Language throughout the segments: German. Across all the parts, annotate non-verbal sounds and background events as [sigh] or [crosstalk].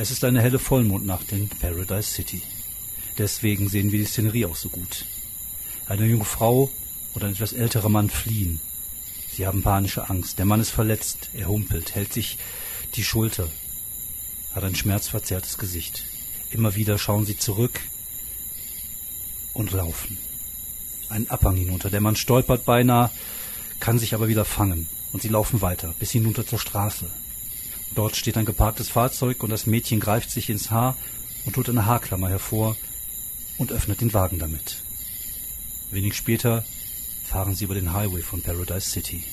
Es ist eine helle Vollmondnacht in Paradise City. Deswegen sehen wir die Szenerie auch so gut. Eine junge Frau und ein etwas älterer Mann fliehen. Sie haben panische Angst. Der Mann ist verletzt, er humpelt, hält sich die Schulter, hat ein schmerzverzerrtes Gesicht. Immer wieder schauen sie zurück und laufen. Ein Abhang hinunter. Der Mann stolpert beinahe, kann sich aber wieder fangen. Und sie laufen weiter, bis hinunter zur Straße. Dort steht ein geparktes Fahrzeug und das Mädchen greift sich ins Haar und holt eine Haarklammer hervor und öffnet den Wagen damit. Wenig später fahren sie über den Highway von Paradise City.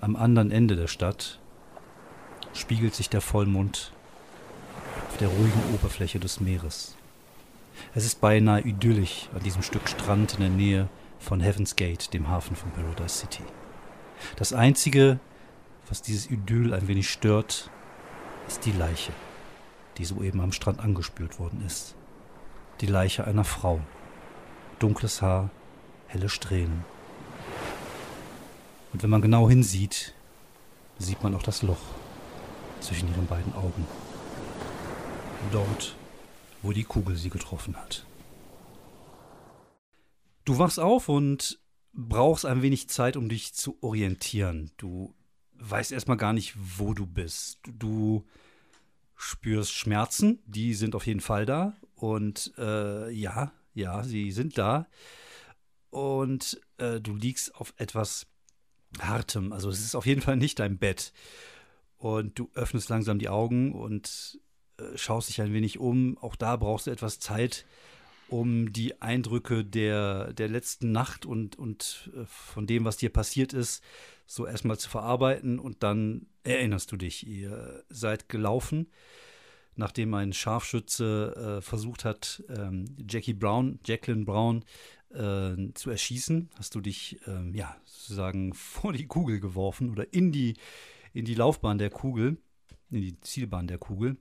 Am anderen Ende der Stadt spiegelt sich der Vollmond auf der ruhigen Oberfläche des Meeres. Es ist beinahe idyllisch an diesem Stück Strand in der Nähe von Heaven's Gate, dem Hafen von Paradise City. Das Einzige, was dieses Idyll ein wenig stört, ist die Leiche, die soeben am Strand angespült worden ist. Die Leiche einer Frau. Dunkles Haar, helle Strähnen. Und wenn man genau hinsieht, sieht man auch das Loch zwischen ihren beiden Augen. Dort, wo die Kugel sie getroffen hat. Du wachst auf und brauchst ein wenig Zeit, um dich zu orientieren. Du weißt erstmal gar nicht, wo du bist. Du spürst Schmerzen, die sind auf jeden Fall da. Und äh, ja, ja, sie sind da. Und äh, du liegst auf etwas Hartem. Also es ist auf jeden Fall nicht dein Bett. Und du öffnest langsam die Augen und äh, schaust dich ein wenig um. Auch da brauchst du etwas Zeit, um die Eindrücke der, der letzten Nacht und, und äh, von dem, was dir passiert ist, so erstmal zu verarbeiten. Und dann erinnerst du dich, ihr seid gelaufen, nachdem ein Scharfschütze äh, versucht hat, ähm, Jackie Brown, Jacqueline Brown äh, zu erschießen. Hast du dich, ähm, ja, sozusagen [laughs] vor die Kugel geworfen oder in die, in die Laufbahn der Kugel, in die Zielbahn der Kugel.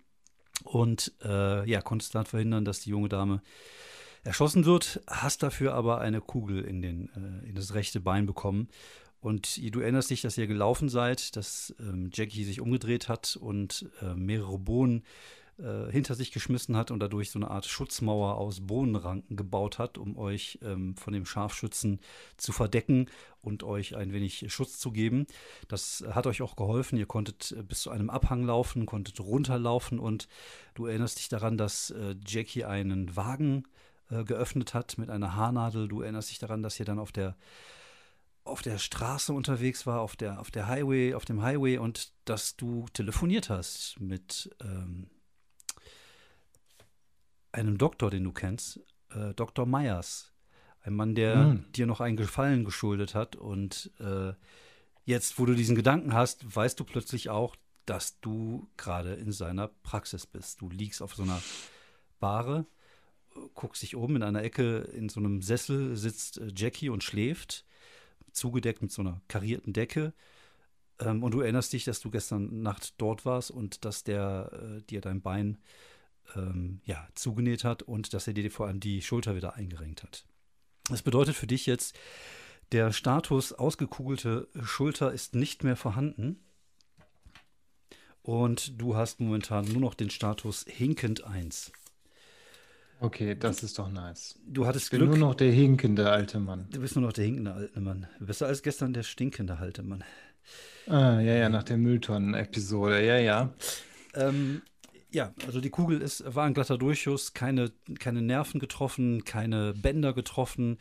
Und äh, ja, konntest dann verhindern, dass die junge Dame erschossen wird, hast dafür aber eine Kugel in, den, äh, in das rechte Bein bekommen. Und du erinnerst dich, dass ihr gelaufen seid, dass ähm, Jackie sich umgedreht hat und äh, mehrere Bohnen äh, hinter sich geschmissen hat und dadurch so eine Art Schutzmauer aus Bohnenranken gebaut hat, um euch ähm, von dem Scharfschützen zu verdecken und euch ein wenig Schutz zu geben. Das hat euch auch geholfen. Ihr konntet äh, bis zu einem Abhang laufen, konntet runterlaufen und du erinnerst dich daran, dass äh, Jackie einen Wagen äh, geöffnet hat mit einer Haarnadel. Du erinnerst dich daran, dass ihr dann auf der auf der Straße unterwegs war, auf der, auf der Highway, auf dem Highway und dass du telefoniert hast mit ähm, einem Doktor, den du kennst, äh, Dr. Myers. Ein Mann, der mhm. dir noch einen Gefallen geschuldet hat. Und äh, jetzt, wo du diesen Gedanken hast, weißt du plötzlich auch, dass du gerade in seiner Praxis bist. Du liegst auf so einer Bahre, guckst dich oben in einer Ecke in so einem Sessel, sitzt äh, Jackie und schläft, zugedeckt mit so einer karierten Decke. Ähm, und du erinnerst dich, dass du gestern Nacht dort warst und dass der äh, dir dein Bein ähm, ja, zugenäht hat und dass er dir vor allem die Schulter wieder eingerenkt hat. Das bedeutet für dich jetzt, der Status ausgekugelte Schulter ist nicht mehr vorhanden. Und du hast momentan nur noch den Status hinkend 1. Okay, das ist doch nice. Du hattest ich bin Glück. nur noch der hinkende alte Mann. Du bist nur noch der hinkende alte Mann. Du bist als gestern der stinkende alte Mann. Ah, ja, ja, nach der Mülltonnen-Episode, ja, ja. Ähm, ja, also die Kugel ist, war ein glatter Durchschuss, keine, keine Nerven getroffen, keine Bänder getroffen.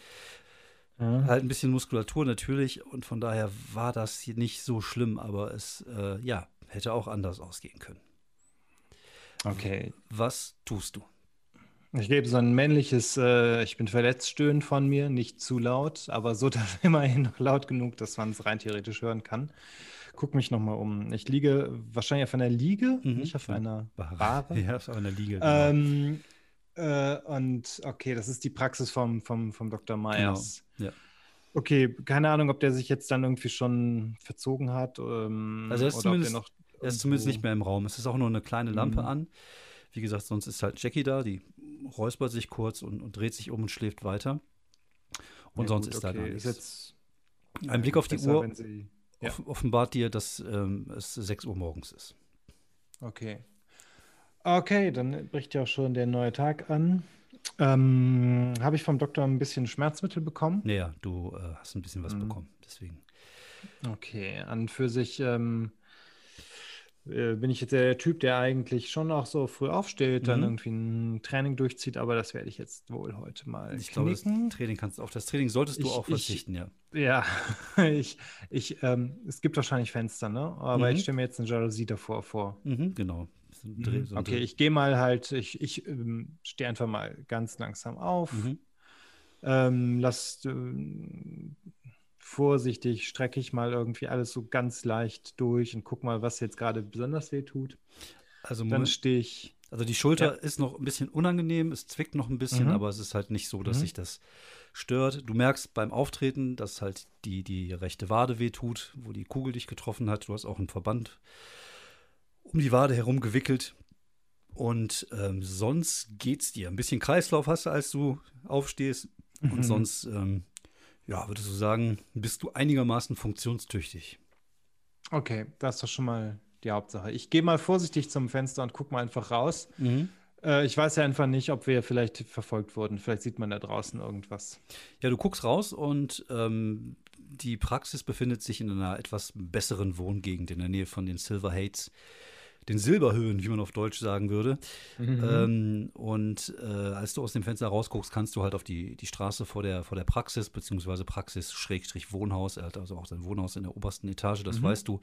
Mhm. Halt ein bisschen Muskulatur natürlich und von daher war das hier nicht so schlimm, aber es äh, ja, hätte auch anders ausgehen können. Okay. Was tust du? Ich gebe so ein männliches, äh, ich bin verletzt Stöhnen von mir, nicht zu laut, aber so [laughs] dass immerhin noch laut genug, dass man es rein theoretisch hören kann. Guck mich nochmal um. Ich liege wahrscheinlich auf einer Liege, Mhm. nicht auf einer. Bahre. [laughs] Ja, auf einer Liege. genau. Ähm, äh, und okay, das ist die Praxis vom, vom, vom Dr. Myers. ja. Okay, keine Ahnung, ob der sich jetzt dann irgendwie schon verzogen hat. Ähm, Also er ist oder zumindest- ob der noch Er ist zumindest nicht mehr im Raum. Es ist auch nur eine kleine Lampe Mhm. an. Wie gesagt, sonst ist halt Jackie da, die räuspert sich kurz und, und dreht sich um und schläft weiter. Und Ja, sonst gut, ist da okay, gar nichts. jetzt Ein Blick auf die besser, Uhr sie- ja. off offenbart dir, dass ähm, es 6 Uhr morgens ist. Okay. Okay, dann bricht ja auch schon der neue Tag an. Ähm, Habe ich vom Doktor ein bisschen Schmerzmittel bekommen? Naja, du äh, hast ein bisschen was Mhm. bekommen. Deswegen. Okay, an und für sich ähm, äh, bin ich jetzt der Typ, der eigentlich schon auch so früh aufsteht, dann Mhm. irgendwie ein Training durchzieht, aber das werde ich jetzt wohl heute mal Ich glaube, das knicken. Training kannst du auf das Training solltest du Ich- auch ich- verzichten, ja. Ja, [laughs] ich, ich, ähm, es gibt wahrscheinlich Fenster, ne? Aber Mhm. ich stelle mir jetzt eine Jalousie davor vor. Mhm, genau. So Dreh- so ein Okay, Dreh- ich gehe mal halt, ich, ich ähm, stehe einfach mal ganz langsam auf, Mhm. ähm, lass ähm, vorsichtig, strecke ich mal irgendwie alles so ganz leicht durch und guck mal, was jetzt gerade besonders weh tut. Also, Dann stehe ich, also die Schulter ist noch ein bisschen unangenehm, es zwickt noch ein bisschen, Mhm. aber es ist halt nicht so, dass Mhm. sich das stört. Du merkst beim Auftreten, dass halt die, die rechte Wade wehtut, wo die Kugel dich getroffen hat. Du hast auch einen Verband um die Wade herum gewickelt. Und ähm, sonst geht's dir. Ein bisschen Kreislauf hast du, als du aufstehst. Und Mhm. sonst, ähm, ja, würdest du sagen, bist du einigermaßen funktionstüchtig. okay, das ist doch schon mal die Hauptsache. Ich gehe mal vorsichtig zum Fenster und guck mal einfach raus. Äh, ich weiß ja einfach nicht, ob wir vielleicht verfolgt wurden. Vielleicht sieht man da draußen irgendwas. Ja, du guckst raus und ähm, die Praxis befindet sich in einer etwas besseren Wohngegend in der Nähe von den Silver Hates, den Silberhöhen, wie man auf Deutsch sagen würde. Mhm. Ähm, und äh, als du aus dem Fenster rausguckst, kannst du halt auf die, die Straße vor der, vor der Praxis, beziehungsweise Praxis Schrägstrich Wohnhaus, er hat also auch sein Wohnhaus in der obersten Etage, das Mhm. weißt du.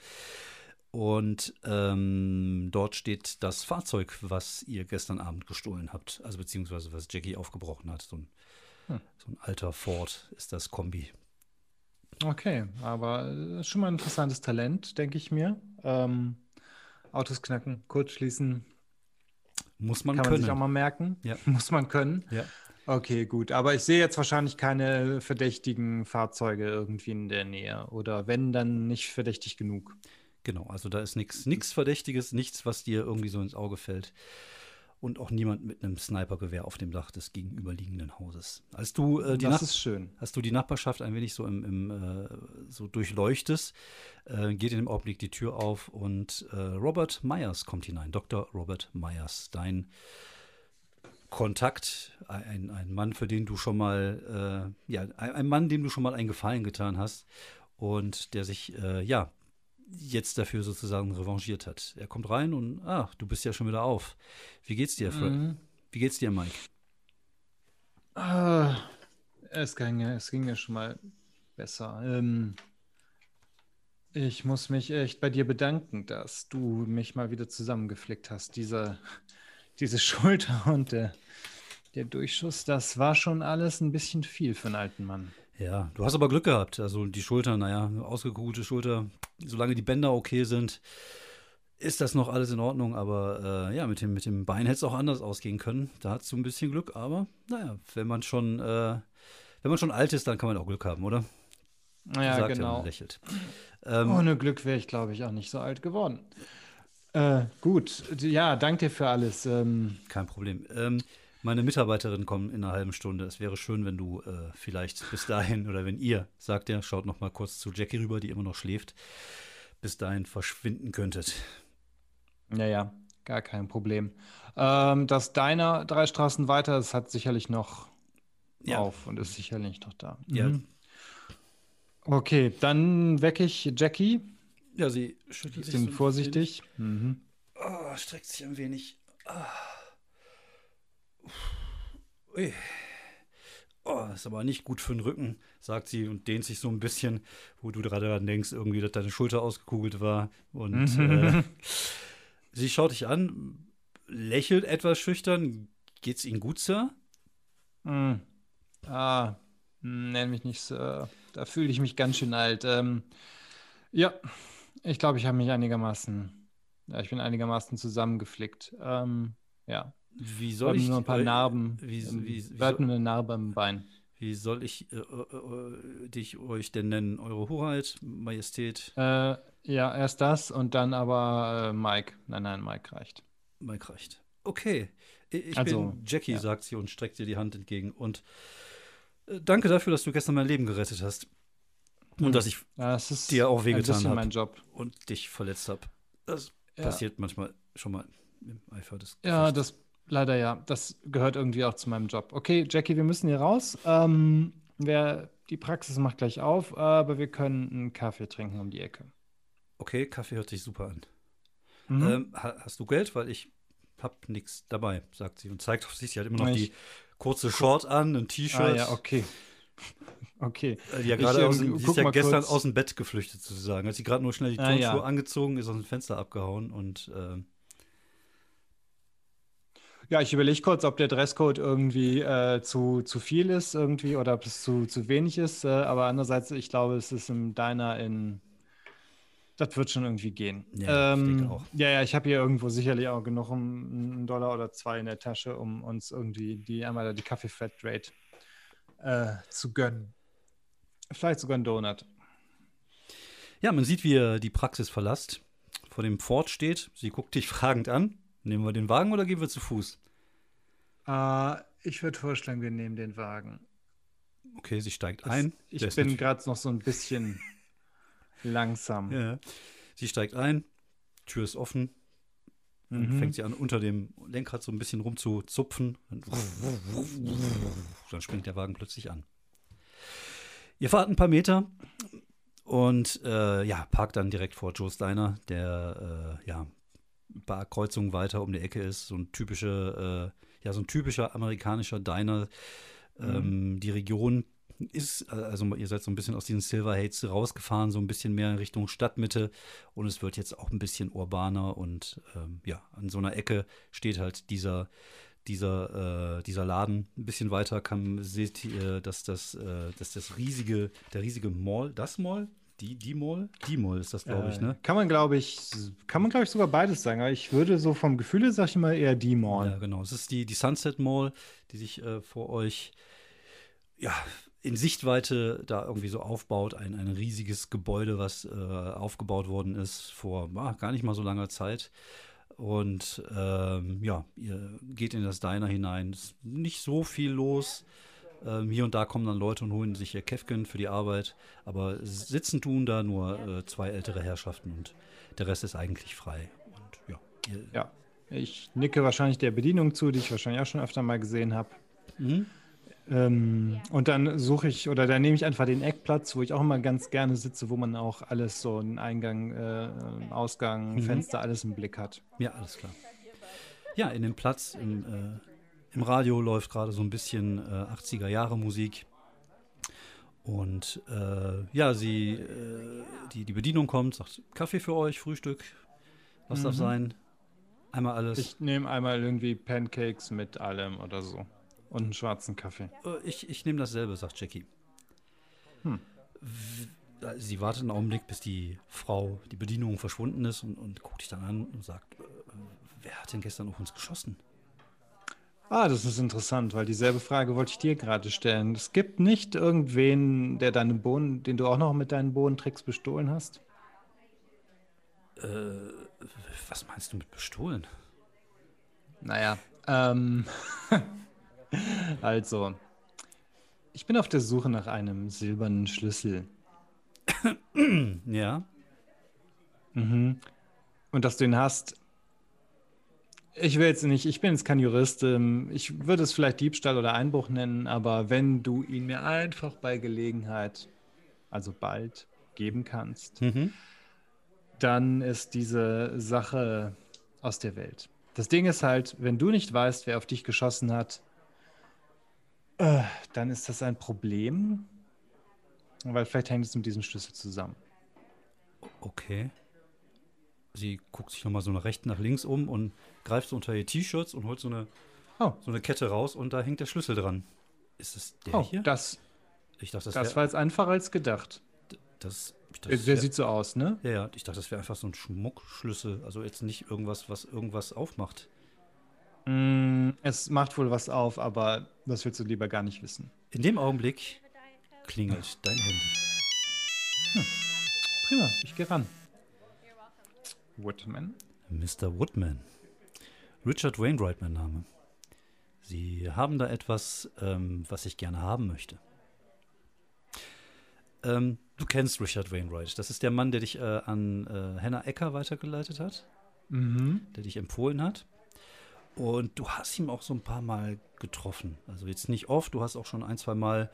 Und ähm, dort steht das Fahrzeug, was ihr gestern Abend gestohlen habt, also beziehungsweise was Jackie aufgebrochen hat. So ein, Hm. so ein alter Ford ist das Kombi. Okay, aber äh, schon mal ein interessantes Talent, denke ich mir. Ähm, Autos knacken, kurzschließen, Muss man kann man können. sich auch mal merken. Ja. [laughs] Muss man können. ja. Okay, gut. Aber ich sehe jetzt wahrscheinlich keine verdächtigen Fahrzeuge irgendwie in der Nähe. Oder wenn, dann nicht verdächtig genug. Genau, also da ist nichts Verdächtiges, nichts, was dir irgendwie so ins Auge fällt. Und auch niemand mit einem Snipergewehr auf dem Dach des gegenüberliegenden Hauses. Als du äh, die das Nach ist schön. als du die Nachbarschaft ein wenig so im, im äh, so durchleuchtest, äh, geht in dem Augenblick die Tür auf und äh, Robert Myers kommt hinein. Dr. Robert Myers, dein Kontakt, ein, ein Mann, für den du schon mal, äh, ja, ein, Mann, dem du schon mal einen Gefallen getan hast und der sich, äh, ja, jetzt dafür sozusagen revanchiert hat. Er kommt rein und, ah, du bist ja schon wieder auf. Wie geht's dir, Fred? Mhm. Wie geht's dir, Mike? Ah, es, ging, ja- es ging ja schon mal besser. Ähm, ich muss mich echt bei dir bedanken, dass du mich mal wieder zusammengeflickt hast. Diese, diese [laughs] Schulter und der, der Durchschuss, das war schon alles ein bisschen viel für einen alten Mann. Ja, du hast aber Glück gehabt. Also die Schulter, naja, ausgekugelte Schulter, solange die Bänder okay sind, ist das noch alles in Ordnung. Aber äh, ja, mit dem, mit dem Bein hätte es auch anders ausgehen können. Da hast du ein bisschen Glück, aber naja, wenn man schon, äh, wenn man schon alt ist, dann kann man auch Glück haben, oder? Ja, Sagt genau. lächelt. Ähm, Ohne Glück wäre ich, glaube ich, auch nicht so alt geworden. Äh, gut, ja, danke dir für alles. Ähm, Kein Problem. Ähm, meine Mitarbeiterin kommt in einer halben Stunde. Es wäre schön, wenn du äh, vielleicht bis dahin oder wenn ihr, sagt er, schaut noch mal kurz zu Jackie rüber, die immer noch schläft, bis dahin verschwinden könntet. ja, ja, gar kein Problem. Ähm, das Deiner drei Straßen weiter, das hat sicherlich noch Ja. auf und ist sicherlich noch da. Ja. Mhm. Okay, dann wecke ich Jackie. Ja, sie schüttelt sich so Bisschen ein vorsichtig. Mhm. Oh, streckt sich ein wenig. Ah. Ui. Oh, ist aber nicht gut für den Rücken, sagt sie und dehnt sich so ein bisschen, wo du gerade daran denkst, irgendwie, dass deine Schulter ausgekugelt war. Und äh, [laughs] sie schaut dich an, lächelt etwas schüchtern, Geht's Ihnen gut, Sir? Hm. Ah, nenn mich nicht Sir. Da fühle ich mich ganz schön alt. Ähm, ja, ich glaube, ich habe mich einigermaßen, ja, ich bin einigermaßen zusammengeflickt. Ähm, ja. Wie soll ich nur ein paar äh, Narben. Wie, Ähm, wie, wie, wir hatten eine Narbe am Bein. wie soll ich äh, äh, äh, dich euch denn nennen? Eure Hoheit, Majestät, Äh, ja, erst das und dann aber äh, Mike. Nein, nein, Mike reicht. Mike reicht. Okay. Ich Also, bin Jackie, ja. sagt sie und streckt dir die Hand entgegen. Und danke dafür, dass du gestern mein Leben gerettet hast. Und dass ich Ja, ist Dir auch wehgetan bisschen hab. mein Job. und dich verletzt habe. Das Ja. passiert manchmal schon mal im Eifer des Ja, Gefechts. das leider ja. Das gehört irgendwie auch zu meinem Job. Okay, Jackie, wir müssen hier raus. Ähm, wer, die Praxis macht gleich auf, aber wir können einen Kaffee trinken um die Ecke. Okay, Kaffee hört sich super an. Mhm. Ähm, ha hast du Geld? Weil ich hab nichts dabei, sagt sie und zeigt auf sich. Sie hat immer noch Ich- die kurze Short an, ein T-Shirt. ah ja, okay. [laughs] Okay. Äh, Die ja Ich, gerade ähm, aus dem, sie ist ja gestern kurz. aus dem Bett geflüchtet, sozusagen. Hat sie gerade nur schnell die Ah, Turnschuhe ja. angezogen, ist aus dem Fenster abgehauen und äh, Ja, ich überlege kurz, ob der Dresscode irgendwie äh, zu, zu viel ist irgendwie oder ob es zu, zu wenig ist. Äh, aber andererseits, ich glaube, es ist im Diner in. Das wird schon irgendwie gehen. Ja, ähm. Ja, ja, ich habe hier irgendwo sicherlich auch genug, um einen Dollar oder zwei in der Tasche, um uns irgendwie die einmal die Kaffee-Flat-Rate äh, zu gönnen. Vielleicht sogar ein Donut. ja, man sieht, wie ihr die Praxis verlasst, vor dem Ford steht. Sie guckt dich fragend an. Nehmen wir den Wagen oder gehen wir zu Fuß? Äh, ich würde vorschlagen, wir nehmen den Wagen. Okay, sie steigt Das- ein. Ich Der bin gerade noch so ein bisschen [laughs] langsam. Ja. Sie steigt ein, Tür ist offen, dann Mhm. fängt sie an, unter dem Lenkrad so ein bisschen rumzuzupfen. Dann springt der Wagen plötzlich an. Ihr fahrt ein paar Meter und äh, ja, parkt dann direkt vor Joe's Diner, der äh, ja ein paar Kreuzungen weiter um die Ecke ist. So ein typische, äh, ja, so ein typischer amerikanischer Diner. Ähm, die Region ist, äh, also ihr seid so ein bisschen aus diesen Silver Heights rausgefahren, so ein bisschen mehr in Richtung Stadtmitte und es wird jetzt auch ein bisschen urbaner und ähm, ja, an so einer Ecke steht halt dieser, dieser, äh, dieser Laden. Ein bisschen weiter kann, seht ihr, dass das, äh, dass das riesige, der riesige Mall, das Mall? Die? Die Mall ist das, glaube ich, Äh, ne? Kann man, glaube ich, kann man, glaube ich, sogar beides sagen. Aber ich würde so vom Gefühl her, sag ich mal, eher die Mall. Ja, genau. Es ist die, die Sunset Mall, die sich äh, vor euch ja, in Sichtweite da irgendwie so aufbaut. Ein, ein riesiges Gebäude, was äh, aufgebaut worden ist vor ah, gar nicht mal so langer Zeit. Und ähm, ja, ihr geht in das Diner hinein. Es ist nicht so viel los. Ähm, hier und da kommen dann Leute und holen sich ihr Käfken für die Arbeit. Aber sitzen tun da nur äh, zwei ältere Herrschaften und der Rest ist eigentlich frei. Und ja, Ja. Ich nicke wahrscheinlich der Bedienung zu, die ich wahrscheinlich auch schon öfter mal gesehen habe. Mhm. Ähm, und dann suche ich oder dann nehme ich einfach den Eckplatz, wo ich auch immer ganz gerne sitze, wo man auch alles so einen Eingang, äh, Ausgang, Mhm. Fenster, alles im Blick hat. Ja, alles klar. Ja, in dem Platz im, äh, im Radio läuft gerade so ein bisschen äh, 80er Jahre Musik. Und äh, ja, sie, äh, die, die Bedienung kommt, sagt, Kaffee für euch, Frühstück, was darf Mhm. sein? Einmal alles. Ich nehme einmal irgendwie Pancakes mit allem oder so. Und einen schwarzen Kaffee. Äh, ich, ich nehme dasselbe, sagt Jackie. Hm. Äh, Sie wartet einen Augenblick, bis die Frau, die Bedienung verschwunden ist und, und guckt dich dann an und sagt, äh, wer hat denn gestern auf uns geschossen? Ah, das ist interessant, weil dieselbe Frage wollte ich dir gerade stellen. Es gibt nicht irgendwen, der deine Bohnen, den du auch noch mit deinen Bohnentricks bestohlen hast? Äh, was meinst du mit bestohlen? Naja, ähm, [laughs] also, ich bin auf der Suche nach einem silbernen Schlüssel. [clears throat] Ja, Mhm. Und dass du ihn hast. Ich will jetzt nicht, ich bin jetzt kein Jurist, ähm, ich würde es vielleicht Diebstahl oder Einbruch nennen, aber wenn du ihn mir einfach bei Gelegenheit, also bald, geben kannst, Mhm. dann ist diese Sache aus der Welt. Das Ding ist halt, wenn du nicht weißt, wer auf dich geschossen hat, äh, dann ist das ein Problem, weil vielleicht hängt es mit diesem Schlüssel zusammen. Okay. Sie guckt sich nochmal so nach rechts, nach links um und greift so unter ihr T-Shirts und holt so eine Oh. so eine Kette raus und da hängt der Schlüssel dran. Ist es der Oh, hier? das, ich dachte, das, das wär, war jetzt einfacher als gedacht. das, dachte, Der, das der wär- sieht so aus, ne? ja, ja, ich dachte, das wäre einfach so ein Schmuckschlüssel. Also jetzt nicht irgendwas, was irgendwas aufmacht. Mm, es macht wohl was auf, aber das willst du lieber gar nicht wissen. In dem Augenblick klingelt dein Handy. Prima, ich gehe ran. Woodman? Mr. Woodman. Richard Wainwright, mein Name. Sie haben da etwas, ähm, was ich gerne haben möchte. Ähm, du kennst Richard Wainwright. Das ist der Mann, der dich äh, an äh, Hannah Ecker weitergeleitet hat, Mhm. der dich empfohlen hat. Und du hast ihm auch so ein paar Mal getroffen. Also jetzt nicht oft, du hast auch schon ein, zwei Mal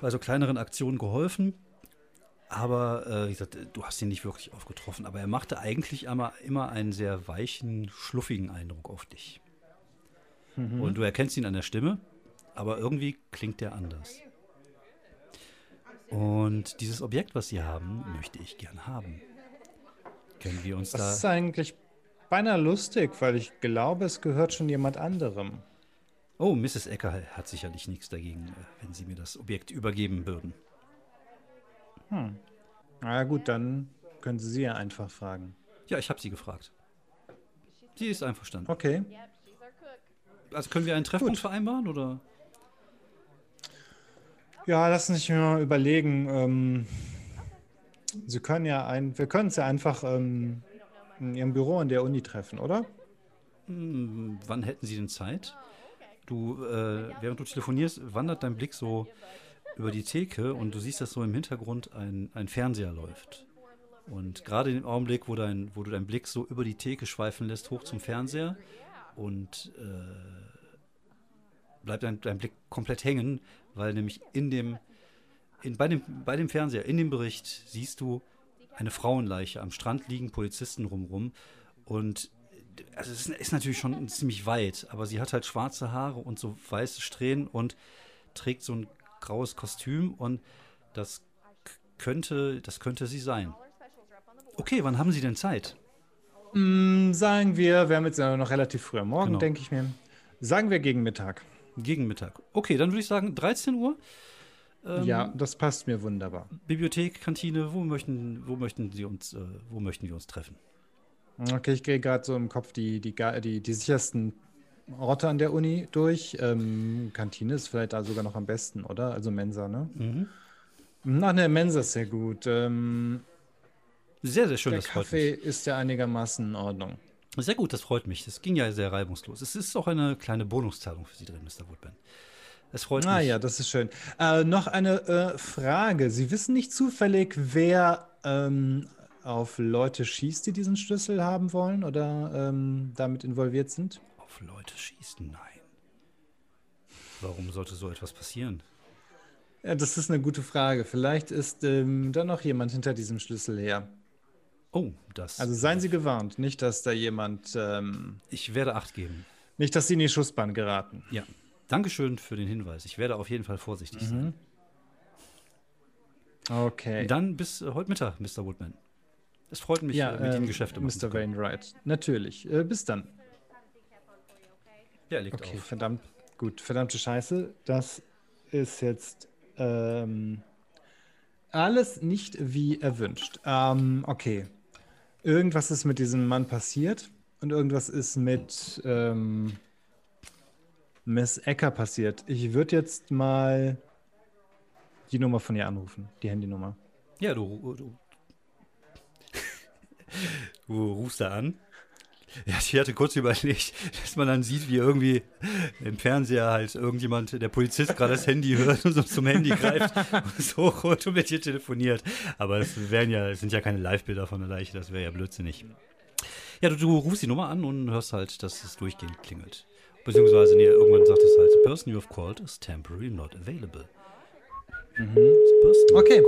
bei so kleineren Aktionen geholfen. Aber äh, wie gesagt, du hast ihn nicht wirklich aufgetroffen. Aber er machte eigentlich immer, immer einen sehr weichen, schluffigen Eindruck auf dich. Mhm. Und du erkennst ihn an der Stimme, aber irgendwie klingt der anders. Und dieses Objekt, was sie haben, möchte ich gern haben. Können wir uns Das ist da. eigentlich beinahe lustig, weil ich glaube, es gehört schon jemand anderem. Oh, Mrs. Ecker hat sicherlich nichts dagegen, äh, wenn Sie mir das Objekt übergeben würden. Hm. Na gut, dann können Sie sie ja einfach fragen. Ja, ich habe sie gefragt. Sie ist einverstanden. Okay. Also können wir einen Treffpunkt vereinbaren oder? Ja, lass uns mal überlegen. Ähm, Sie können ja ein, wir können uns ja einfach ähm, in Ihrem Büro in der Uni treffen, oder? Hm, wann hätten Sie denn Zeit? Du, äh, während du telefonierst, wandert dein Blick so über die Theke und du siehst, dass so im Hintergrund ein, ein Fernseher läuft. Und gerade in dem Augenblick, wo, dein, wo du deinen Blick so über die Theke schweifen lässt, hoch zum Fernseher und äh, bleibt dein, dein Blick komplett hängen, weil nämlich in dem, in, bei, dem, bei dem Fernseher, in dem Bericht, siehst du eine Frauenleiche. Am Strand liegen Polizisten rumrum und also es ist, ist natürlich schon ziemlich weit, aber sie hat halt schwarze Haare und so weiße Strähnen und trägt so ein graues Kostüm und das könnte, das könnte sie sein. Okay, wann haben Sie denn Zeit? Mm, sagen wir, wir haben jetzt noch relativ früh am Morgen, Genau. denke ich mir. Sagen wir gegen Mittag. Gegen Mittag. Okay, dann würde ich sagen 13 Uhr. Ähm, ja, das passt mir wunderbar. Bibliothek, Kantine, wo möchten, wo möchten Sie uns, äh, wo möchten wir uns treffen? Okay, ich gehe gerade so im Kopf die, die, die, die sichersten Orte an der Uni durch. Ähm, Kantine ist vielleicht da sogar noch am besten, oder? Also Mensa, ne? Mhm. Ach ne, Mensa ist sehr gut. Ähm, Sehr, sehr schön, der das freut Kaffee ist ja einigermaßen in Ordnung. Sehr gut, das freut mich. Das ging ja sehr reibungslos. Es ist auch eine kleine Bonuszahlung für Sie drin, Mr. Woodman. Es freut Ah mich. ja, das ist schön. Äh, noch eine äh, Frage. Sie wissen nicht zufällig, wer ähm, auf Leute schießt, die diesen Schlüssel haben wollen oder ähm, damit involviert sind? Auf Leute schießen? Nein. Warum sollte so etwas passieren? Ja, das ist eine gute Frage. Vielleicht ist ähm, da noch jemand hinter diesem Schlüssel her. Oh, das. Also seien Sie gewarnt, nicht, dass da jemand, ähm, Ich werde Acht geben. nicht, dass Sie in die Schussbahn geraten. Ja. Dankeschön für den Hinweis. Ich werde auf jeden Fall vorsichtig sein. Okay. Dann bis äh, heute Mittag, Mr. Woodman. Es freut mich, ja, äh, mit Ihnen ähm, Geschäfte machen zu Mr. Wainwright. Natürlich. Äh, bis dann. Ja, legt Okay, auf. verdammt. Gut, verdammte Scheiße. Das ist jetzt ähm, alles nicht wie erwünscht. Ähm, okay. Irgendwas ist mit diesem Mann passiert und irgendwas ist mit ähm, Miss Ecker passiert. Ich würde jetzt mal die Nummer von ihr anrufen, die Handynummer. Ja, du, du, du rufst da an. Ja, ich hatte kurz überlegt, [laughs] dass man dann sieht, wie irgendwie im Fernseher halt irgendjemand, der Polizist gerade das Handy hört und so zum Handy greift [laughs] und so rot mit dir telefoniert. Aber es wären ja, es sind ja keine Live-Bilder von der Leiche, das wäre ja blödsinnig. Ja, du, du rufst die Nummer an und hörst halt, dass es durchgehend klingelt. Beziehungsweise, nee, irgendwann sagt es halt, the person you have called is temporarily not available. You Okay.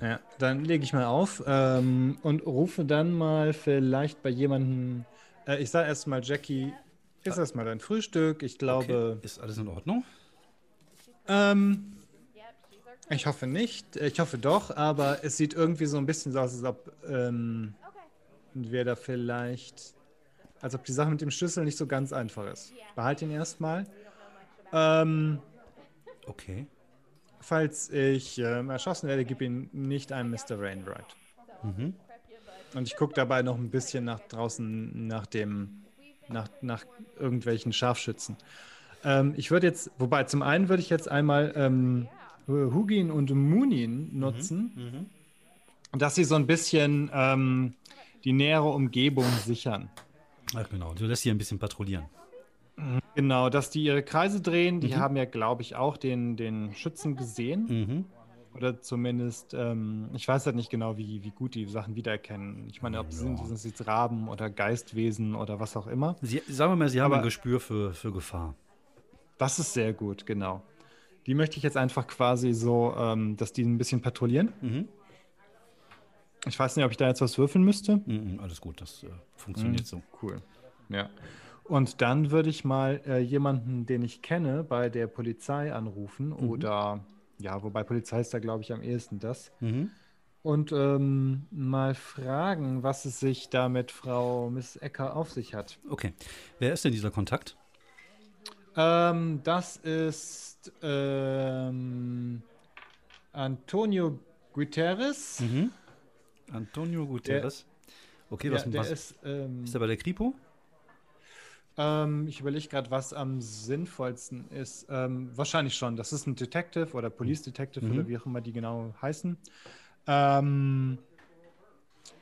Ja, dann lege ich mal auf ähm, und rufe dann mal vielleicht bei jemandem. Äh, ich sage erstmal, Jackie, ist erstmal dein Frühstück. Ich glaube, Okay. Ist alles in Ordnung? ähm, ich hoffe nicht. Ich hoffe doch, aber es sieht irgendwie so ein bisschen so aus, als ob ähm, wir da vielleicht als ob die Sache mit dem Schlüssel nicht so ganz einfach ist. Behalte ihn erstmal. Ähm, Okay. Falls ich ähm, erschossen werde, gib ihn nicht einem Mr. Rainwright. Mhm. Und ich gucke dabei noch ein bisschen nach draußen nach dem, nach, nach irgendwelchen Scharfschützen. Ähm, ich würde jetzt, wobei zum einen würde ich jetzt einmal ähm, Hugin und Munin nutzen, dass sie so ein bisschen ähm, die nähere Umgebung sichern. Ach genau, du lässt hier ein bisschen patrouillieren. Genau, dass die ihre Kreise drehen. Die haben ja, glaube ich, auch den, den Schützen gesehen. Mhm. Oder zumindest, ähm, ich weiß halt nicht genau, wie, wie gut die Sachen wiedererkennen. Ich meine, ob sie sind, sind es jetzt Raben oder Geistwesen oder was auch immer. Sie, sagen wir mal, sie haben Aber- ein Gespür für, für Gefahr. Das ist sehr gut, genau. Die möchte ich jetzt einfach quasi so, ähm, dass die ein bisschen patrouillieren. Mhm. Ich weiß nicht, ob ich da jetzt was würfeln müsste. Mhm, alles gut, das äh, funktioniert so. Cool. Ja. Und dann würde ich mal äh, jemanden, den ich kenne, bei der Polizei anrufen oder ja, wobei Polizei ist da, glaube ich, am ehesten das. Mhm. Und ähm, mal fragen, was es sich da mit Frau Miss Ecker auf sich hat. Okay. Wer ist denn dieser Kontakt? Ähm, das ist ähm, Antonio Guterres. Mhm. Antonio Guterres. Okay, Ja, was, der was ist, ähm, ist er bei der Kripo? Ähm, ich überlege gerade, was am sinnvollsten ist. Ähm, wahrscheinlich schon. Das ist ein Detective oder Police Detective Mhm. oder wie auch immer die genau heißen. Ähm,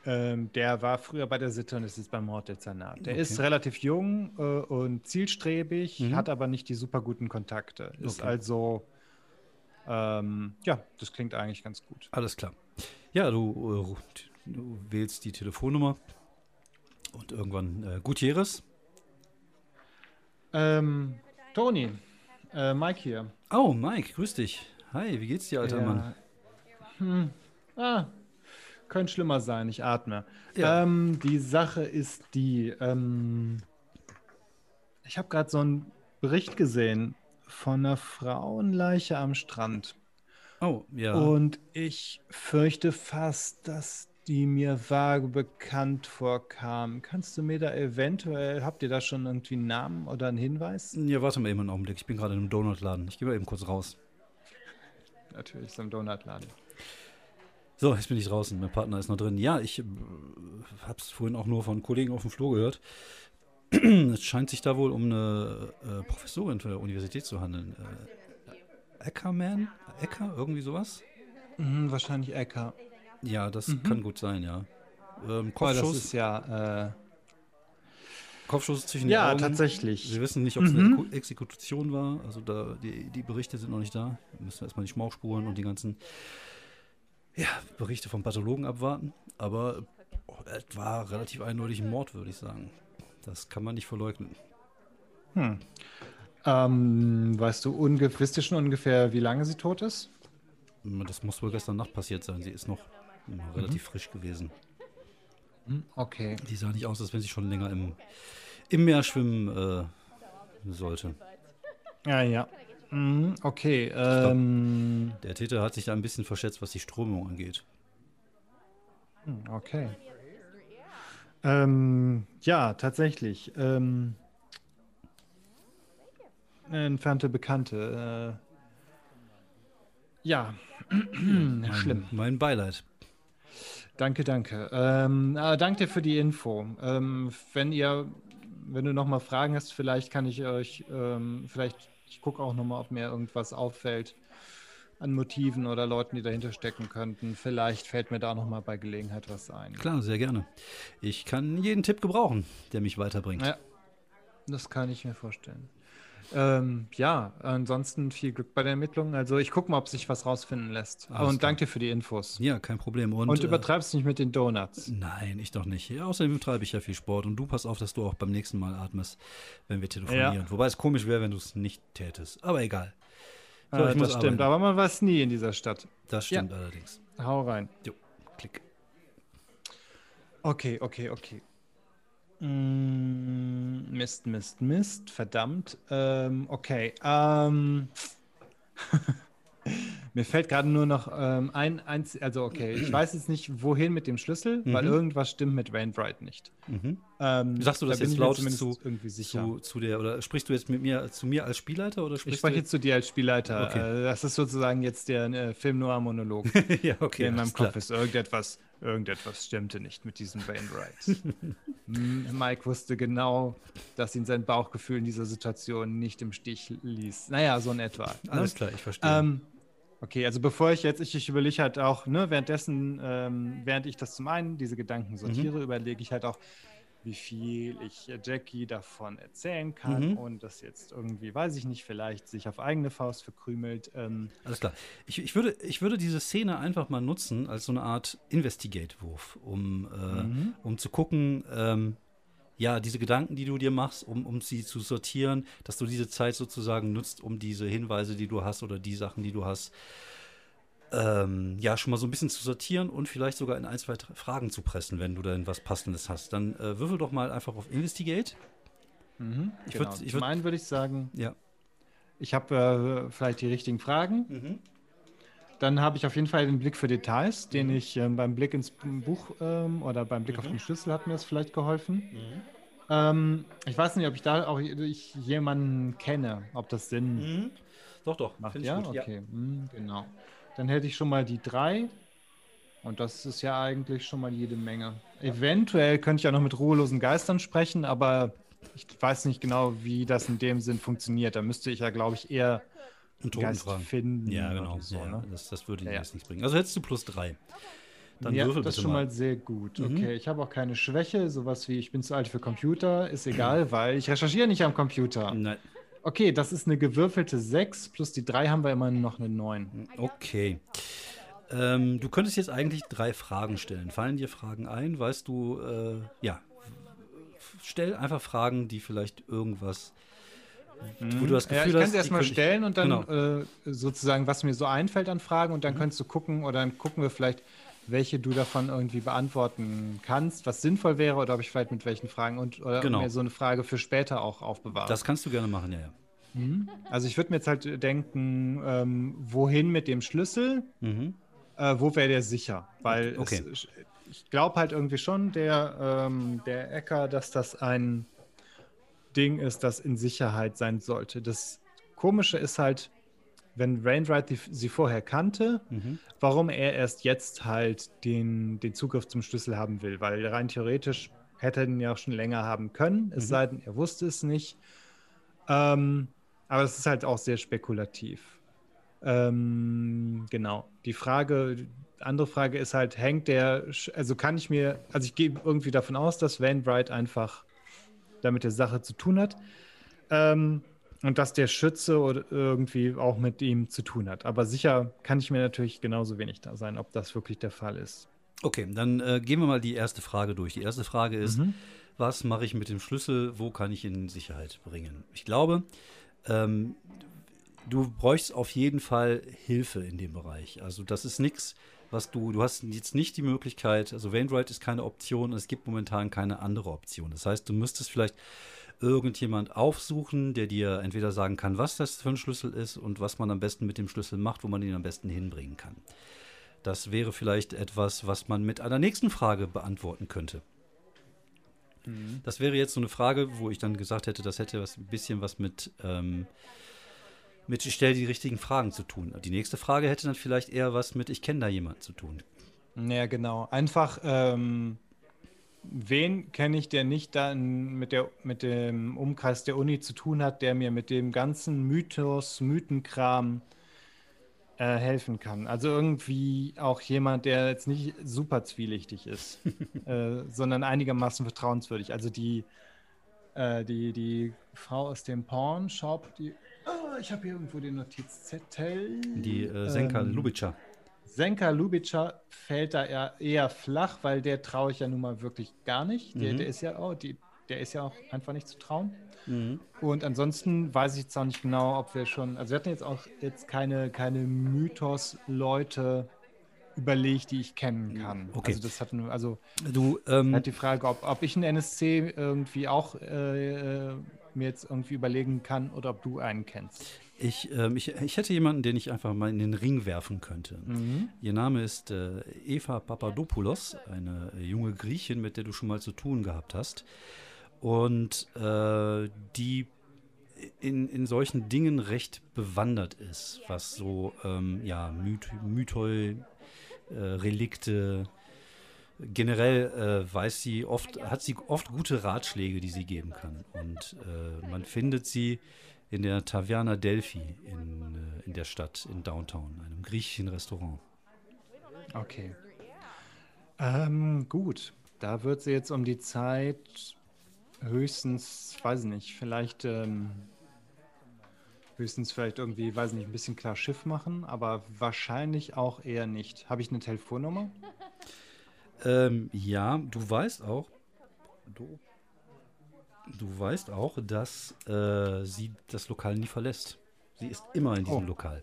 ähm, der war früher bei der Sitte und ist jetzt beim Morddezernat. Der Okay. ist relativ jung äh, und zielstrebig, Mhm. hat aber nicht die super guten Kontakte. Ist Okay. also, ähm, ja, das klingt eigentlich ganz gut. Alles klar. Ja, du, äh, du wählst die Telefonnummer und irgendwann äh, Gutierrez. Ähm, Toni, äh, Mike hier. Oh, Mike, grüß dich. Hi, wie geht's dir, alter Ja. Mann? Hm. Ah, könnte schlimmer sein, ich atme. Ja. Ähm, die Sache ist die, ähm, ich habe gerade so einen Bericht gesehen von einer Frauenleiche am Strand. Oh, ja. Und ich fürchte fast, dass die mir vage bekannt vorkam. Kannst du mir da eventuell, habt ihr da schon irgendwie einen Namen oder einen Hinweis? Ja, warte mal eben einen Augenblick. Ich bin gerade in einem Donutladen. Ich gehe mal eben kurz raus. Natürlich, so im Donutladen. So, jetzt bin ich draußen. Mein Partner ist noch drin. Ja, ich äh, habe es vorhin auch nur von Kollegen auf dem Flur gehört. [clears throat] es scheint sich da wohl um eine äh, Professorin für der Universität zu handeln. Äh, Eckerman? Ecker? Irgendwie sowas? Mhm, wahrscheinlich Ecker. Ja, das kann gut sein, ja. Ähm, Oh, das Kopfschuss, ist ja, äh, Kopfschuss zwischen ja, den Augen. tatsächlich. Wir wissen nicht, ob es Mhm. eine Eku- Exekution war. Also da, die, die Berichte sind noch nicht da. Wir müssen erstmal die Schmauchspuren und die ganzen ja, Berichte vom Pathologen abwarten. Aber oh, es war relativ eindeutig ein Mord, würde ich sagen. Das kann man nicht verleugnen. Ähm, weißt du, wisst ihr schon ungefähr, wie lange sie tot ist? Das muss wohl gestern Nacht passiert sein. Sie ist noch Mhm. relativ frisch gewesen. Okay. Die sah nicht aus, als wenn sie schon länger im, im Meer schwimmen äh, sollte. Ja, ja. Mhm, okay. Ähm, Der Täter hat sich da ein bisschen verschätzt, was die Strömung angeht. hm, okay. Ähm, ja, tatsächlich. Ähm, entfernte Bekannte. Äh, ja, [clears throat] Mein, schlimm. Mein Beileid. Danke, danke. Ähm, danke dir für die Info. Ähm, wenn ihr, wenn du noch mal Fragen hast, vielleicht kann ich euch, ähm, vielleicht, ich gucke auch noch mal, ob mir irgendwas auffällt an Motiven oder Leuten, die dahinter stecken könnten. Vielleicht fällt mir da noch mal bei Gelegenheit was ein. Klar, sehr gerne. Ich kann jeden Tipp gebrauchen, der mich weiterbringt. Ja, das kann ich mir vorstellen. Ähm, ja, ansonsten viel Glück bei der Ermittlung. Also ich gucke mal, ob sich was rausfinden lässt. Alles Und danke dir für die Infos. Ja, kein Problem. Und, Und, äh, übertreibst nicht mit den Donuts. Nein, ich doch nicht. Ja, außerdem treibe ich ja viel Sport und du pass auf, dass du auch beim nächsten Mal atmest, wenn wir telefonieren. Ja. Wobei es komisch wäre, wenn du es nicht tätest. Aber egal. So, äh, das stimmt, arbeiten. aber man weiß nie in dieser Stadt. Das stimmt allerdings. Hau rein. Jo, klick. Okay, okay, okay. Mm, Mist, Mist, Mist. Verdammt. Ähm, okay. Ähm, [laughs] Mir fällt gerade nur noch ähm, ein, eins, also okay, ich weiß jetzt nicht, wohin mit dem Schlüssel, weil Mhm. irgendwas stimmt mit Wainwright nicht. Mhm. Ähm, Sagst du da das bin jetzt laut zu, irgendwie sicher. zu, zu der, oder sprichst du jetzt mit mir, zu mir als Spielleiter oder ich spreche jetzt zu dir als Spielleiter. Okay. Äh, das ist sozusagen jetzt der äh, Film-Noir-Monolog, [laughs] ja, okay. der in meinem alles klar. Kopf ist. Irgendetwas, irgendetwas stimmte nicht mit diesem Wainwright. [laughs] Mike wusste genau, dass ihn sein Bauchgefühl in dieser Situation nicht im Stich ließ. Naja, so in etwa. Ne? Alles klar, ich verstehe. Ähm, okay, also bevor ich jetzt, ich, ich überlege halt auch, ne, währenddessen, ähm, während ich das zum einen, diese Gedanken sortiere, Mhm. überlege ich halt auch, wie viel ich Jackie davon erzählen kann Mhm. und das jetzt irgendwie, weiß ich nicht, vielleicht sich auf eigene Faust verkrümelt. Ähm, Alles klar. Ich, ich, würde, ich würde diese Szene einfach mal nutzen als so eine Art Investigate-Wurf, um, äh, Mhm. um zu gucken, ähm, ja, diese Gedanken, die du dir machst, um, um sie zu sortieren, dass du diese Zeit sozusagen nutzt, um diese Hinweise, die du hast oder die Sachen, die du hast, ähm, ja, schon mal so ein bisschen zu sortieren und vielleicht sogar in ein, zwei Fragen zu pressen, wenn du dann was Passendes hast. Dann äh, würfel doch mal einfach auf Investigate. mhm, Ich genau. würd- ich würd- einen würde ich sagen, Ja. ich habe äh, vielleicht die richtigen Fragen. Mhm. Dann habe ich auf jeden Fall den Blick für Details, den ich ähm, beim Blick ins Buch ähm, oder beim Blick auf den Schlüssel hat mir das vielleicht geholfen. Ähm, ich weiß nicht, ob ich da auch ich jemanden kenne, ob das Sinn Mhm. Doch, doch. macht. find ich Ja, gut, okay, Hm, genau. Dann hätte ich schon mal die drei. Und das ist ja eigentlich schon mal jede Menge. Eventuell könnte ich auch noch mit ruhelosen Geistern sprechen, aber ich weiß nicht genau, wie das in dem Sinn funktioniert. Da müsste ich ja, glaube ich, eher einen Geist Totenfragen. finden. Ja, genau. So, ja, ne? das, das würde Ja, ja. jetzt nichts bringen. Also hättest du plus drei. Dann ja, würfel das ist schon mal. mal sehr gut. Mhm. Okay, ich habe auch keine Schwäche, sowas wie ich bin zu alt für Computer, ist egal, weil ich recherchiere nicht am Computer. Nein. Okay, das ist eine gewürfelte 6, plus die 3 haben wir immer noch eine 9. Okay. Ähm, du könntest jetzt eigentlich drei Fragen stellen. Fallen dir Fragen ein? Weißt du, äh, ja. Stell einfach Fragen, die vielleicht irgendwas, wo du das Ja, Gefühl ich kann sie erstmal stellen und dann Genau. äh, sozusagen, was mir so einfällt an Fragen Mhm. und dann könntest du gucken oder dann gucken wir vielleicht, welche du davon irgendwie beantworten kannst, was sinnvoll wäre oder ob ich vielleicht mit welchen Fragen und oder Genau. mir so eine Frage für später auch aufbewahre. Das kannst du gerne machen, ja, ja. also ich würde mir jetzt halt denken, ähm, wohin mit dem Schlüssel? Mhm. Äh, wo wäre der sicher? Weil Okay. es, ich glaube halt irgendwie schon, der, ähm, der Ecker, dass das ein Ding ist, das in Sicherheit sein sollte. Das Komische ist halt, wenn Wainwright die, sie vorher kannte, Mhm. warum er erst jetzt halt den, den Zugriff zum Schlüssel haben will. Weil rein theoretisch hätte er ihn ja auch schon länger haben können, es Mhm. sei denn, er wusste es nicht. Ähm, aber es ist halt auch sehr spekulativ. Ähm, genau. Die Frage, andere Frage ist halt, hängt der, also kann ich mir, also ich gehe irgendwie davon aus, dass Van Bright einfach damit der Sache zu tun hat. Ähm, und dass der Schütze oder irgendwie auch mit ihm zu tun hat. Aber sicher kann ich mir natürlich genauso wenig da sein, ob das wirklich der Fall ist. Okay, dann äh, gehen wir mal die erste Frage durch. Die erste Frage ist, Mhm. was mache ich mit dem Schlüssel? Wo kann ich ihn in Sicherheit bringen? Ich glaube, ähm, du bräuchst auf jeden Fall Hilfe in dem Bereich. Also das ist nichts, was du, du hast jetzt nicht die Möglichkeit, also Wainwright ist keine Option, es gibt momentan keine andere Option. Das heißt, du müsstest vielleicht irgendjemand aufsuchen, der dir entweder sagen kann, was das für ein Schlüssel ist und was man am besten mit dem Schlüssel macht, wo man ihn am besten hinbringen kann. Das wäre vielleicht etwas, was man mit einer nächsten Frage beantworten könnte. Das wäre jetzt so eine Frage, wo ich dann gesagt hätte, das hätte was, ein bisschen was mit, ähm, mit ich stelle die richtigen Fragen zu tun. Die nächste Frage hätte dann vielleicht eher was mit ich kenne da jemanden zu tun. Ja, genau. Einfach, ähm, wen kenne ich, der nicht dann mit, der, mit dem Umkreis der Uni zu tun hat, der mir mit dem ganzen Mythos, Mythenkram äh, helfen kann. Also irgendwie auch jemand, der jetzt nicht super zwielichtig ist, [laughs] äh, sondern einigermaßen vertrauenswürdig. Also die, äh, die, die Frau aus dem Porn-Shop, die. Oh, ich habe hier irgendwo den Notizzettel. Die äh, Senka Ähm, Lubitscher. Senka Lubica fällt da eher, eher flach, weil der traue ich ja nun mal wirklich gar nicht. Der, Mhm. der ist ja auch, die, der ist ja auch einfach nicht zu trauen. Mhm. Und ansonsten weiß ich jetzt auch nicht genau, ob wir schon, also wir hatten jetzt auch jetzt keine, keine Mythos-Leute überlegt, die ich kennen kann. Okay. Also das hat nur, also Du, ähm, halt die Frage, ob, ob ich einen NSC irgendwie auch äh, äh, mir jetzt irgendwie überlegen kann oder ob du einen kennst. Ich, ähm, ich, ich hätte jemanden, den ich einfach mal in den Ring werfen könnte. Mhm. Ihr Name ist äh, Eva Papadopoulos, eine junge Griechin, mit der du schon mal zu tun gehabt hast. Und äh, die in, in solchen Dingen recht bewandert ist, was so ähm, ja, Myth Mythoi, äh, Relikte, generell äh, weiß sie oft, hat sie oft gute Ratschläge, die sie geben kann. Und äh, man findet sie in der Taverna Delphi in, äh, in der Stadt, in Downtown, einem griechischen Restaurant. Okay. Ähm, gut. Da wird sie jetzt um die Zeit höchstens, weiß ich nicht, vielleicht ähm, höchstens vielleicht irgendwie, weiß ich nicht, ein bisschen klar Schiff machen, aber wahrscheinlich auch eher nicht. Habe ich eine Telefonnummer? Ähm, ja, du weißt auch, du, du weißt auch, dass äh, sie das Lokal nie verlässt. Sie ist immer in diesem Oh. Lokal.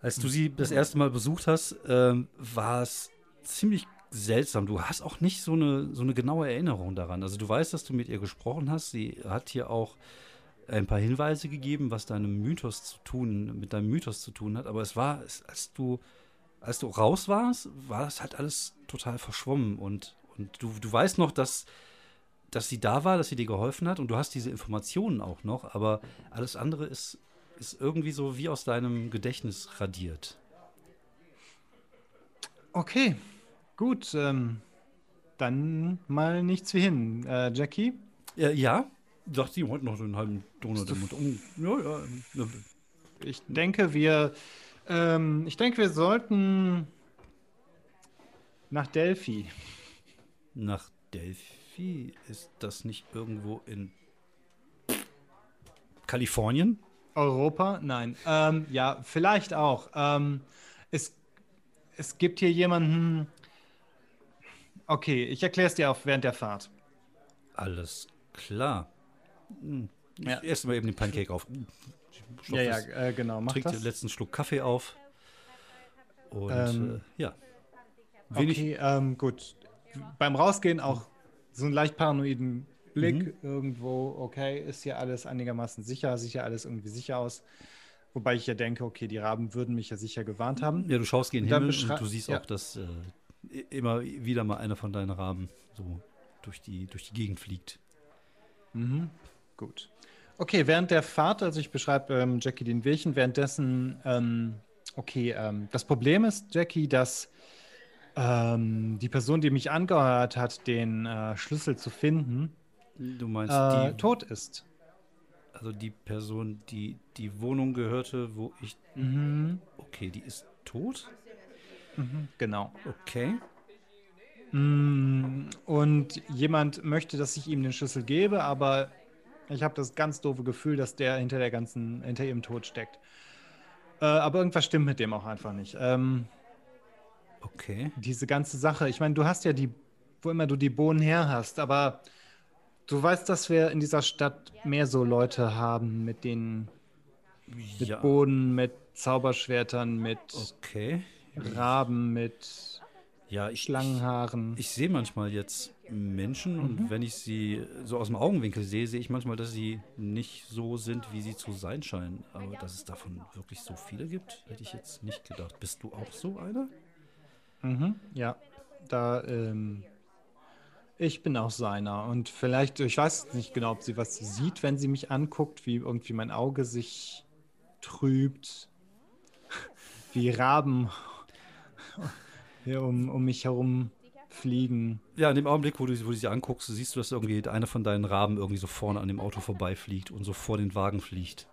Als du sie das erste Mal besucht hast, ähm, war es ziemlich seltsam. Du hast auch nicht so eine, so eine genaue Erinnerung daran. Also du weißt, dass du mit ihr gesprochen hast. Sie hat hier auch ein paar Hinweise gegeben, was deinem Mythos zu tun, mit deinem Mythos zu tun hat. Aber es war, als du, als du raus warst, war das halt alles total verschwommen. Und, und du, du weißt noch, dass, dass sie da war, dass sie dir geholfen hat und du hast diese Informationen auch noch, aber alles andere ist, ist irgendwie so wie aus deinem Gedächtnis radiert. Okay, gut. Ähm, dann mal nichts wie hin. Äh, Jackie? Ja, ja sagt sie heute noch so einen halben Donut im Mund. Oh, ja. ja. Ich denke, wir, ähm, ich denke, wir sollten nach Delphi. Nach Delphi ist das nicht irgendwo in Kalifornien? Europa? Nein. Ähm, ja, vielleicht auch. Ähm, es, es gibt hier jemanden. Okay, ich erkläre es dir auch während der Fahrt. Alles klar. Hm, Ich Ja. esse mal eben den Pancake auf. Stoff ist- äh, genau. Mach trinkt das. den letzten Schluck Kaffee auf. Und Ähm, äh, ja. Wenig, Okay, ähm, gut. Beim Rausgehen auch so einen leicht paranoiden Blick Mhm. irgendwo. Okay, ist hier alles einigermaßen sicher? Sieht ja alles irgendwie sicher aus? Wobei ich ja denke, okay, die Raben würden mich ja sicher gewarnt haben. Ja, du schaust gegen den Himmel und du siehst ja. auch, dass äh, immer wieder mal einer von deinen Raben so durch die, durch die Gegend fliegt. Mhm. Gut. Okay, während der Fahrt, also ich beschreibe ähm, Jackie den Wehchen, währenddessen, ähm, okay, ähm, das Problem ist, Jackie, dass ähm, die Person, die mich angeheuert hat, den äh, Schlüssel zu finden, Du meinst äh, die, tot ist. also die Person, die die Wohnung gehörte, wo ich. Mhm. Okay, die ist tot? Mhm. Genau. Okay. Mm, Und jemand möchte, dass ich ihm den Schlüssel gebe, aber ich habe das ganz doofe Gefühl, dass der hinter der ganzen, hinter ihrem Tod steckt. Äh, aber irgendwas stimmt mit dem auch einfach nicht. Ähm, Okay. diese ganze Sache, ich meine, du hast ja die, wo immer du die Bohnen her hast, aber du weißt, dass wir in dieser Stadt mehr so Leute haben mit den mit Ja. Bohnen, mit Zauberschwertern, mit Okay. Raben, mit Ja, ich, Schlangenhaaren. Ich sehe manchmal jetzt Menschen Mhm. und wenn ich sie so aus dem Augenwinkel sehe, sehe ich manchmal, dass sie nicht so sind, wie sie zu sein scheinen. Aber dass es davon wirklich so viele gibt, hätte ich jetzt nicht gedacht. Bist du auch so einer? Mhm, ja, da, ähm, ich bin auch seiner. Und vielleicht, ich weiß nicht genau, ob sie was sieht, wenn sie mich anguckt, wie irgendwie mein Auge sich trübt, [laughs] wie Raben [laughs] hier um, um mich herum fliegen. Ja, in dem Augenblick, wo du, wo du sie anguckst, siehst du, dass irgendwie einer von deinen Raben irgendwie so vorne an dem Auto vorbeifliegt und so vor den Wagen fliegt.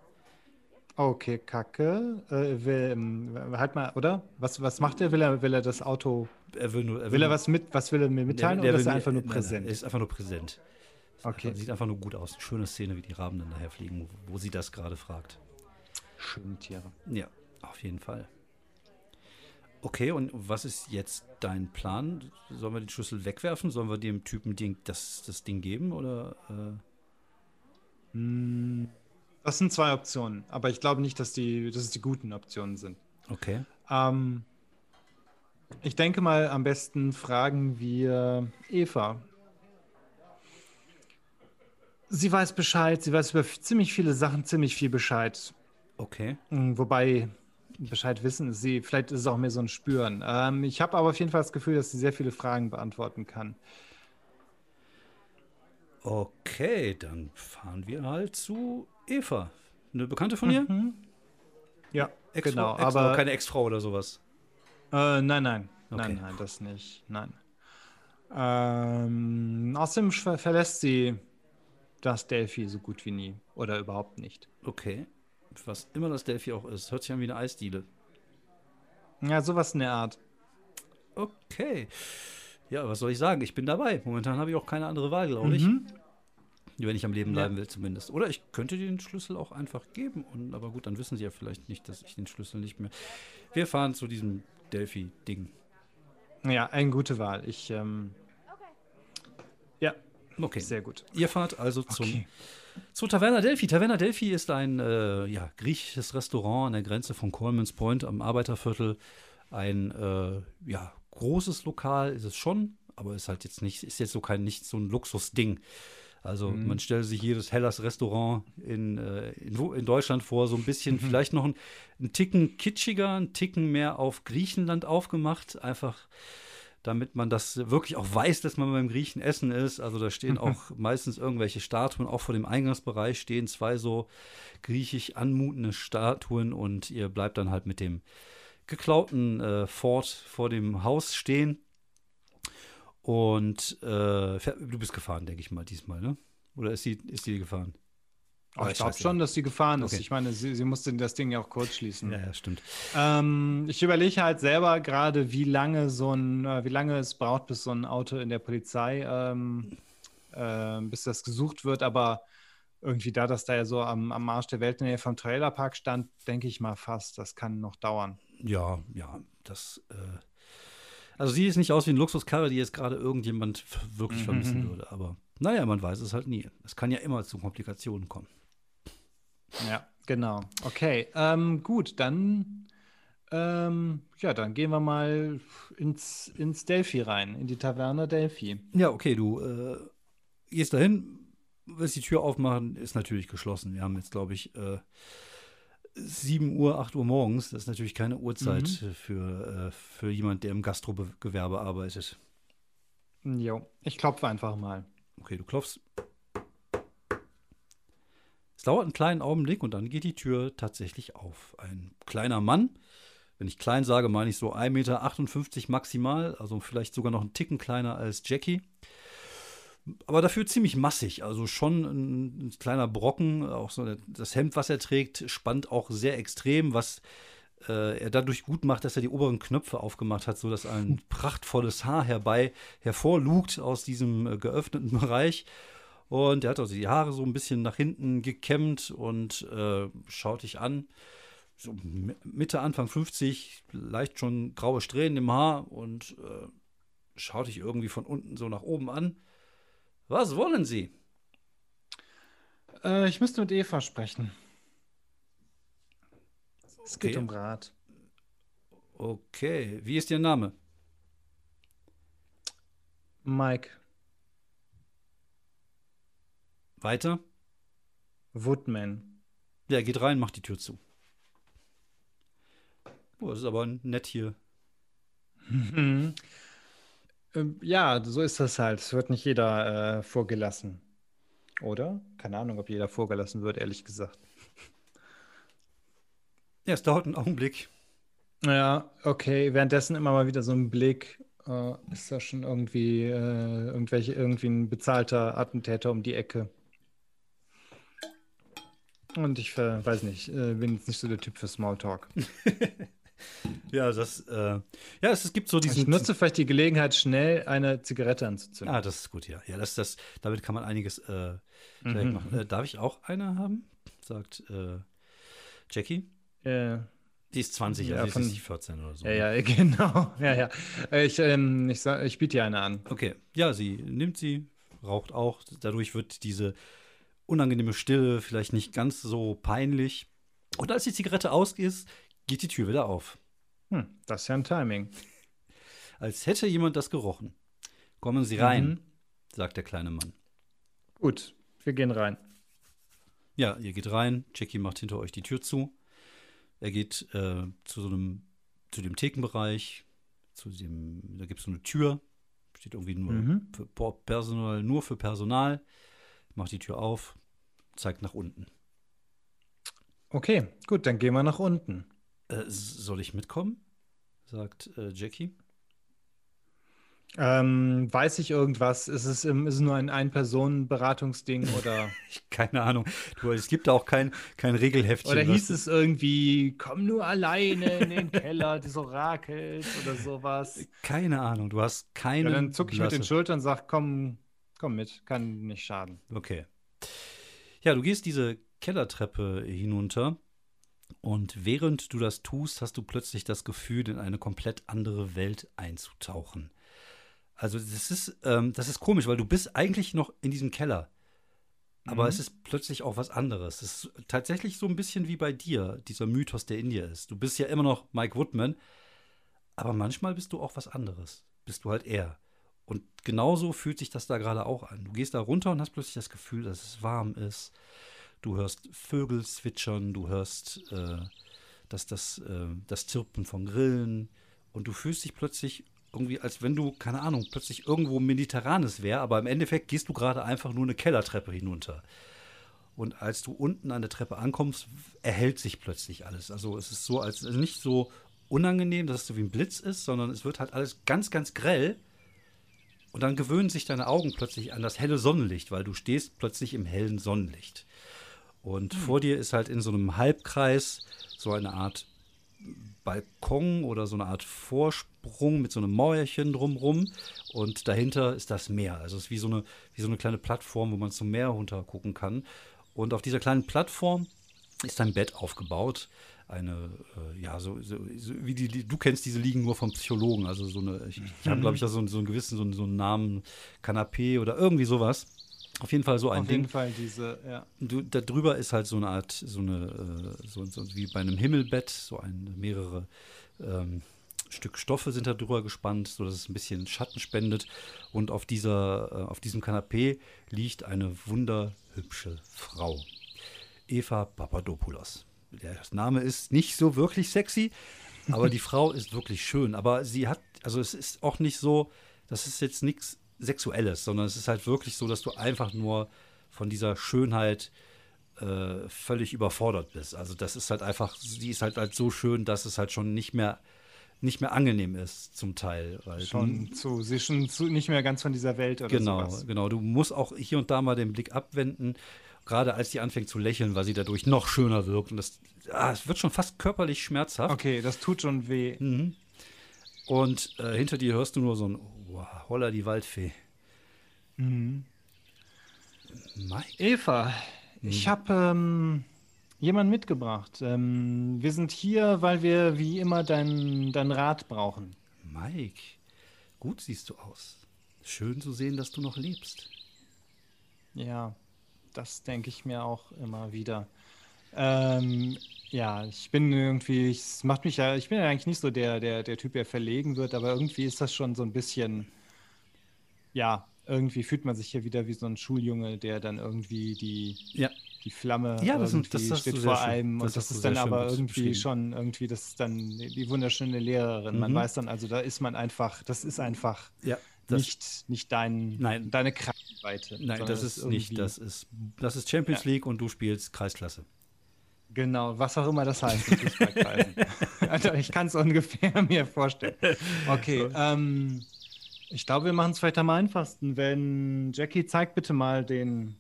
Okay, Kacke. Äh, will, ähm, halt mal, oder? Was, was macht er? Will er, will er das Auto, Er will nur. Er will er nur- was mit, was will er mir mitteilen der oder ist will er einfach nur nein, nein, präsent? Er ist einfach nur präsent. Okay. Sieht einfach nur gut aus. Schöne Szene, wie die Raben dann daher fliegen, wo sie das gerade fragt. Schöne Tiere. Ja, auf jeden Fall. Okay, und was ist jetzt dein Plan? Sollen wir den Schlüssel wegwerfen? Sollen wir dem Typen Ding, das, das Ding geben? Oder äh, Hm, Das sind zwei Optionen, aber ich glaube nicht, dass, die, dass es die guten Optionen sind. okay. Ähm, Ich denke mal, am besten fragen wir Eva. Sie weiß Bescheid, sie weiß über ziemlich viele Sachen ziemlich viel Bescheid. Okay. Mm, Wobei Bescheid wissen ist sie, vielleicht ist es auch mehr so ein Spüren. Ähm, ich habe aber auf jeden Fall das Gefühl, dass sie sehr viele Fragen beantworten kann. Okay, dann fahren wir halt zu Eva. Eine Bekannte von ihr? Ja, Ex-Frau- genau. Ex-Frau, aber keine Ex-Frau oder sowas. Äh, nein, nein. Okay. Nein, nein, das nicht. Nein. Ähm, außerdem ver verlässt sie das Delphi so gut wie nie. Oder überhaupt nicht. Okay. Was immer das Delphi auch ist. Hört sich an wie eine Eisdiele. Ja, sowas in der Art. Okay. Ja, was soll ich sagen? Ich bin dabei. Momentan habe ich auch keine andere Wahl, glaube ich. Mhm. Wenn ich am Leben Ja. bleiben will, zumindest. Oder ich könnte dir den Schlüssel auch einfach geben. Und, aber gut, dann wissen sie ja vielleicht nicht, dass ich den Schlüssel nicht mehr. Wir fahren zu diesem Delphi-Ding. Ja, eine gute Wahl. Ich, ähm, ja, Okay. sehr gut. Ihr fahrt also zum, Okay. zu Taverna Delphi. Taverna Delphi ist ein äh, ja, griechisches Restaurant an der Grenze von Coleman's Point am Arbeiterviertel. Ein äh, ja, großes Lokal ist es schon, aber ist halt jetzt nicht, ist jetzt so kein nicht so ein Luxusding. Also man stellt sich jedes Hellas Restaurant in, äh, in, in Deutschland vor, so ein bisschen, [laughs] vielleicht noch ein, ein Ticken kitschiger, ein Ticken mehr auf Griechenland aufgemacht, einfach damit man das wirklich auch weiß, dass man beim Griechen essen ist. Also da stehen [laughs] auch meistens irgendwelche Statuen, auch vor dem Eingangsbereich stehen zwei so griechisch anmutende Statuen und ihr bleibt dann halt mit dem geklauten äh, Fort vor dem Haus stehen. Und äh, du bist gefahren, denke ich mal, diesmal, ne? Oder ist sie, ist sie gefahren? Ah, ich glaube schon, dass sie gefahren ist. Okay. Ich meine, sie, sie musste das Ding ja auch kurz schließen. Ja, ja, stimmt. Ähm, ich überlege halt selber gerade, wie lange so ein, äh, wie lange es braucht, bis so ein Auto in der Polizei, ähm, äh, bis das gesucht wird. Aber irgendwie da, dass da ja so am, am Arsch der Welt in der Nähe vom Trailerpark stand, denke ich mal fast, das kann noch dauern. Ja, ja, das. Äh, also sie ist nicht aus wie ein Luxuskarre, die jetzt gerade irgendjemand wirklich vermissen würde. Aber naja, man weiß es halt nie. Es kann ja immer zu Komplikationen kommen. Ja, genau. Okay, ähm, gut, dann, ähm, ja, dann gehen wir mal ins, ins Delphi rein, in die Taverne Delphi. Ja, okay, du äh, gehst dahin, willst die Tür aufmachen, ist natürlich geschlossen. Wir haben jetzt, glaube ich, äh, 7 Uhr, 8 Uhr morgens. Das ist natürlich keine Uhrzeit für, äh, für jemand, der im Gastrogewerbe arbeitet. Jo, ich klopfe einfach mal. Okay, du klopfst. Es dauert einen kleinen Augenblick und dann geht die Tür tatsächlich auf. Ein kleiner Mann, wenn ich klein sage, meine ich so 1,58 Meter maximal, also vielleicht sogar noch einen Ticken kleiner als Jackie. Aber dafür ziemlich massig, also schon ein, ein kleiner Brocken. Auch so das Hemd, was er trägt, spannt auch sehr extrem, was äh, er dadurch gut macht, dass er die oberen Knöpfe aufgemacht hat, sodass ein prachtvolles Haar herbei hervorlugt aus diesem äh, geöffneten [laughs] Bereich. Und er hat also die Haare so ein bisschen nach hinten gekämmt und äh, schaut dich an. So Mi- Mitte, Anfang 50, leicht schon graue Strähnen im Haar und äh, schaut dich irgendwie von unten so nach oben an. Was wollen Sie? Äh, ich müsste mit Eva sprechen. Es geht Okay. um Rat. Okay, wie ist Ihr Name? Mike Weiter? Woodman. Ja, geht rein, macht die Tür zu. Oh, das ist aber nett hier. [laughs] Ähm, ja, so ist das halt. Es wird nicht jeder äh, vorgelassen. Oder? Keine Ahnung, ob jeder vorgelassen wird, ehrlich gesagt. [laughs] Ja, es dauert einen Augenblick. Ja, okay. Währenddessen immer mal wieder so ein Blick. Äh, ist da schon irgendwie äh, irgendwelche, irgendwie ein bezahlter Attentäter um die Ecke? Und ich äh, weiß nicht, äh, bin jetzt nicht so der Typ für Smalltalk. [laughs] Ja, das, äh, ja, es, es gibt so diesen. Ich nutze vielleicht die Gelegenheit, schnell eine Zigarette anzuzünden. Ah, das ist gut, ja. Ja, das, das, damit kann man einiges äh, Mhm. machen. Äh, darf ich auch eine haben? Sagt äh, Jackie. Äh, Die ist 20, Ja, also ist von- nicht 14 oder so. ja, ja, [laughs] genau. Ja, ja. Ich, ähm, ich, ich biete dir eine an. Okay, ja, sie nimmt sie, raucht auch. Dadurch wird diese unangenehme Stille vielleicht nicht ganz so peinlich. Und als die Zigarette aus ist, geht die Tür wieder auf. Hm, das ist ja ein Timing. [laughs] als hätte jemand das gerochen. Kommen Sie rein, mhm. sagt der kleine Mann. Gut, wir gehen rein. Ja, ihr geht rein. Jackie macht hinter euch die Tür zu. Er geht äh, zu so einem, zu dem Thekenbereich. Zu dem, da gibt es so eine Tür. Steht irgendwie nur mhm. für Personal, nur für Personal. Macht die Tür auf, zeigt nach unten. Okay, gut, dann gehen wir nach unten. Äh, soll ich mitkommen? sagt äh, Jackie. Ähm, weiß ich irgendwas? Ist es, ist es nur ein Ein-Personen-Beratungsding [laughs] oder? Keine Ahnung. Du, es gibt auch kein, kein Regelheftchen. Oder hieß es irgendwie, komm nur alleine in den Keller des Orakels oder sowas? Keine Ahnung. Du hast keine. Ja, dann zucke ich mit den Schultern und sage, komm, komm mit, kann nicht schaden. Okay. Ja, du gehst diese Kellertreppe hinunter und während du das tust, hast du plötzlich das Gefühl, in eine komplett andere Welt einzutauchen. Also das ist, ähm, das ist komisch, weil du bist eigentlich noch in diesem Keller. Aber mhm. es ist plötzlich auch was anderes. Es ist tatsächlich so ein bisschen wie bei dir, dieser Mythos, der in dir ist. Du bist ja immer noch Mike Woodman, aber manchmal bist du auch was anderes. Bist du halt er. Und genauso fühlt sich das da gerade auch an. Du gehst da runter und hast plötzlich das Gefühl, dass es warm ist. Du hörst Vögel zwitschern, du hörst äh, das, das, äh, das Zirpen von Grillen und du fühlst dich plötzlich irgendwie, als wenn du, keine Ahnung, plötzlich irgendwo Mediterranes wäre, aber im Endeffekt gehst du gerade einfach nur eine Kellertreppe hinunter. Und als du unten an der Treppe ankommst, erhält sich plötzlich alles. Also es ist so, als also nicht so unangenehm, dass es so wie ein Blitz ist, sondern es wird halt alles ganz, ganz grell. Und dann gewöhnen sich deine Augen plötzlich an das helle Sonnenlicht, weil du stehst plötzlich im hellen Sonnenlicht. Und mhm. vor dir ist halt in so einem Halbkreis so eine Art Balkon oder so eine Art Vorsprung mit so einem Mauerchen drumrum und dahinter ist das Meer. Also es ist wie so eine, wie so eine kleine Plattform, wo man zum Meer runter gucken kann. Und auf dieser kleinen Plattform ist ein Bett aufgebaut. Eine, äh, ja, so, so, so, wie die, du kennst diese Liegen nur vom Psychologen. Also so eine, ich, ich habe, glaube ich, da so, so einen gewissen, so, so einen Namen, Kanapé oder irgendwie sowas. Auf jeden Fall so ein Auf Ding. jeden Fall diese, ja. Du, da drüber ist halt so eine Art, so eine, äh, so, so wie bei einem Himmelbett, so ein, mehrere ähm, Stück Stoffe sind da drüber gespannt, sodass es ein bisschen Schatten spendet. Und auf dieser, äh, auf diesem Kanapee liegt eine wunderhübsche Frau. Eva Papadopoulos. Der Name ist nicht so wirklich sexy, aber die [laughs] Frau ist wirklich schön. Aber sie hat, also es ist auch nicht so, das ist jetzt nichts Sexuelles, sondern es ist halt wirklich so, dass du einfach nur von dieser Schönheit äh, völlig überfordert bist. Also das ist halt einfach, sie ist halt, halt so schön, dass es halt schon nicht mehr nicht mehr angenehm ist zum Teil. schon du, zu, sie ist schon zu, nicht mehr ganz von dieser Welt oder genau, sowas. Genau, du musst auch hier und da mal den Blick abwenden, gerade als sie anfängt zu lächeln, weil sie dadurch noch schöner wirkt. Und das, ah, es wird schon fast körperlich schmerzhaft. Okay, das tut schon weh. Mhm. Und äh, hinter dir hörst du nur so ein oh, Holla die Waldfee. Mhm. Eva, mhm. ich habe ähm, jemanden mitgebracht. Ähm, wir sind hier, weil wir wie immer dein, dein Rat brauchen. Mike, gut siehst du aus. Schön zu sehen, dass du noch lebst. Ja, das denke ich mir auch immer wieder. Ähm, ja, ich bin irgendwie, es macht mich ja, ich bin ja eigentlich nicht so der, der, der Typ, der verlegen wird, aber irgendwie ist das schon so ein bisschen, ja, irgendwie fühlt man sich hier wieder wie so ein Schuljunge, der dann irgendwie die, ja. die Flamme ja, das, irgendwie das steht vor einem das und das ist dann aber irgendwie schon irgendwie, das ist dann die wunderschöne Lehrerin. Mhm. Man weiß dann also, da ist man einfach, das ist einfach ja, nicht, nicht dein, nein. deine Kraftweite. Nein, das ist nicht, das ist, das ist Champions League und du spielst Kreisklasse. Genau, was auch immer das [laughs] heißt [laughs] also ich kann es ungefähr [laughs] mir vorstellen. Okay, ähm, ich glaube, wir machen es vielleicht am einfachsten, wenn Jackie zeigt bitte mal den,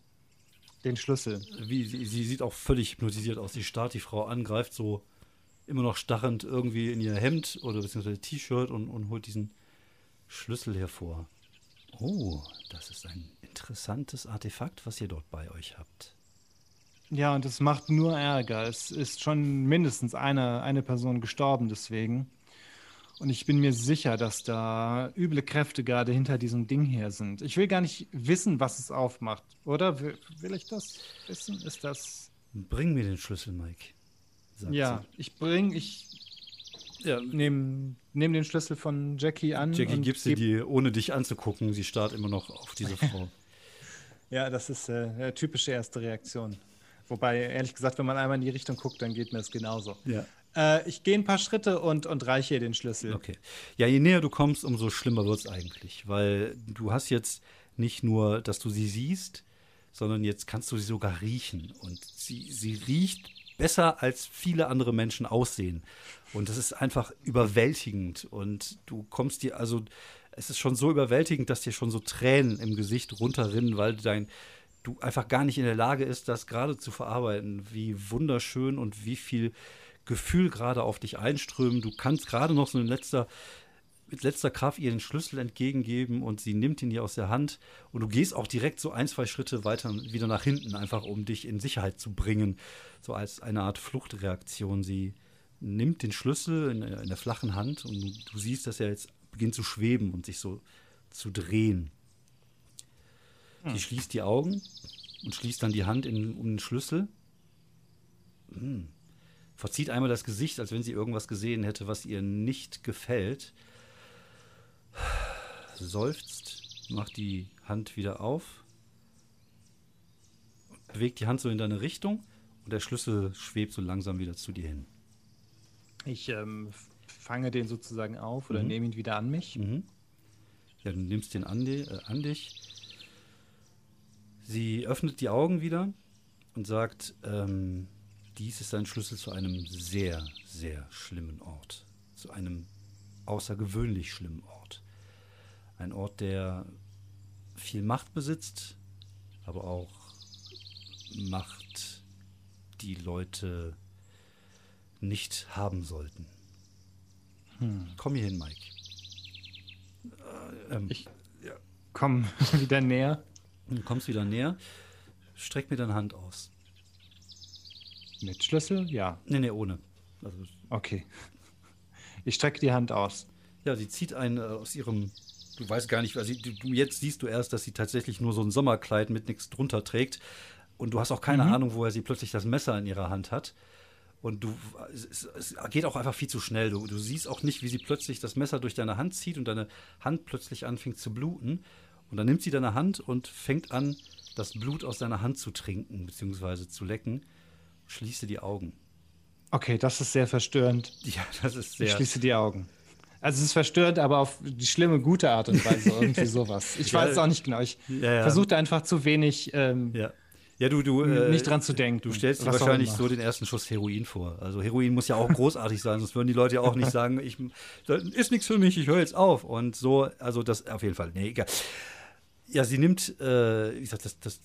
den Schlüssel. Wie, sie, sie sieht auch völlig hypnotisiert aus. Sie starrt die Frau an, greift so immer noch stachend irgendwie in ihr Hemd oder beziehungsweise T-Shirt und, und holt diesen Schlüssel hervor. Oh, das ist ein interessantes Artefakt, was ihr dort bei euch habt. Ja, und es macht nur Ärger. Es ist schon mindestens eine, eine Person gestorben deswegen. Und ich bin mir sicher, dass da üble Kräfte gerade hinter diesem Ding her sind. Ich will gar nicht wissen, was es aufmacht, oder? Will, will ich das wissen? Ist das. Bring mir den Schlüssel, Mike. ja, sie. ich bring, ich ja. nehme nehme den Schlüssel von Jackie an. Jackie gibt sie dir, ohne dich anzugucken. Sie starrt immer noch auf diese [laughs] Frau. ja, das ist äh, typische erste Reaktion. Wobei, ehrlich gesagt, wenn man einmal in die Richtung guckt, dann geht mir das genauso. Ja. Äh, ich gehe ein paar Schritte und, und reiche ihr den Schlüssel. Okay. Ja, je näher du kommst, umso schlimmer wird es eigentlich. Weil du hast jetzt nicht nur, dass du sie siehst, sondern jetzt kannst du sie sogar riechen. Und sie, sie riecht besser als viele andere Menschen aussehen. Und das ist einfach überwältigend. Und du kommst dir, also es ist schon so überwältigend, dass dir schon so Tränen im Gesicht runterrinnen, weil dein, du einfach gar nicht in der Lage ist, das gerade zu verarbeiten. Wie wunderschön und wie viel Gefühl gerade auf dich einströmen. Du kannst gerade noch so in letzter mit letzter Kraft ihr den Schlüssel entgegengeben und sie nimmt ihn dir aus der Hand und du gehst auch direkt so ein, zwei Schritte weiter wieder nach hinten, einfach um dich in Sicherheit zu bringen, so als eine Art Fluchtreaktion. Sie nimmt den Schlüssel in, in der flachen Hand und du, du siehst, dass er jetzt beginnt zu schweben und sich so zu drehen. Hm. Sie schließt die Augen und schließt dann die Hand in, um den Schlüssel. Hm. Verzieht einmal das Gesicht, als wenn sie irgendwas gesehen hätte, was ihr nicht gefällt seufzt, macht die Hand wieder auf, bewegt die Hand so in deine Richtung und der Schlüssel schwebt so langsam wieder zu dir hin. Ich ähm, fange den sozusagen auf oder mhm. nehme ihn wieder an mich. Mhm. Ja, du nimmst den an, die, äh, an dich. Sie öffnet die Augen wieder und sagt, ähm, dies ist ein Schlüssel zu einem sehr, sehr schlimmen Ort. Zu einem außergewöhnlich schlimmen Ort. Ein Ort, der viel Macht besitzt, aber auch Macht, die Leute nicht haben sollten. Hm. Komm hier hin, Mike. Äh, ähm, ich ja. komm [laughs] wieder näher. Du kommst wieder näher. Streck mir deine Hand aus. Mit Schlüssel? Ja. Nee, nee, ohne. Also, okay. Ich strecke die Hand aus. Ja, sie zieht einen äh, aus ihrem du weißt gar nicht, also du, jetzt siehst du erst, dass sie tatsächlich nur so ein Sommerkleid mit nichts drunter trägt. Und du hast auch keine mhm. Ahnung, woher sie plötzlich das Messer in ihrer Hand hat. Und du, es, es, geht auch einfach viel zu schnell. Du, du siehst auch nicht, wie sie plötzlich das Messer durch deine Hand zieht und deine Hand plötzlich anfängt zu bluten. Und dann nimmt sie deine Hand und fängt an, das Blut aus deiner Hand zu trinken, beziehungsweise zu lecken. Schließe die Augen. Okay, das ist sehr verstörend. Ja, das ist sehr. Ich schließe die Augen. Also es ist verstörend, aber auf die schlimme, gute Art und Weise, [laughs] irgendwie sowas. Ich weiß es auch nicht genau. Ich ja, ja. versuche einfach zu wenig ähm, ja. Ja, du, du, äh, nicht dran zu denken. Du stellst dir wahrscheinlich so den ersten Schuss Heroin vor. Also Heroin muss ja auch großartig sein, sonst würden die Leute ja auch nicht [laughs] sagen, ich ist nichts für mich, ich höre jetzt auf. Und so, also das auf jeden Fall. Nee, egal. Ja, sie nimmt, äh, wie gesagt, das, das,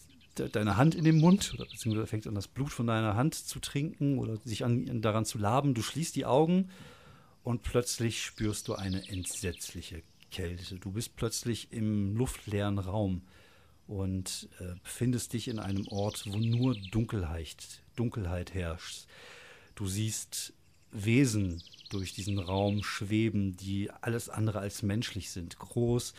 deine Hand in den Mund oder beziehungsweise fängt an, das Blut von deiner Hand zu trinken oder sich an, daran zu laben. Du schließt die Augen und plötzlich spürst du eine entsetzliche Kälte. Du bist plötzlich im luftleeren Raum und äh, befindest dich in einem Ort, wo nur Dunkelheit, Dunkelheit herrscht. Du siehst Wesen durch diesen Raum schweben, die alles andere als menschlich sind. Groß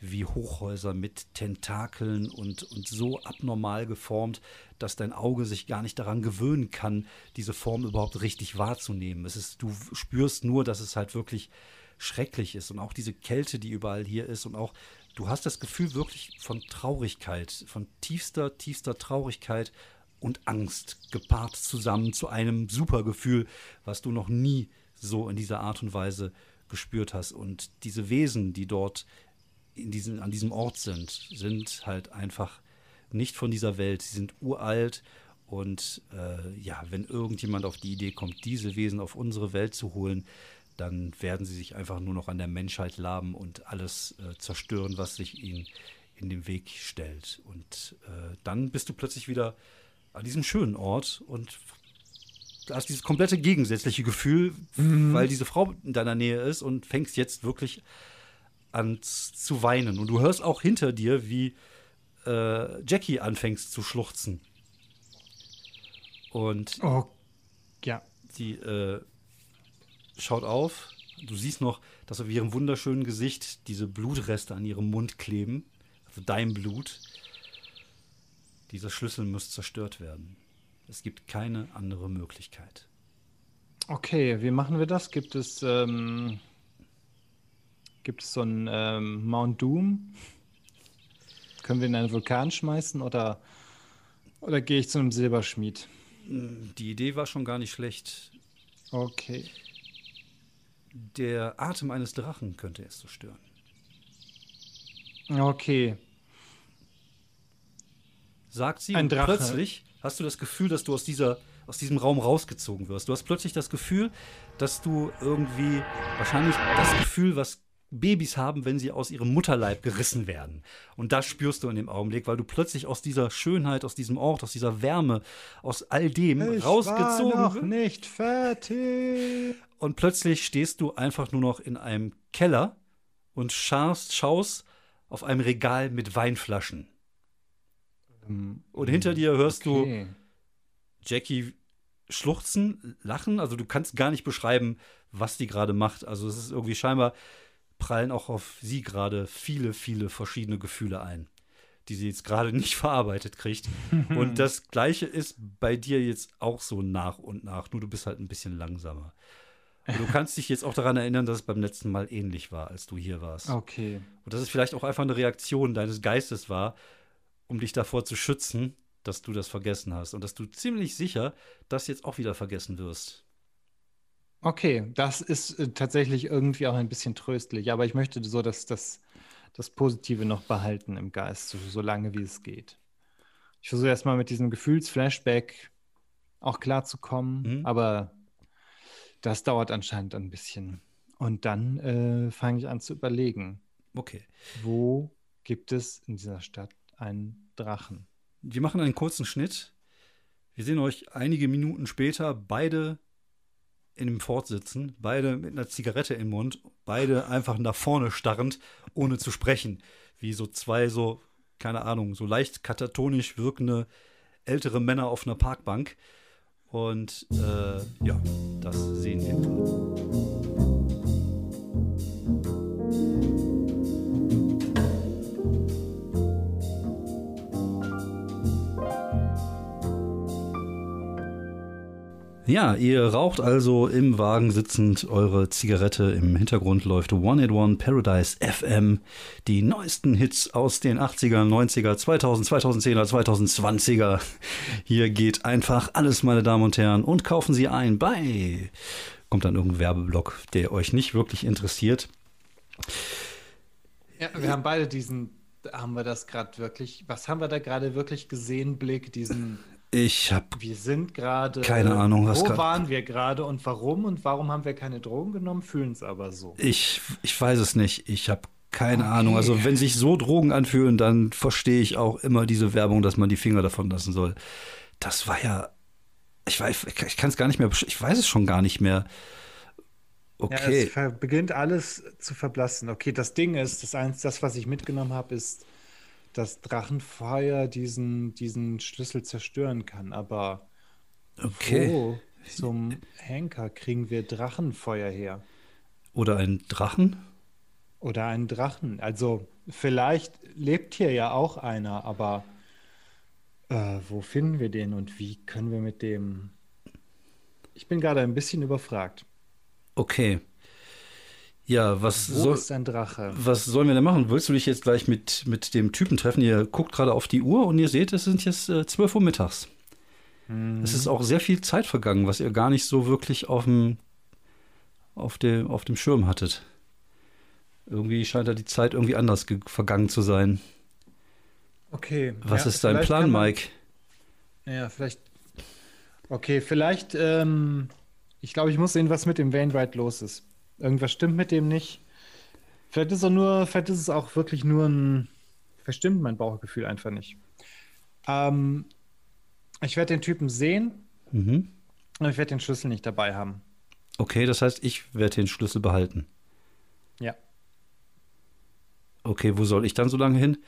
wie Hochhäuser mit Tentakeln und, und so abnormal geformt, dass dein Auge sich gar nicht daran gewöhnen kann, diese Form überhaupt richtig wahrzunehmen. Es ist, du spürst nur, dass es halt wirklich schrecklich ist und auch diese Kälte, die überall hier ist und auch du hast das Gefühl wirklich von Traurigkeit, von tiefster, tiefster Traurigkeit und Angst gepaart zusammen zu einem super Gefühl, was du noch nie so in dieser Art und Weise gespürt hast. Und diese Wesen, die dort in diesem, an diesem Ort sind, sind halt einfach nicht von dieser Welt. Sie sind uralt und äh, ja, wenn irgendjemand auf die Idee kommt, diese Wesen auf unsere Welt zu holen, dann werden sie sich einfach nur noch an der Menschheit laben und alles äh, zerstören, was sich ihnen in den Weg stellt. Und äh, dann bist du plötzlich wieder an diesem schönen Ort und hast dieses komplette gegensätzliche Gefühl, mhm. weil diese Frau in deiner Nähe ist und fängst jetzt wirklich an zu weinen. Und du hörst auch hinter dir, wie äh, Jackie anfängt zu schluchzen. Und oh, ja. sie äh, schaut auf. Du siehst noch, dass auf ihrem wunderschönen Gesicht diese Blutreste an ihrem Mund kleben. Also dein Blut. Dieser Schlüssel muss zerstört werden. Es gibt keine andere Möglichkeit. Okay, wie machen wir das? Gibt es ähm, Gibt es so einen ähm, Mount Doom? Können wir in einen Vulkan schmeißen oder, oder gehe ich zu einem Silberschmied? Die Idee war schon gar nicht schlecht. Okay. Der Atem eines Drachen könnte es zerstören. Okay. Sagt sie Ein und Drache. plötzlich hast du das Gefühl, dass du aus, dieser, aus diesem Raum rausgezogen wirst. Du hast plötzlich das Gefühl, dass du irgendwie wahrscheinlich das Gefühl, was Babys haben, wenn sie aus ihrem Mutterleib gerissen werden. Und das spürst du in dem Augenblick, weil du plötzlich aus dieser Schönheit, aus diesem Ort, aus dieser Wärme, aus all dem rausgezogen war noch nicht fertig. Und plötzlich stehst du einfach nur noch in einem Keller und schaust, schaust auf einem Regal mit Weinflaschen. Und hinter dir hörst du Okay. Jackie schluchzen, lachen. Also du kannst gar nicht beschreiben, was die gerade macht. Also es ist irgendwie scheinbar prallen auch auf sie gerade viele, viele verschiedene Gefühle ein, die sie jetzt gerade [laughs] nicht verarbeitet kriegt. und [laughs] das Gleiche ist bei dir jetzt auch so nach und nach. Nur du bist halt ein bisschen langsamer. Und du kannst dich jetzt auch daran erinnern, dass es beim letzten Mal ähnlich war, als du hier warst. Okay. Und dass es vielleicht auch einfach eine Reaktion deines Geistes war, um dich davor zu schützen, dass du das vergessen hast. Und dass du ziemlich sicher das jetzt auch wieder vergessen wirst. Okay, das ist äh, tatsächlich irgendwie auch ein bisschen tröstlich, aber ich möchte so dass das, das Positive noch behalten im Geist, so, so lange wie es geht. Ich versuche erstmal mit diesem Gefühlsflashback auch klarzukommen, Mhm. aber das dauert anscheinend ein bisschen. Und dann äh, fange ich an zu überlegen, Okay. wo gibt es in dieser Stadt einen Drachen? Wir machen einen kurzen Schnitt. Wir sehen euch einige Minuten später beide in dem Fort sitzen, beide mit einer Zigarette im Mund, beide einfach nach vorne starrend, ohne zu sprechen. Wie so zwei so, keine Ahnung, so leicht katatonisch wirkende ältere Männer auf einer Parkbank. Und äh, ja, das sehen wir. Ja, ihr raucht also im Wagen sitzend eure Zigarette. Im Hintergrund läuft 181 Paradise FM. Die neuesten Hits aus den 80er, 90er, 2000, 2010er, 2020er. Hier geht einfach alles, meine Damen und Herren. Und kaufen Sie ein bei. Kommt dann irgendein Werbeblock, der euch nicht wirklich interessiert. Ja, wir haben beide diesen, haben wir das gerade wirklich, was haben wir da gerade wirklich gesehen, Blick, diesen Ich habe Wir sind gerade. Keine Ahnung, was Wo waren wir gerade und warum und warum haben wir keine Drogen genommen? Fühlen es aber so. Ich, ich weiß es nicht. Ich habe keine Okay. Ahnung. Also wenn sich so Drogen anfühlen, dann verstehe ich auch immer diese Werbung, dass man die Finger davon lassen soll. Das war ja, ich weiß, ich kann es gar nicht mehr, ich weiß es schon gar nicht mehr. Ja, Okay, es ver- beginnt alles zu verblassen. Okay, das Ding ist, das eins, das, was ich mitgenommen habe, ist, dass Drachenfeuer diesen, diesen Schlüssel zerstören kann. Aber okay. wo zum Henker kriegen wir Drachenfeuer her? Oder ein Drachen? Oder einen Drachen? Also, vielleicht lebt hier ja auch einer, aber äh, wo finden wir den und wie können wir mit dem. Ich bin gerade ein bisschen überfragt. Okay. Ja, was Wo soll, ist ein Drache? was sollen wir denn machen? Willst du dich jetzt gleich mit, mit dem Typen treffen? Ihr guckt gerade auf die Uhr und ihr seht, es sind jetzt äh, 12 Uhr mittags. Es ist auch sehr viel Zeit vergangen, was ihr gar nicht so wirklich auf dem, auf dem, auf dem Schirm hattet. Irgendwie scheint da die Zeit irgendwie anders ge- vergangen zu sein. Okay. Was ja, ist dein Plan, man- Mike? Ja, vielleicht. Okay, vielleicht. Ähm, ich glaube, ich muss sehen, was mit dem Wainwright los ist. Irgendwas stimmt mit dem nicht. Vielleicht ist er nur, vielleicht ist es auch wirklich nur ein. Verstimmt mein Bauchgefühl einfach nicht. Ähm, ich werde den Typen sehen, Mhm. aber ich werde den Schlüssel nicht dabei haben. Okay, das heißt, ich werde den Schlüssel behalten. Ja. Okay, wo soll ich dann so lange hin?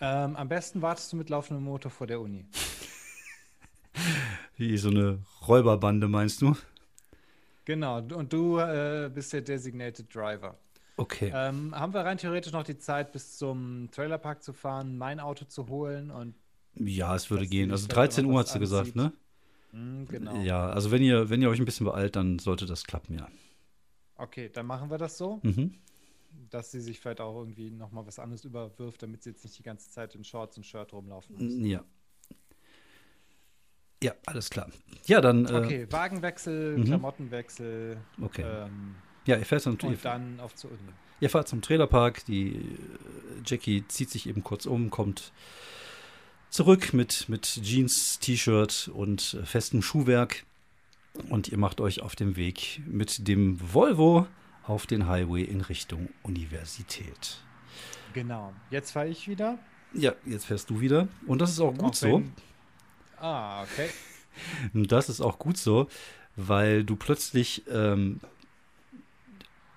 Ähm, am besten wartest du mit laufendem Motor vor der Uni. [laughs] Wie so eine Räuberbande, meinst du? Genau, und du äh, bist der Designated Driver. Okay. Ähm, haben wir rein theoretisch noch die Zeit, bis zum Trailerpark zu fahren, mein Auto zu holen und Ja, es würde gehen. Also Stadt 13 noch Uhr hat sie gesagt, ne? Hm, genau. Ja, also wenn ihr, wenn ihr euch ein bisschen beeilt, dann sollte das klappen, ja. Okay, dann machen wir das so. Mhm. dass sie sich vielleicht auch irgendwie nochmal was anderes überwirft, damit sie jetzt nicht die ganze Zeit in Shorts und Shirt rumlaufen muss. Ja. Ja, alles klar. Ja, dann. Äh, Okay, Wagenwechsel, Mhm. Klamottenwechsel. Okay. Ähm, Ja, ihr fährt, zum, und dann auf zur Uni. ihr fahrt zum Trailerpark. Die äh, Jackie zieht sich eben kurz um, kommt zurück mit, mit Jeans, T-Shirt und äh, festem Schuhwerk. Und ihr macht euch auf den Weg mit dem Volvo auf den Highway in Richtung Universität. Genau. Jetzt fahre ich wieder. Ja, jetzt fährst du wieder. Und das ist auch gut Auch so. Ah, okay. Und das ist auch gut so, weil du plötzlich ähm,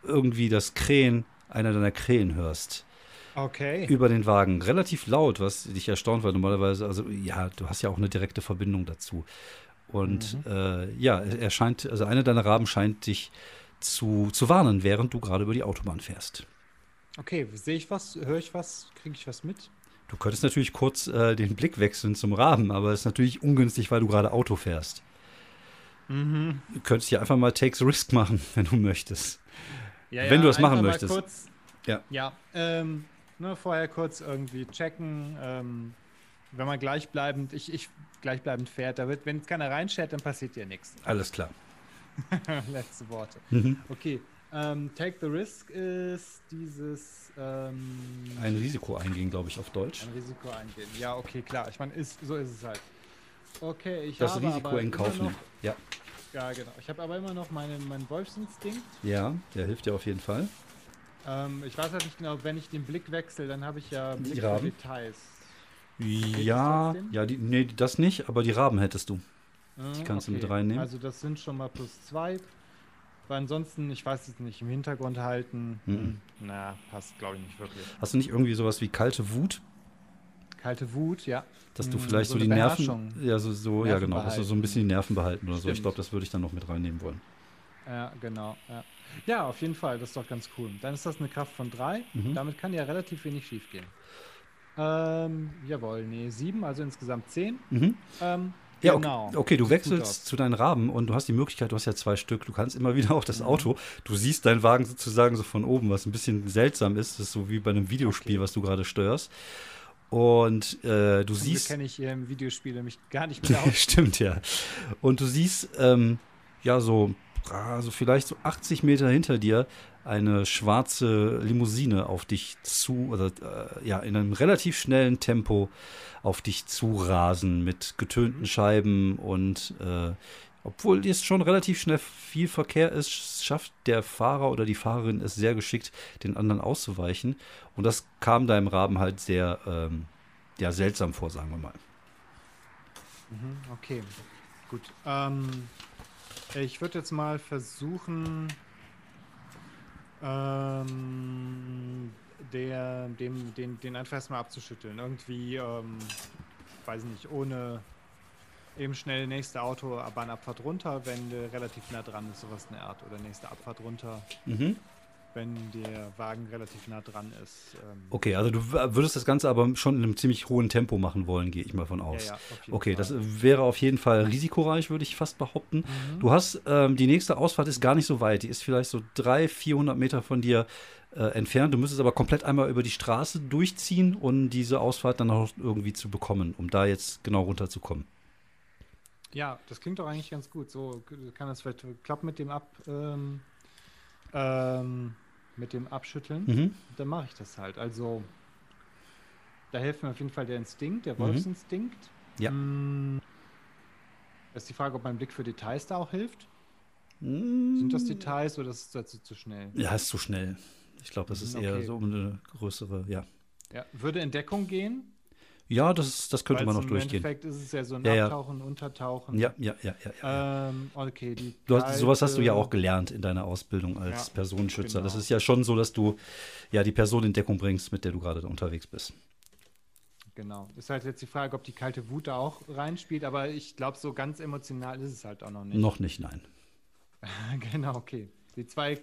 irgendwie das Krähen, einer deiner Krähen hörst. Okay. Über den Wagen. Relativ laut, was dich erstaunt, weil normalerweise, also ja, du hast ja auch eine direkte Verbindung dazu. Und äh, ja, er scheint, also einer deiner Raben scheint dich zu, zu warnen, während du gerade über die Autobahn fährst. Okay, sehe ich was? Höre ich was? Kriege ich was mit? Du könntest natürlich kurz äh, den Blick wechseln zum Raben, aber es ist natürlich ungünstig, weil du gerade Auto fährst. Mhm. Du könntest hier einfach mal Takes Risk machen, [laughs] wenn du möchtest. Ja, Wenn du das machen möchtest. Kurz, Ja. Ja, ähm, ne, vorher kurz irgendwie checken. Ähm, wenn man gleichbleibend, ich, ich gleichbleibend fährt, da wird, wenn keiner reinschert, dann passiert ja nichts. Alles klar. [laughs] Letzte Worte. Mhm. Okay. Ähm, Take the Risk ist dieses ähm, Ein Risiko eingehen, glaube ich, auf Deutsch. ein Risiko eingehen. Ja, okay, klar. Ich meine, ist, so ist es halt. Okay, ich Das habe Risiko aber in Kauf nehmen. Ja. Ja, genau. Ich habe aber immer noch meinen, meinen Wolfsinstinkt. ja, der hilft dir auf jeden Fall. Ähm, ich weiß halt nicht genau, wenn ich den Blick wechsle, dann habe ich ja Die Blick für Raben? Details. Ja, ja, die, nee, das nicht, aber die Raben hättest du. Die kannst du mit reinnehmen. Also das sind schon mal plus zwei. Weil ansonsten, ich weiß es nicht, im Hintergrund halten. Mhm. hm, Na, passt glaube ich nicht wirklich. Hast du nicht irgendwie sowas wie kalte Wut, Kalte Wut, ja. dass du Mm, vielleicht so, so die Nerven, ja, so, so ja Nerven genau, dass du so ein bisschen die Nerven behalten oder so. Ich Stimmt. glaube, das würde ich dann noch mit reinnehmen wollen. Ja, genau. Ja. ja, auf jeden Fall, das ist doch ganz cool. Dann ist das eine Kraft von drei. Mhm. Damit kann ja relativ wenig schief gehen. Ähm, jawohl, nee, sieben, also insgesamt zehn. Mhm. Ähm, Ja, genau. okay, okay, du wechselst zu deinen Raben und du hast die Möglichkeit, du hast ja zwei Stück, du kannst immer [laughs] wieder auf Mhm. das Auto, du siehst deinen Wagen sozusagen so von oben, was ein bisschen seltsam ist, das ist so wie bei einem Videospiel, Okay. was du gerade steuerst. Und äh, du Zum siehst. kenne ich im Videospiel mich gar nicht [laughs] mehr aus. Stimmt, ja. Und du siehst, ähm, ja, so, ah, so vielleicht so 80 Meter hinter dir eine schwarze Limousine auf dich zu, oder äh, ja, in einem relativ schnellen Tempo auf dich zurasen mit getönten Scheiben und äh, obwohl jetzt schon relativ schnell viel Verkehr ist, schafft der Fahrer oder die Fahrerin es sehr geschickt, den anderen auszuweichen. Und das kam deinem Raben halt sehr ähm, ja, seltsam vor, sagen wir mal. Mhm, okay, gut. Ähm, ich würde jetzt mal versuchen, ähm, der, dem, den, den einfach erstmal abzuschütteln. Irgendwie, ähm, weiß ich nicht, ohne eben schnell nächste Autobahnabfahrt runter, wenn der relativ nah dran ist, sowas in der Art. Oder nächste Abfahrt runter, Mhm. Wenn der Wagen relativ nah dran ist. Ähm, Okay, also du würdest das Ganze aber schon in einem ziemlich hohen Tempo machen wollen, gehe ich mal von ja, aus. ja, jeden Okay, Fall. das wäre auf jeden Fall risikoreich, würde ich fast behaupten. Mhm. Du hast, ähm, die nächste Ausfahrt ist gar nicht so weit. Die ist vielleicht so 300, 400 Meter von dir äh, entfernt. Du müsstest aber komplett einmal über die Straße durchziehen, um diese Ausfahrt dann auch irgendwie zu bekommen, um da jetzt genau runterzukommen. Ja, das klingt doch eigentlich ganz gut. So kann das vielleicht klappen mit dem Ab, ähm, ähm, mit dem Abschütteln. Mhm. Dann mache ich das halt. Also da hilft mir auf jeden Fall der Instinkt, der Mhm. Wolfsinstinkt. Ja. Mm, ist die Frage, ob mein Blick für Details da auch hilft. Mm, Sind das Details oder ist das zu, zu schnell? Ja, ist zu schnell. Ich glaube, das ist Mhm, eher okay. so um eine größere, ja. Ja. Würde in Deckung gehen? Ja, das, das könnte man noch Im durchgehen. Endeffekt ist es ja so Ja, ja. Abtauchen, Untertauchen. Ja, ja, ja, ja. ja. Ähm, okay, die Du hast, sowas hast du ja auch gelernt in deiner Ausbildung als Ja, Personenschützer. Das genau. ist ja schon so, dass du ja die Person in Deckung bringst, mit der du gerade unterwegs bist. Genau. Ist halt jetzt die Frage, ob die kalte Wut da auch reinspielt, aber ich glaube, so ganz emotional ist es halt auch noch nicht. Noch nicht, nein. [laughs] genau, okay. Die zwei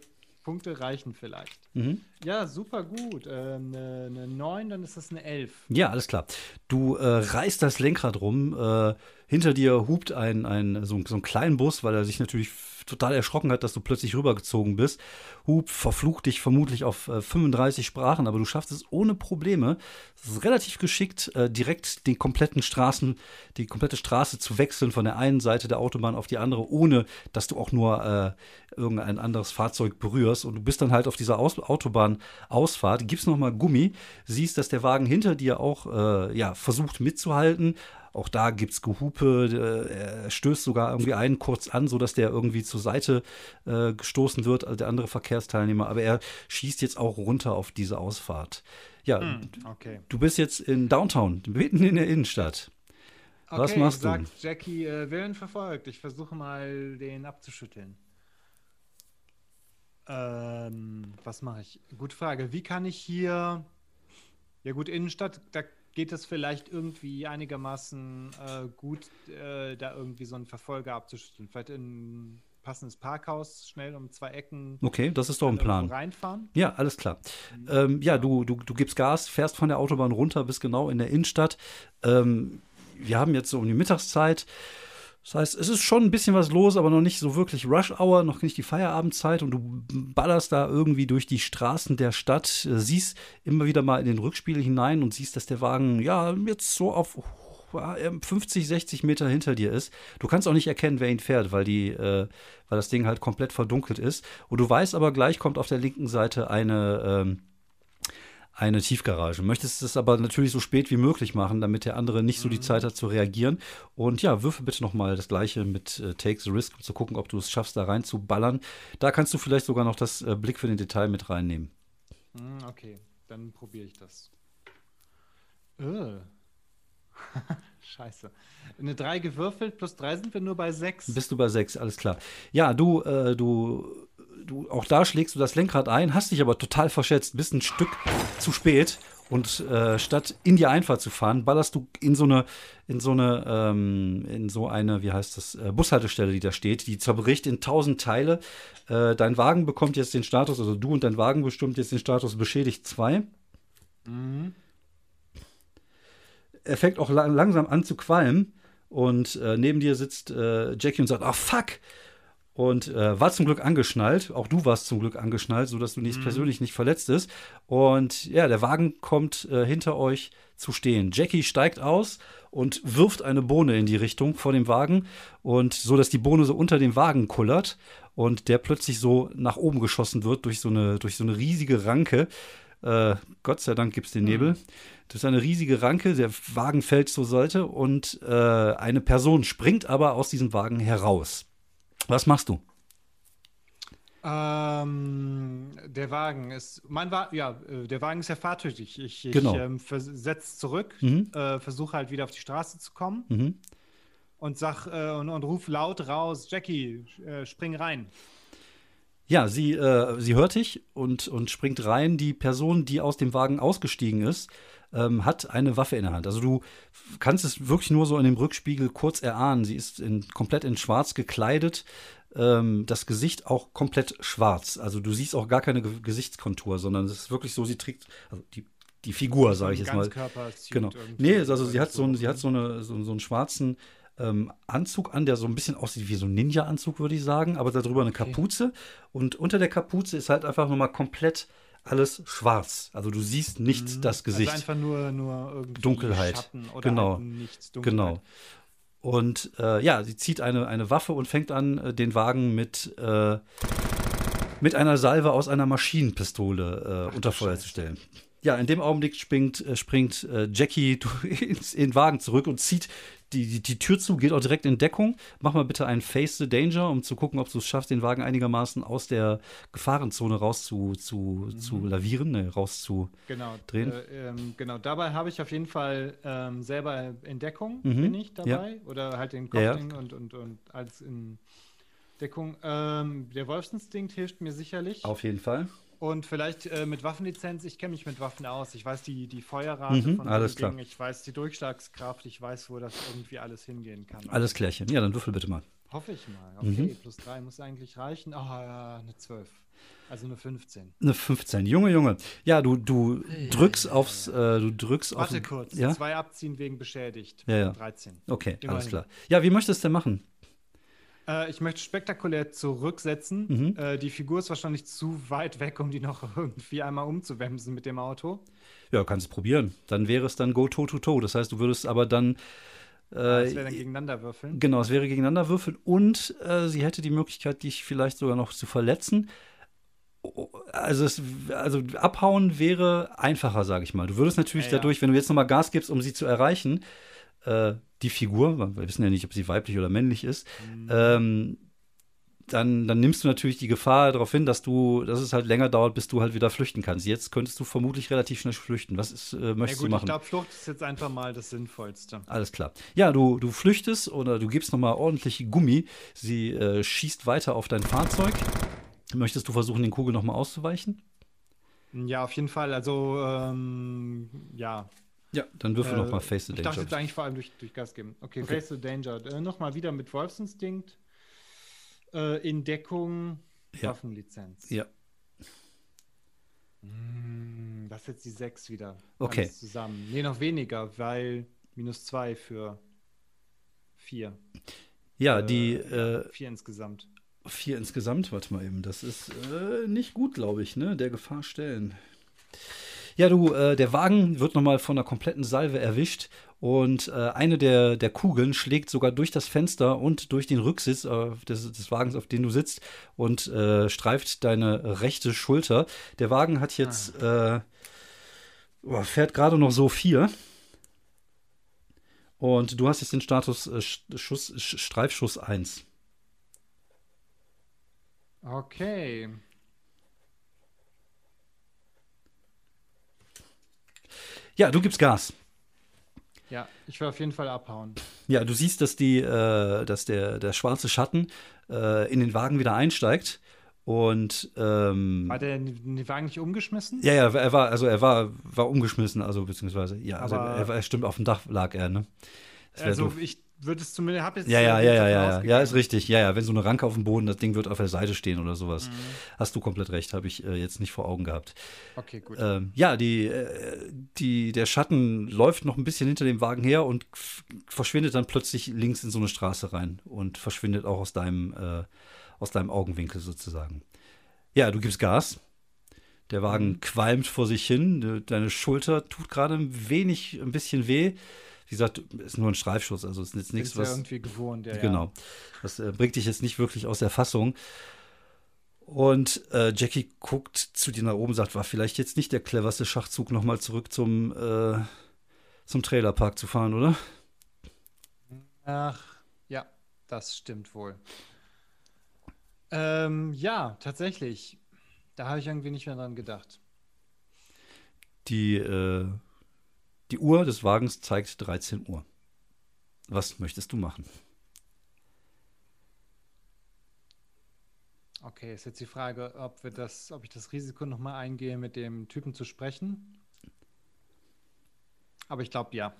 Punkte reichen vielleicht. Mhm. Ja, super gut. Ähm, Eine eine 9, dann ist das eine 11. Ja, alles klar. Du äh, reißt das Lenkrad rum. Äh, hinter dir hupt ein, ein, so, ein- so ein kleinen Bus, weil er sich natürlich total erschrocken hat, dass du plötzlich rübergezogen bist. Hub verflucht dich vermutlich auf äh, 35 Sprachen, aber du schaffst es ohne Probleme. Es ist relativ geschickt, äh, direkt den kompletten Straßen, die komplette Straße zu wechseln von der einen Seite der Autobahn auf die andere, ohne dass du auch nur äh, irgendein anderes Fahrzeug berührst. Und du bist dann halt auf dieser Aus Autobahnausfahrt, gibst nochmal Gummi, siehst, dass der Wagen hinter dir auch äh, ja, versucht mitzuhalten, auch da gibt es Gehupe, äh, er stößt sogar irgendwie einen kurz an, sodass der irgendwie zur Seite äh, gestoßen wird, also der andere Verkehrsteilnehmer. Aber er schießt jetzt auch runter auf diese Ausfahrt. Ja, hm, okay. du bist jetzt in Downtown, mitten in der Innenstadt. Okay, Was machst sagt du? Jackie, äh, Willen verfolgt. Ich versuche mal, den abzuschütteln. Ähm, was mache ich? Gute Frage. Wie kann ich hier. Ja, gut, Innenstadt, da geht es vielleicht irgendwie einigermaßen äh, gut, äh, da irgendwie so einen Verfolger abzuschütteln. Vielleicht in ein passendes Parkhaus schnell um zwei Ecken. Okay, das ist doch ein Plan. Reinfahren. Ja, alles klar. Mhm. Ähm, ja, du, du, du gibst Gas, fährst von der Autobahn runter, bis genau in der Innenstadt. Ähm, wir haben jetzt so um die Mittagszeit. Das heißt, es ist schon ein bisschen was los, aber noch nicht so wirklich Rush Hour, noch nicht die Feierabendzeit und du ballerst da irgendwie durch die Straßen der Stadt, äh, siehst immer wieder mal in den Rückspiegel hinein und siehst, dass der Wagen ja jetzt so auf 50, 60 Meter hinter dir ist. Du kannst auch nicht erkennen, wer ihn fährt, weil, die, äh, weil das Ding halt komplett verdunkelt ist. Und du weißt aber, gleich kommt auf der linken Seite eine. Ähm, eine Tiefgarage. Möchtest es aber natürlich so spät wie möglich machen, damit der andere nicht so die mhm. Zeit hat zu reagieren. Und ja, würfe bitte nochmal das gleiche mit äh, Take the Risk, um zu gucken, ob du es schaffst, da rein zu ballern. Da kannst du vielleicht sogar noch das äh, Blick für den Detail mit reinnehmen. Mhm, okay, dann probiere ich das. Äh. [laughs] Scheiße. Eine 3 gewürfelt, plus 3 sind wir nur bei 6. Bist du bei 6, alles klar. Ja, du, äh, du du, auch da schlägst du das Lenkrad ein, hast dich aber total verschätzt, bist ein Stück zu spät und äh, statt in die Einfahrt zu fahren, ballerst du in so eine, in so eine, ähm, in so eine, wie heißt das, äh, Bushaltestelle, die da steht, die zerbricht in tausend Teile. Äh, dein Wagen bekommt jetzt den Status, also du und dein Wagen bestimmt jetzt den Status beschädigt 2. Mhm. Er fängt auch lang, langsam an zu qualmen und äh, neben dir sitzt äh, Jackie und sagt, ach fuck, und äh, war zum Glück angeschnallt. Auch du warst zum Glück angeschnallt, sodass du nicht mhm. persönlich nicht verletzt bist. Und ja, der Wagen kommt äh, hinter euch zu stehen. Jackie steigt aus und wirft eine Bohne in die Richtung vor dem Wagen und so, dass die Bohne so unter dem Wagen kullert und der plötzlich so nach oben geschossen wird durch so eine, durch so eine riesige Ranke. Äh, Gott sei Dank gibt es den mhm. Nebel. Das ist eine riesige Ranke, der Wagen fällt zur Seite und äh, eine Person springt aber aus diesem Wagen heraus. Was machst du? Ähm, der Wagen ist, mein Wagen, ja, äh, der Wagen ist ja fahrtüchtig. Ich, ich genau. ähm, setze zurück, mhm. äh, versuche halt wieder auf die Straße zu kommen mhm. und sag äh, und, und ruf laut raus, Jackie, äh, spring rein. Ja, sie, äh, sie hört dich und, und springt rein. Die Person, die aus dem Wagen ausgestiegen ist, ähm, hat eine Waffe in der Hand. Also du kannst es wirklich nur so in dem Rückspiegel kurz erahnen. Sie ist in, komplett in Schwarz gekleidet, ähm, das Gesicht auch komplett schwarz. Also du siehst auch gar keine Ge Gesichtskontur, sondern es ist wirklich so, sie trägt, also die, die Figur, sage ich jetzt mal. Genau. Nee, also sie hat so, sie hat so, eine, so, so einen schwarzen ähm, Anzug an, der so ein bisschen aussieht wie so ein Ninja-Anzug, würde ich sagen, aber darüber eine okay. Kapuze. Und unter der Kapuze ist halt einfach nochmal komplett alles schwarz. Also du siehst nicht mhm. das Gesicht. Also einfach nur, nur irgendwie Dunkelheit. Schatten oder genau. Halt nichts Dunkelheit. Genau. Und äh, ja, sie zieht eine, eine Waffe und fängt an, äh, den Wagen mit, äh, mit einer Salve aus einer Maschinenpistole äh, unter Feuer zu stellen. Ja, in dem Augenblick springt, äh, springt äh, Jackie [laughs] ins, in den Wagen zurück und zieht die, die, die, Tür zu, geht auch direkt in Deckung. Mach mal bitte einen Face the Danger, um zu gucken, ob du es schaffst, den Wagen einigermaßen aus der Gefahrenzone raus zu, zu, mhm. zu lavieren, ne, raus zu genau, drehen. Äh, ähm, genau, dabei habe ich auf jeden Fall ähm, selber in Deckung, mhm. bin ich dabei. Ja. Oder halt in Kopfding ja. und, und, und als in Deckung. Ähm, der Wolfsinstinkt hilft mir sicherlich. Auf jeden Fall. Und vielleicht äh, mit Waffenlizenz, ich kenne mich mit Waffen aus. Ich weiß die, die Feuerrate mhm, von alles klar. Dingen, ich weiß die Durchschlagskraft, ich weiß, wo das irgendwie alles hingehen kann. Alles klärchen. Ja, dann würfel bitte mal. Hoffe ich mal. Okay, mhm. plus 3 muss eigentlich reichen. Oh, ja, eine 12. Also eine 15. Eine 15. Junge, Junge. Ja, du, du drückst aufs, äh, du drückst Warte auf. kurz. Ja? Zwei abziehen wegen beschädigt. Ja, ja. 13. Okay, Immerhin. alles klar. Ja, wie möchtest du denn machen? Äh, ich möchte spektakulär zurücksetzen. Mhm. Äh, die Figur ist wahrscheinlich zu weit weg, um die noch [laughs] irgendwie einmal umzuwemsen mit dem Auto. Ja, kannst es probieren. Dann wäre es dann Go Toe to Toe. Das heißt, du würdest aber dann. Äh, das wäre dann gegeneinander würfeln. Genau, es wäre gegeneinander würfeln und äh, sie hätte die Möglichkeit, dich vielleicht sogar noch zu verletzen. Also, es, also abhauen wäre einfacher, sage ich mal. Du würdest natürlich Ja, ja. dadurch, wenn du jetzt nochmal Gas gibst, um sie zu erreichen, äh, die Figur, weil wir wissen ja nicht, ob sie weiblich oder männlich ist, Mhm. ähm, dann, dann nimmst du natürlich die Gefahr darauf hin, dass du, dass es halt länger dauert, bis du halt wieder flüchten kannst. Jetzt könntest du vermutlich relativ schnell flüchten. Was ist, äh, Ja, möchtest gut, du ich machen? glaube, Flucht ist jetzt einfach mal das Sinnvollste. Alles klar. Ja, du, du flüchtest oder du gibst nochmal ordentlich Gummi. Sie äh, schießt weiter auf dein Fahrzeug. Möchtest du versuchen, den Kugel nochmal auszuweichen? Ja, auf jeden Fall. Also, ähm, ja. Ja. Dann würfel Äh, nochmal Face the Ich dachte jetzt Danger. eigentlich vor allem durch, durch Gas geben. Okay, Okay. Face the Danger. Äh, Nochmal wieder mit Wolfsinstinkt. Äh, in Deckung, Ja. Waffenlizenz. Ja. Mm, Das ist jetzt die 6 wieder. Okay. Alles zusammen. Nee, noch weniger, weil minus 2 für 4. Ja, die äh, 4 insgesamt. vier insgesamt, warte mal eben, das ist äh, nicht gut, glaube ich, ne? Der Gefahr stellen. Ja, du, äh, der Wagen wird nochmal von einer kompletten Salve erwischt und äh, eine der, der Kugeln schlägt sogar durch das Fenster und durch den Rücksitz äh, des, des Wagens, auf dem du sitzt und äh, streift deine rechte Schulter. Der Wagen hat jetzt, äh, oh, fährt gerade noch so vier. Und du hast jetzt den Status äh, Sch- Schuss, Sch- Streifschuss 1. Okay. Ja, du gibst Gas. Ja, ich will auf jeden Fall abhauen. Ja, du siehst, dass die, äh, dass der, der schwarze Schatten äh, in den Wagen wieder einsteigt und ähm, War der in den Wagen nicht umgeschmissen? ja, ja, er war, also er war, war umgeschmissen, also beziehungsweise, ja, also er, er stimmt, auf dem Dach lag er, ne? Also, doof. ich würde es zumindest. Hab jetzt Ja, ja, ja, ja, ja, ja, ist richtig. Ja, ja, wenn so eine Ranke auf dem Boden, das Ding wird auf der Seite stehen oder sowas. Mhm. Hast du komplett recht, habe ich äh, jetzt nicht vor Augen gehabt. Okay, gut. Ähm, ja, die, äh, die, der Schatten läuft noch ein bisschen hinter dem Wagen her und verschwindet dann plötzlich links in so eine Straße rein und verschwindet auch aus deinem, äh, aus deinem Augenwinkel sozusagen. Ja, du gibst Gas. Der Wagen Mhm. qualmt vor sich hin. De- Deine Schulter tut gerade ein wenig, ein bisschen weh. Wie gesagt, ist nur ein Streifschuss, also ist jetzt nichts, Ist ja was. irgendwie gewohnt, ja. Genau. Das äh, bringt dich jetzt nicht wirklich aus der Fassung. Und äh, Jackie guckt zu dir nach oben und sagt, war vielleicht jetzt nicht der cleverste Schachzug, nochmal zurück zum, äh, zum Trailerpark zu fahren, oder? Ach, ja, das stimmt wohl. Ähm, ja, tatsächlich. Da habe ich irgendwie nicht mehr dran gedacht. Die, äh, die Uhr des Wagens zeigt 13 Uhr. Was möchtest du machen? Okay, ist jetzt die Frage, ob wir das, ob ich das Risiko nochmal eingehe, mit dem Typen zu sprechen. Aber ich glaube ja.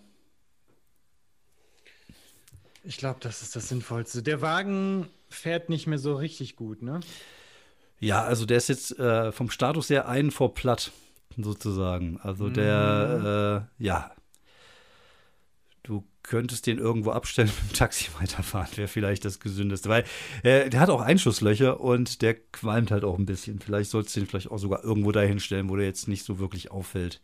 Ich glaube, das ist das Sinnvollste. Der Wagen fährt nicht mehr so richtig gut, ne? Ja, also der ist jetzt äh, vom Status her einen vor platt, sozusagen. Also der, äh, ja. Du könntest den irgendwo abstellen mit dem Taxi [laughs] weiterfahren, wäre vielleicht das Gesündeste. Weil äh, der hat auch Einschusslöcher und der qualmt halt auch ein bisschen. Vielleicht sollst du den vielleicht auch sogar irgendwo dahin stellen, wo der jetzt nicht so wirklich auffällt.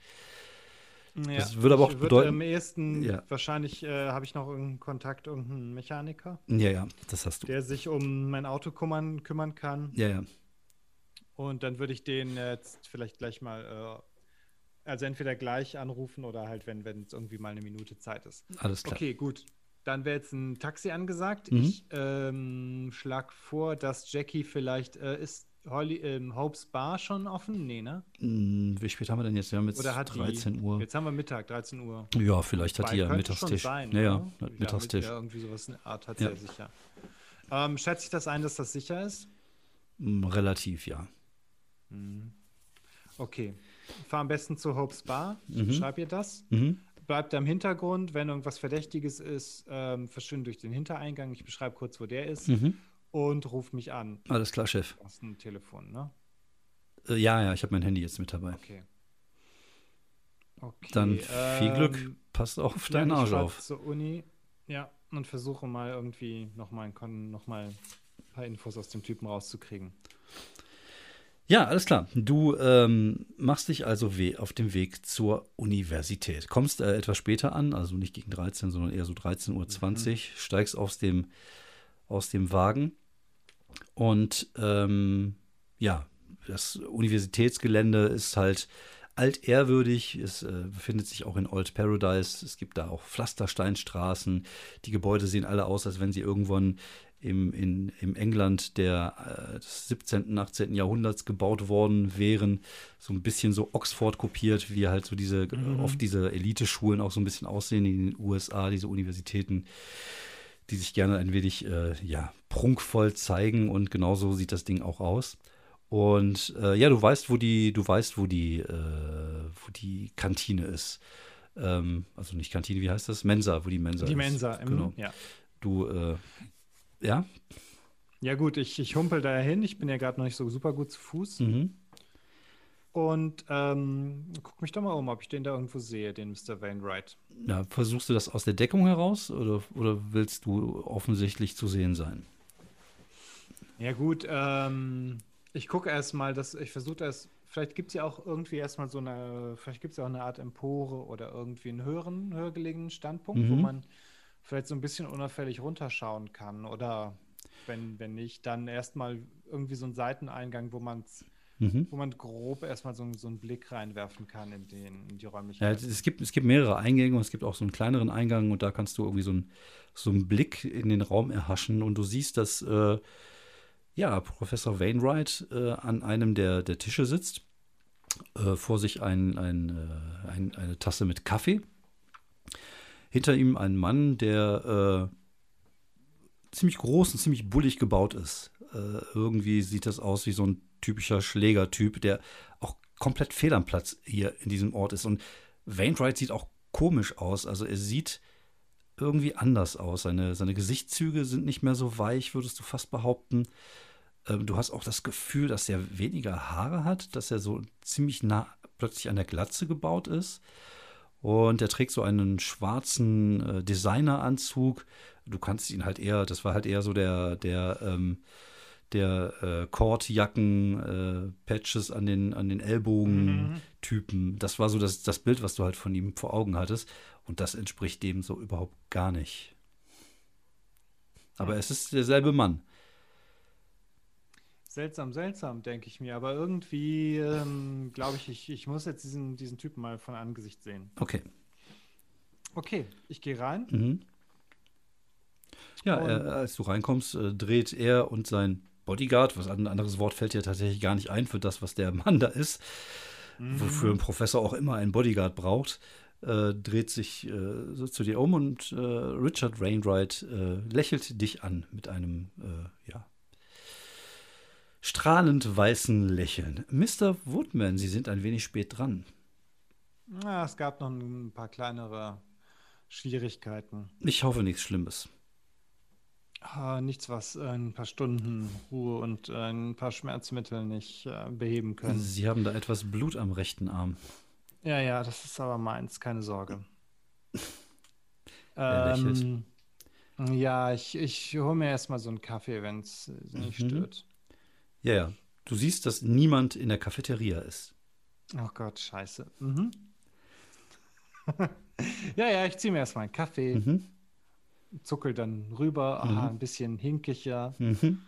Ja, Das würde aber auch ich bedeuten- Am ehesten, Ja. wahrscheinlich äh, habe ich noch irgendeinen Kontakt, irgendeinen Mechaniker, Ja, ja, das hast du. der sich um mein Auto kümmern, kümmern kann. Ja, ja. Und dann würde ich den jetzt vielleicht gleich mal, äh, also entweder gleich anrufen oder halt, wenn wenn es irgendwie mal eine Minute Zeit ist. Alles klar. Okay, gut. Dann wäre jetzt ein Taxi angesagt. Mhm. Ich ähm, schlag vor, dass Jackie vielleicht, äh, ist Holly, ähm, Hopes Bar schon offen? Nee, ne? Hm, Wie spät haben wir denn jetzt? Wir haben jetzt Oder hat 13 die, Uhr. Jetzt haben wir Mittag, 13 Uhr. Ja, vielleicht hat die ja Mittagstisch. Sein, ja, ja, ne? Mittagstisch. Ja, irgendwie sowas in der Art hat Ja. sicher. Ähm, schätze ich das ein, dass das sicher ist? Hm, Relativ, ja. Okay. Fahr am besten zu Hopes Bar. Mhm. Schreib ihr das. Mhm. Bleibt da im Hintergrund. Wenn irgendwas Verdächtiges ist, ähm, verschwinde durch den Hintereingang. Ich beschreibe kurz, wo der ist. Mhm. Und ruf mich an. Alles klar, Chef. Das ist ein Telefon, ne? Äh, ja, ja, ich habe mein Handy jetzt mit dabei. Okay. Okay. Dann viel ähm, Glück. Passt auf ja, deinen ich Arsch auf. Zur Uni. Ja, und versuche mal irgendwie nochmal noch mal ein paar Infos aus dem Typen rauszukriegen. Ja, alles klar. Du ähm, machst dich also auf dem Weg zur Universität. Kommst äh, etwas später an, also nicht gegen 13, sondern eher so 13.20 Uhr, mhm. steigst aus dem, aus dem Wagen und ähm, ja, das Universitätsgelände ist halt altehrwürdig. Es äh, befindet sich auch in Old Paradise. Es gibt da auch Pflastersteinstraßen. Die Gebäude sehen alle aus, als wenn sie irgendwann im, in, im England der, äh, des 17., und 18. Jahrhunderts gebaut worden wären. So ein bisschen so Oxford kopiert, wie halt so diese, mhm. oft diese Elite-Schulen auch so ein bisschen aussehen in den USA, diese Universitäten, die sich gerne ein wenig, äh, ja, prunkvoll zeigen und genauso sieht das Ding auch aus. Und äh, ja, du weißt, wo die, du weißt, wo die, äh, wo die Kantine ist. Ähm, also nicht Kantine, wie heißt das? Mensa, wo die Mensa die ist. Die Mensa, im, genau. ja. Du, äh, ja? Ja, gut, ich, ich humpel da hin. Ich bin ja gerade noch nicht so super gut zu Fuß. Mhm. Und ähm, guck mich doch mal um, ob ich den da irgendwo sehe, den Mr. Wainwright. Ja, versuchst du das aus der Deckung heraus oder, oder willst du offensichtlich zu sehen sein? Ja, gut, ähm, ich gucke erstmal, dass ich versuche erst, vielleicht gibt es ja auch irgendwie erstmal so eine, vielleicht gibt es ja auch eine Art Empore oder irgendwie einen höheren, höher gelegenen Standpunkt, mhm. wo man vielleicht so ein bisschen unauffällig runterschauen kann. Oder wenn, wenn nicht, dann erstmal irgendwie so einen Seiteneingang, wo man mhm. wo man grob erstmal so, so einen Blick reinwerfen kann in, den, in die Räumlichkeit. Ja, es gibt, es gibt mehrere Eingänge und es gibt auch so einen kleineren Eingang und da kannst du irgendwie so, ein, so einen Blick in den Raum erhaschen und du siehst, dass äh, ja, Professor Wainwright äh, an einem der, der Tische sitzt, äh, vor sich ein, ein, äh, ein, eine Tasse mit Kaffee. Hinter ihm ein Mann, der äh, ziemlich groß und ziemlich bullig gebaut ist. Äh, irgendwie sieht das aus wie so ein typischer Schlägertyp, der auch komplett fehl am Platz hier in diesem Ort ist. Und Wainwright sieht auch komisch aus. Also er sieht irgendwie anders aus. Seine, seine Gesichtszüge sind nicht mehr so weich, würdest du fast behaupten. Ähm, du hast auch das Gefühl, dass er weniger Haare hat, dass er so ziemlich nah plötzlich an der Glatze gebaut ist. Und er trägt so einen schwarzen äh, Designeranzug. Du kannst ihn halt eher, das war halt eher so der, der, ähm, der äh, Kordjacken, äh, Patches an den, an den Ellbogen-Typen. Mhm. Das war so das, das Bild, was du halt von ihm vor Augen hattest. Und das entspricht dem so überhaupt gar nicht. Aber es ist derselbe Mann. Seltsam, seltsam, denke ich mir. Aber irgendwie ähm, glaube ich, ich, ich muss jetzt diesen, diesen Typen mal von Angesicht sehen. Okay. Okay, ich gehe rein. Mhm. Ja, er, als du reinkommst, äh, dreht er und sein Bodyguard, was ein anderes Wort fällt ja tatsächlich gar nicht ein für das, was der Mann da ist, mhm. wofür ein Professor auch immer einen Bodyguard braucht, äh, dreht sich äh, so zu dir um und äh, Richard Wainwright äh, lächelt dich an mit einem, äh, ja, strahlend weißen Lächeln. Mr. Woodman, Sie sind ein wenig spät dran. Ja, es gab noch ein paar kleinere Schwierigkeiten. Ich hoffe nichts Schlimmes. Ah, nichts, was ein paar Stunden Ruhe und ein paar Schmerzmittel nicht äh, beheben können. Sie haben da etwas Blut am rechten Arm. Ja, ja, das ist aber meins, keine Sorge. ähm, ja, ich, ich hole mir erstmal so einen Kaffee, wenn es nicht mhm. stört. Ja, ja. Du siehst, dass niemand in der Cafeteria ist. Oh Gott, scheiße. Mhm. [laughs] ja, ja, ich ziehe mir erstmal einen Kaffee, mhm. zuckel dann rüber, aha, mhm. ein bisschen hinkiger. Mhm.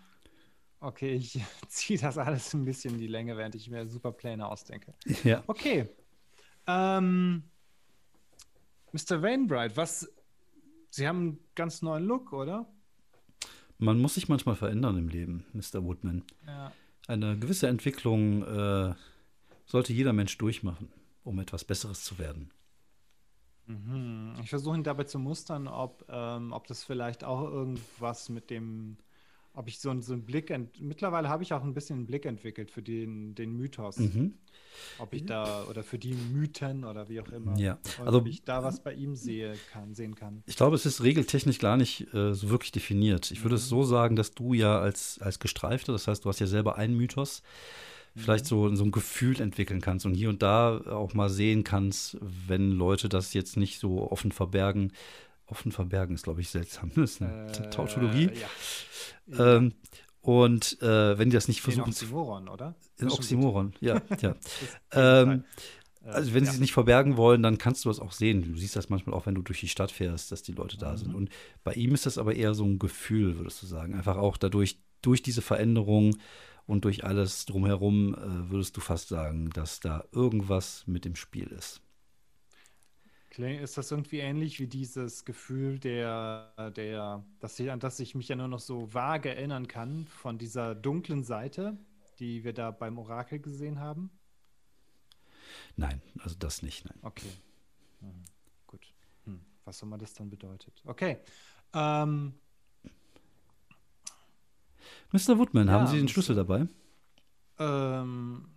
Okay, ich [laughs] ziehe das alles ein bisschen in die Länge, während ich mir super Pläne ausdenke. Ja. Okay. Ähm, Mr. Wainbright, was? Sie haben einen ganz neuen Look, oder? Man muss sich manchmal verändern im Leben, Mr. Woodman. Ja. Eine gewisse Entwicklung äh, sollte jeder Mensch durchmachen, um etwas Besseres zu werden. Mhm. Ich versuche ihn dabei zu mustern, ob, ähm, ob das vielleicht auch irgendwas mit dem ob ich so, so einen Blick, mittlerweile habe ich auch ein bisschen einen Blick entwickelt für den, den Mythos. Mhm. Ob ich da, oder für die Mythen oder wie auch immer. Ja, also, ob ich da was bei ihm sehe kann, sehen kann. Ich glaube, es ist regeltechnisch gar nicht äh, so wirklich definiert. Ich würde mhm. es so sagen, dass du ja als, als Gestreifter, das heißt, du hast ja selber einen Mythos, vielleicht mhm. so, so ein Gefühl entwickeln kannst und hier und da auch mal sehen kannst, wenn Leute das jetzt nicht so offen verbergen, Offen verbergen ist, glaube ich, seltsam. [laughs] Das ist eine Äh, Tautologie. Ja. Ähm, und äh, wenn die das nicht versuchen, zu- Oxymoron, oder? Das gut. Oxymoron, ja, [laughs] ja. Das Ähm. Äh, Also wenn ja. sie es nicht verbergen wollen, dann kannst du es auch sehen. Du siehst das manchmal auch, wenn du durch die Stadt fährst, dass die Leute da Mhm. sind. Und bei ihm ist das aber eher so ein Gefühl, würdest du sagen. Einfach auch dadurch, durch diese Veränderung und durch alles drumherum, äh, würdest du fast sagen, dass da irgendwas mit im Spiel ist. Ist das irgendwie ähnlich wie dieses Gefühl der, der, dass ich, an das ich mich ja nur noch so vage erinnern kann, von dieser dunklen Seite, die wir da beim Orakel gesehen haben? Nein, also das nicht. Nein. Okay. Mhm. Gut. Hm. Was auch immer das dann bedeutet. Okay. Ähm, Mr. Woodman, haben Ja, Sie den. Schlüssel dabei? ähm,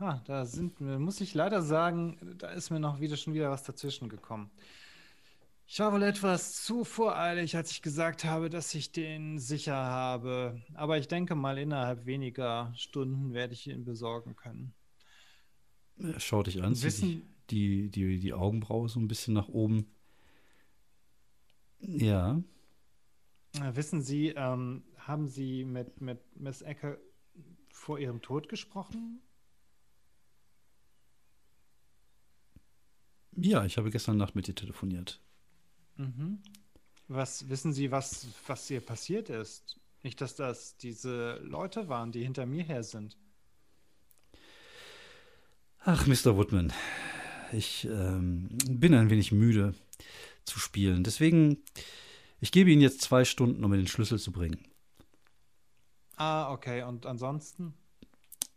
ha, da sind, muss ich leider sagen, da ist mir noch wieder schon wieder was dazwischen gekommen. Ich war wohl etwas zu voreilig, als ich gesagt habe, dass ich den sicher habe. Aber ich denke mal, innerhalb weniger Stunden werde ich ihn besorgen können. Schaut dich an, Wissen- die, die, die Augenbraue so ein bisschen nach oben. Ja, Wissen Sie, ähm, haben Sie mit, mit Miss Ecke vor ihrem Tod gesprochen? Ja, ich habe gestern Nacht mit dir telefoniert. Mhm. Was wissen Sie, was, was ihr passiert ist? Nicht, dass das diese Leute waren, die hinter mir her sind. Ach, Mr. Woodman, ich ähm, bin ein wenig müde zu spielen. Deswegen, ich gebe Ihnen jetzt zwei Stunden, um mir den Schlüssel zu bringen. Ah, okay. Und ansonsten?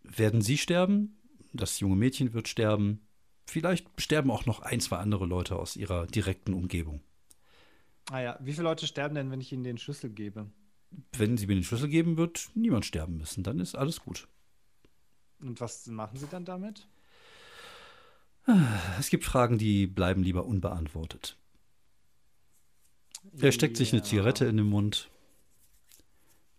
Werden Sie sterben? Das junge Mädchen wird sterben. Vielleicht sterben auch noch ein, zwei andere Leute aus Ihrer direkten Umgebung. Ah ja, wie viele Leute sterben denn, wenn ich ihnen den Schlüssel gebe? Wenn Sie mir den Schlüssel geben, wird niemand sterben müssen. Dann ist alles gut. Und was machen Sie dann damit? Es gibt Fragen, die bleiben lieber unbeantwortet. Er steckt sich eine Ja. Zigarette in den Mund,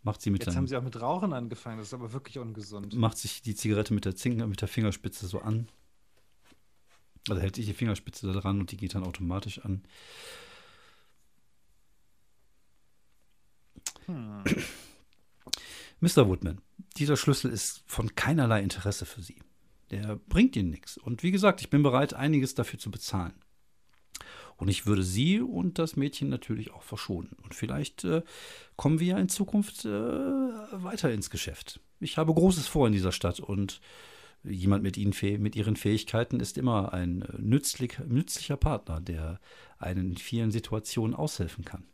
macht sie mit Jetzt haben Sie auch mit Rauchen angefangen, das ist aber wirklich ungesund. macht sich die Zigarette mit der, Zing mit der Fingerspitze so an. Also hält sich die Fingerspitze da dran und die geht dann automatisch an. Hm. Mr. Woodman, dieser Schlüssel ist von keinerlei Interesse für Sie. Der bringt Ihnen nichts. Und wie gesagt, ich bin bereit, einiges dafür zu bezahlen. Und ich würde Sie und das Mädchen natürlich auch verschonen. Und vielleicht äh, kommen wir ja in Zukunft äh, weiter ins Geschäft. Ich habe Großes vor in dieser Stadt und jemand mit, ihnen, mit Ihren Fähigkeiten ist immer ein äh, nützlich, nützlicher Partner, der einen in vielen Situationen aushelfen kann.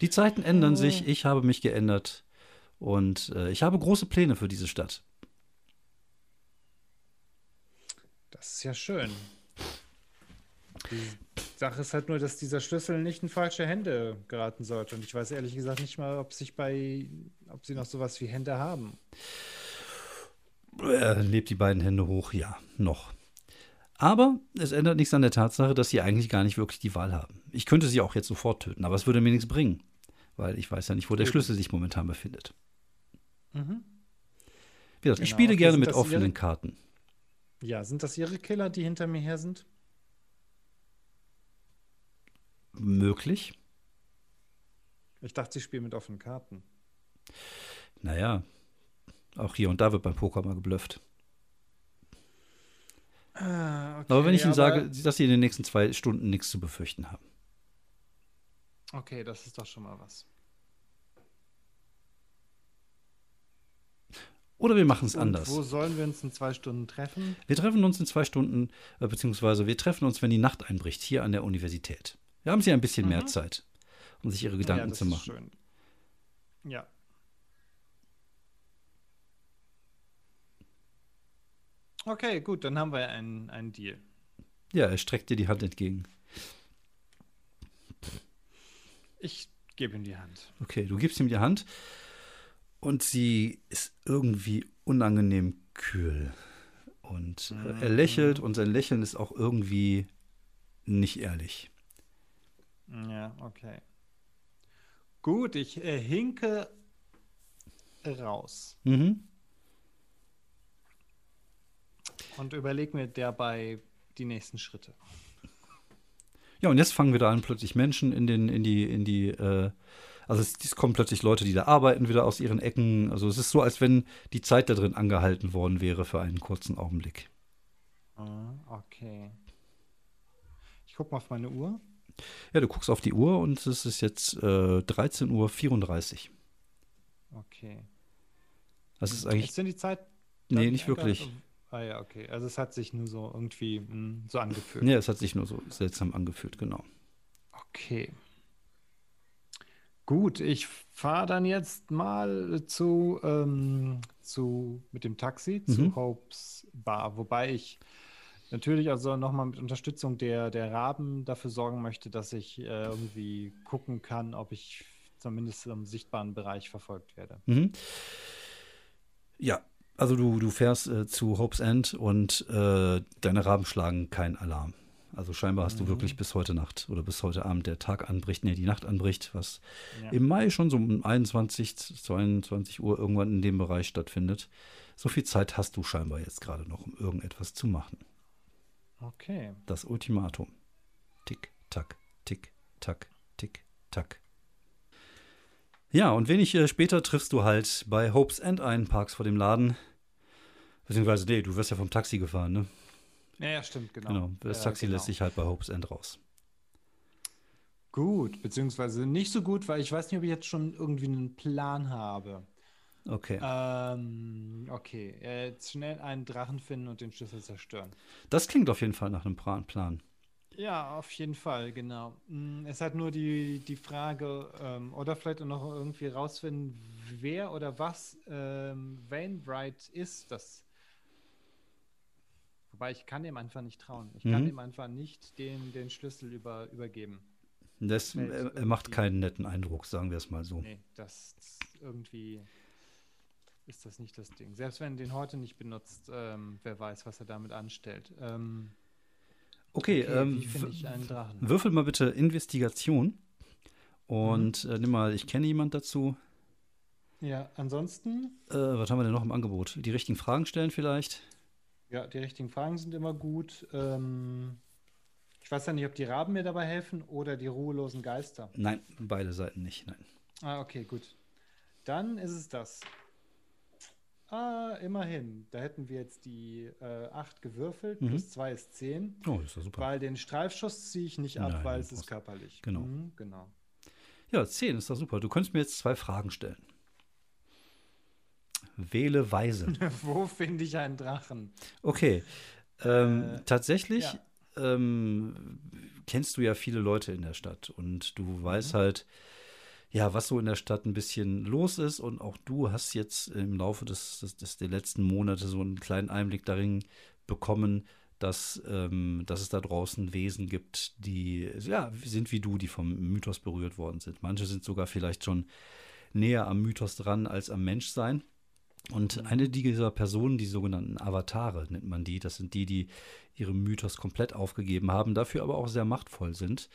Die Zeiten ändern sich, ich habe mich geändert und äh, ich habe große Pläne für diese Stadt. Das ist ja schön. [laughs] Sache ist halt nur, dass dieser Schlüssel nicht in falsche Hände geraten sollte. Und ich weiß ehrlich gesagt nicht mal, ob sich bei, ob sie noch sowas wie Hände haben. Er lebt die beiden Hände hoch, ja, noch. Aber es ändert nichts an der Tatsache, dass sie eigentlich gar nicht wirklich die Wahl haben. Ich könnte sie auch jetzt sofort töten, aber es würde mir nichts bringen, weil ich weiß ja nicht, wo der. Schlüssel sich momentan befindet. Mhm. Wie gesagt, ich Genau, spiele okay, gerne mit offenen Ihre- Karten. Ja, sind das Ihre Killer, die hinter mir her sind? Möglich. Ich dachte, Sie spielen mit offenen Karten. Naja, auch hier und da wird beim Poker mal geblufft. Ah, okay, aber wenn ich Ihnen sage, dass Sie in den nächsten zwei Stunden nichts zu befürchten haben. Okay, das ist doch schon mal was. Oder wir machen es anders. wo sollen wir uns in zwei Stunden treffen? Wir treffen uns in zwei Stunden, äh, beziehungsweise wir treffen uns, wenn die Nacht einbricht, hier an der Universität. Wir haben Sie ein bisschen mehr Mhm. Zeit, um sich Ihre ja, Gedanken das zu ist machen. schön. Ja. Okay, gut, dann haben wir einen, einen Deal. Ja, er streckt dir die Hand entgegen. Ich gebe ihm die Hand. Okay, du gibst ihm die Hand und sie ist irgendwie unangenehm kühl. Und äh, er lächelt und sein Lächeln ist auch irgendwie nicht ehrlich. Ja, okay. Gut, ich äh, hinke raus Mhm. und überlege mir dabei die nächsten Schritte. Ja, und jetzt fangen wieder an, plötzlich Menschen in den, in die, in die, äh, also es, es kommen plötzlich Leute, die da arbeiten, wieder aus ihren Ecken. Also es ist so, als wenn die Zeit da drin angehalten worden wäre für einen kurzen Augenblick. Ah, okay. Ich gucke mal auf meine Uhr. Ja, du guckst auf die Uhr und es ist jetzt äh, 13.34 Uhr. Okay. Das ist eigentlich. Ist denn die Zeit? Nee, nicht wirklich. Ah ja, okay. Also es hat sich nur so irgendwie mh, so angefühlt. Ja, es hat sich nur so seltsam angefühlt, genau. Okay. Gut, ich fahre dann jetzt mal zu, ähm, zu mit dem Taxi zu Mhm. Hopes Bar, wobei ich natürlich also nochmal mit Unterstützung der, der Raben dafür sorgen möchte, dass ich äh, irgendwie gucken kann, ob ich zumindest im sichtbaren Bereich verfolgt werde. Mhm. Ja, also du, du fährst äh, zu Hope's End und äh, deine Raben schlagen keinen Alarm. Also scheinbar hast du Mhm. wirklich bis heute Nacht oder bis heute Abend der Tag anbricht, nee, die Nacht anbricht, was Ja. im Mai schon so um 21, 22 Uhr irgendwann in dem Bereich stattfindet. So viel Zeit hast du scheinbar jetzt gerade noch, um irgendetwas zu machen. Okay. Das Ultimatum. Tick, tack, tick, tack, tick, tack. Ja, und wenig äh, später triffst du halt bei Hope's End ein, parkst vor dem Laden. Beziehungsweise, nee, du wirst ja vom Taxi gefahren, ne? Ja, ja, stimmt, genau. Genau. Das Ja, Taxi genau. lässt sich halt bei Hope's End raus. Gut, beziehungsweise nicht so gut, weil ich weiß nicht, ob ich jetzt schon irgendwie einen Plan habe. Okay. Ähm, okay. Äh, Jetzt schnell einen Drachen finden und den Schlüssel zerstören. Das klingt auf jeden Fall nach einem Plan. Ja, auf jeden Fall, genau. Mm, Es hat nur die, die Frage, ähm, oder vielleicht auch noch irgendwie rausfinden, wer oder was ähm, Wainwright ist. Das. Wobei ich kann dem einfach nicht trauen. Ich kann Mhm. dem einfach nicht den, den Schlüssel über, übergeben. Das, er, er macht keinen netten Eindruck, sagen wir es mal so. Nee, das das irgendwie ist das nicht das Ding. Selbst wenn er den heute nicht benutzt, ähm, wer weiß, was er damit anstellt. Ähm, Okay, okay, ähm, wie finde w- ich einen Drachen? würfel mal bitte Investigation. Und Mhm. äh, nimm mal, ich kenne jemand dazu. Ja, ansonsten, Äh, was haben wir denn noch im Angebot? Die richtigen Fragen stellen vielleicht? ja, die richtigen Fragen sind immer gut. Ähm, ich weiß ja nicht, ob die Raben mir dabei helfen oder die ruhelosen Geister. Nein, beide Seiten nicht. Nein. Ah, okay, gut. Dann ist es das. Ah, immerhin. Da hätten wir jetzt die äh, 8 gewürfelt, Mhm. plus 2 ist 10. Oh, ist ja super. Weil den Streifschuss ziehe ich nicht ab, Nein, weil es ist körperlich. genau. Mhm, genau. Ja, 10 ist doch super. Du könntest mir jetzt zwei Fragen stellen. Wähle weise. [laughs] Wo finde ich einen Drachen? Okay. Ähm, Äh, tatsächlich ja. ähm, kennst du ja viele Leute in der Stadt und du Mhm. weißt halt, ja, was so in der Stadt ein bisschen los ist und auch du hast jetzt im Laufe des, des, des der letzten Monate so einen kleinen Einblick darin bekommen, dass, ähm, dass es da draußen Wesen gibt, die ja, sind wie du, die vom Mythos berührt worden sind. Manche sind sogar vielleicht schon näher am Mythos dran als am Menschsein. Und eine dieser Personen, die sogenannten Avatare nennt man die, das sind die, die ihren Mythos komplett aufgegeben haben, dafür aber auch sehr machtvoll sind,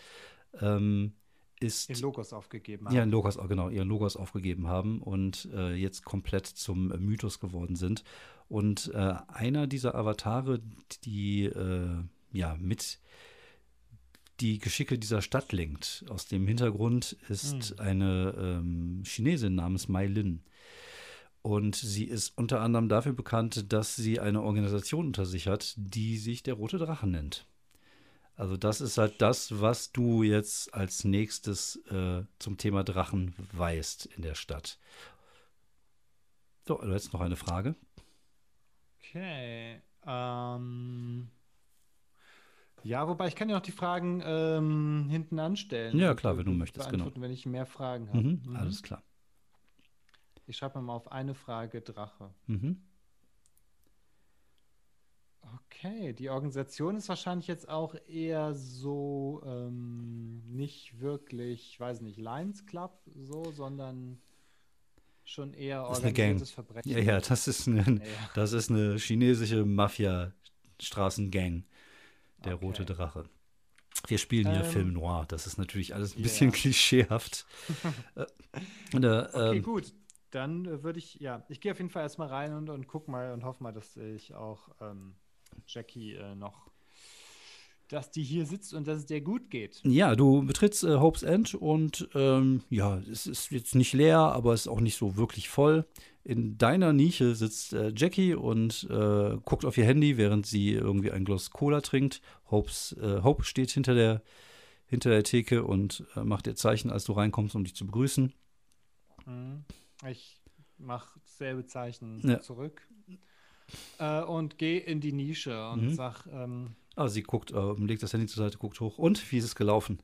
ähm, ist Den Logos aufgegeben ja, haben. Logos, genau, ihren Logos aufgegeben haben und äh, jetzt komplett zum äh, Mythos geworden sind. Und äh, einer dieser Avatare, die äh, ja mit die Geschicke dieser Stadt lenkt. Aus dem Hintergrund ist Hm. eine ähm, Chinesin namens Mai Lin. Und sie ist unter anderem dafür bekannt, dass sie eine Organisation unter sich hat, die sich der Rote Drache nennt. Also das ist halt das, was du jetzt als nächstes äh, zum Thema Drachen weißt in der Stadt. So, du hättest noch eine Frage. Okay. Ähm, ja, wobei ich kann ja noch die Fragen ähm, hinten anstellen. Ja, und, klar, wenn du möchtest, genau. Wenn ich mehr Fragen habe. Mhm, Mhm. Alles klar. Ich schreibe mir mal auf eine Frage Drache. Mhm. Okay, die Organisation ist wahrscheinlich jetzt auch eher so ähm, nicht wirklich, ich weiß nicht, Lions Club so, sondern schon eher organisiertes Verbrechen. Ja, ja, das ist eine, Ja, das ist eine chinesische Mafia-Straßengang, der Okay. Rote Drache. Wir spielen hier Ähm, Film Noir. Das ist natürlich alles ein ja. bisschen [laughs] klischeehaft. [laughs] Äh, und, äh, Okay, ähm, gut. Dann äh, würde ich, ja, ich gehe auf jeden Fall erstmal rein und, und guck mal und hoffe mal, dass ich auch ähm, Jackie äh, noch dass die hier sitzt und dass es dir gut geht. Ja, du betrittst äh, Hope's End und ähm, ja, es ist jetzt nicht leer, aber es ist auch nicht so wirklich voll. In deiner Nische sitzt äh, Jackie und äh, guckt auf ihr Handy, während sie irgendwie ein Glas Cola trinkt. Hope's, äh, Hope steht hinter der, hinter der Theke und äh, macht ihr Zeichen, als du reinkommst, um dich zu begrüßen. Mhm. Ich mache dasselbe Zeichen Ja. zurück äh, und gehe in die Nische und Mhm. sag, ähm, Ah, sie guckt, äh, legt das Handy zur Seite, guckt hoch. Und wie ist es gelaufen?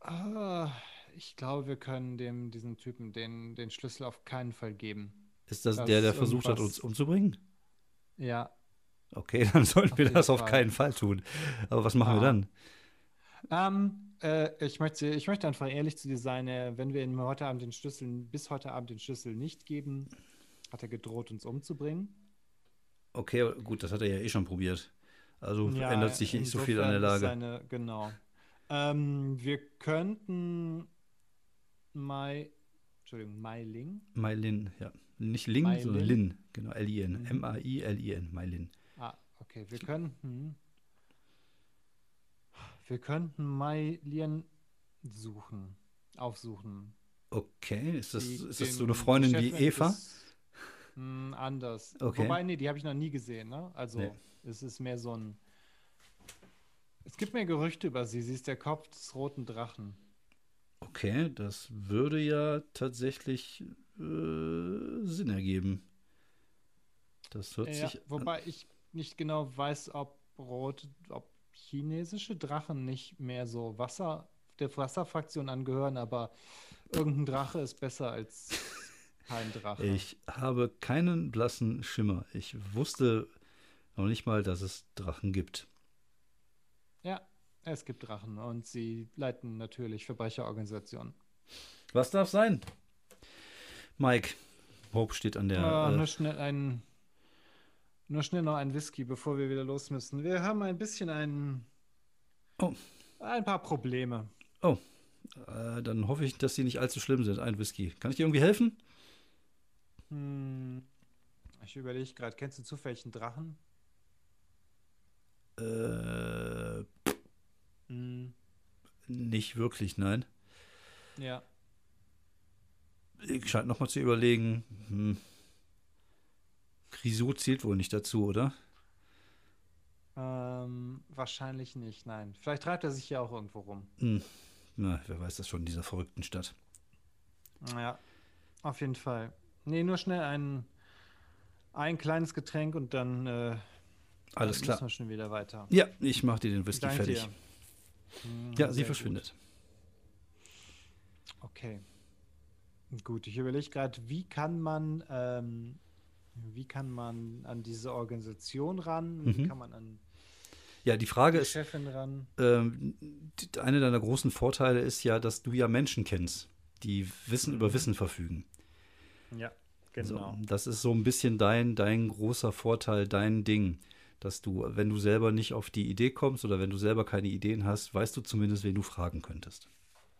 ah, ich glaube, wir können dem, diesem Typen den, den Schlüssel auf keinen Fall geben. Ist das, Das der, der versucht hat, uns umzubringen? Ja. Okay, [laughs] dann sollten Auf wir das auf Fall. keinen Fall tun. Aber was machen wir Ah. dann? Ähm, äh, ich, möchte, ich möchte einfach ehrlich zu dir sein, äh, wenn wir ihm heute Abend den Schlüssel, bis heute Abend den Schlüssel nicht geben, hat er gedroht, uns umzubringen. Okay, gut, das hat er ja eh schon probiert. Also Ja, ändert sich nicht so viel an der Lage. Seine, genau. Ähm, wir könnten Mai, Entschuldigung, Mailing. Mailin, ja. Nicht Ling, Mailin. sondern Lin. Genau, L-I-N. Mhm. M-A-I-L-I-N. Mailin. Ah, okay. Wir könnten. Wir könnten Mailien suchen. Aufsuchen. Okay, ist das, Die- ist das so eine Freundin wie Eva? ist, mh, anders. Okay. Wobei, nee, die habe ich noch nie gesehen. Ne? Also, Nee. es ist mehr so ein. Es gibt mehr Gerüchte über sie. Sie ist der Kopf des roten Drachen. Okay, das würde ja tatsächlich äh, Sinn ergeben. Das hört Ja, sich. wobei ich nicht genau weiß, ob rot, ob chinesische Drachen nicht mehr so Wasser, der Wasserfraktion angehören, aber irgendein Drache ist besser als kein Drache. Ich habe keinen blassen Schimmer. Ich wusste noch nicht mal, dass es Drachen gibt. Ja, es gibt Drachen und sie leiten natürlich Verbrecherorganisationen. Was darf sein? Mike, Hope steht an der. Ah, äh, nur schnell ein, nur schnell noch ein Whisky, bevor wir wieder los müssen. Wir haben ein bisschen ein, Oh. ein paar Probleme. äh, dann hoffe ich, dass sie nicht allzu schlimm sind. Ein Whisky. Kann ich dir irgendwie helfen? Hm, ich überlege gerade, kennst du zufällig einen Drachen? Äh, Hm, nicht wirklich, nein. ja. Ich scheine nochmal zu überlegen. Hm. Grisou zählt wohl nicht dazu, oder? Ähm, wahrscheinlich nicht, nein. Vielleicht treibt er sich hier auch irgendwo rum. Hm. Na, wer weiß das schon in dieser verrückten Stadt. Ja, auf jeden Fall. Nee, nur schnell ein, ein kleines Getränk und dann äh, Alles müssen klar. wir schon wieder weiter. Ja, ich mache dir den Whisky fertig. dir. Hm, Ja, sie verschwindet. Gut. Okay. Gut, ich überlege gerade, wie kann man, ähm, wie kann man an diese Organisation ran? Wie Mhm. kann man an Ja, die Frage die ist, ähm, einer deiner großen Vorteile ist ja, dass du ja Menschen kennst, die Wissen über Wissen verfügen. Ja, So, das ist so ein bisschen dein, dein großer Vorteil, dein Ding. Dass du, wenn du selber nicht auf die Idee kommst oder wenn du selber keine Ideen hast, weißt du zumindest, wen du fragen könntest.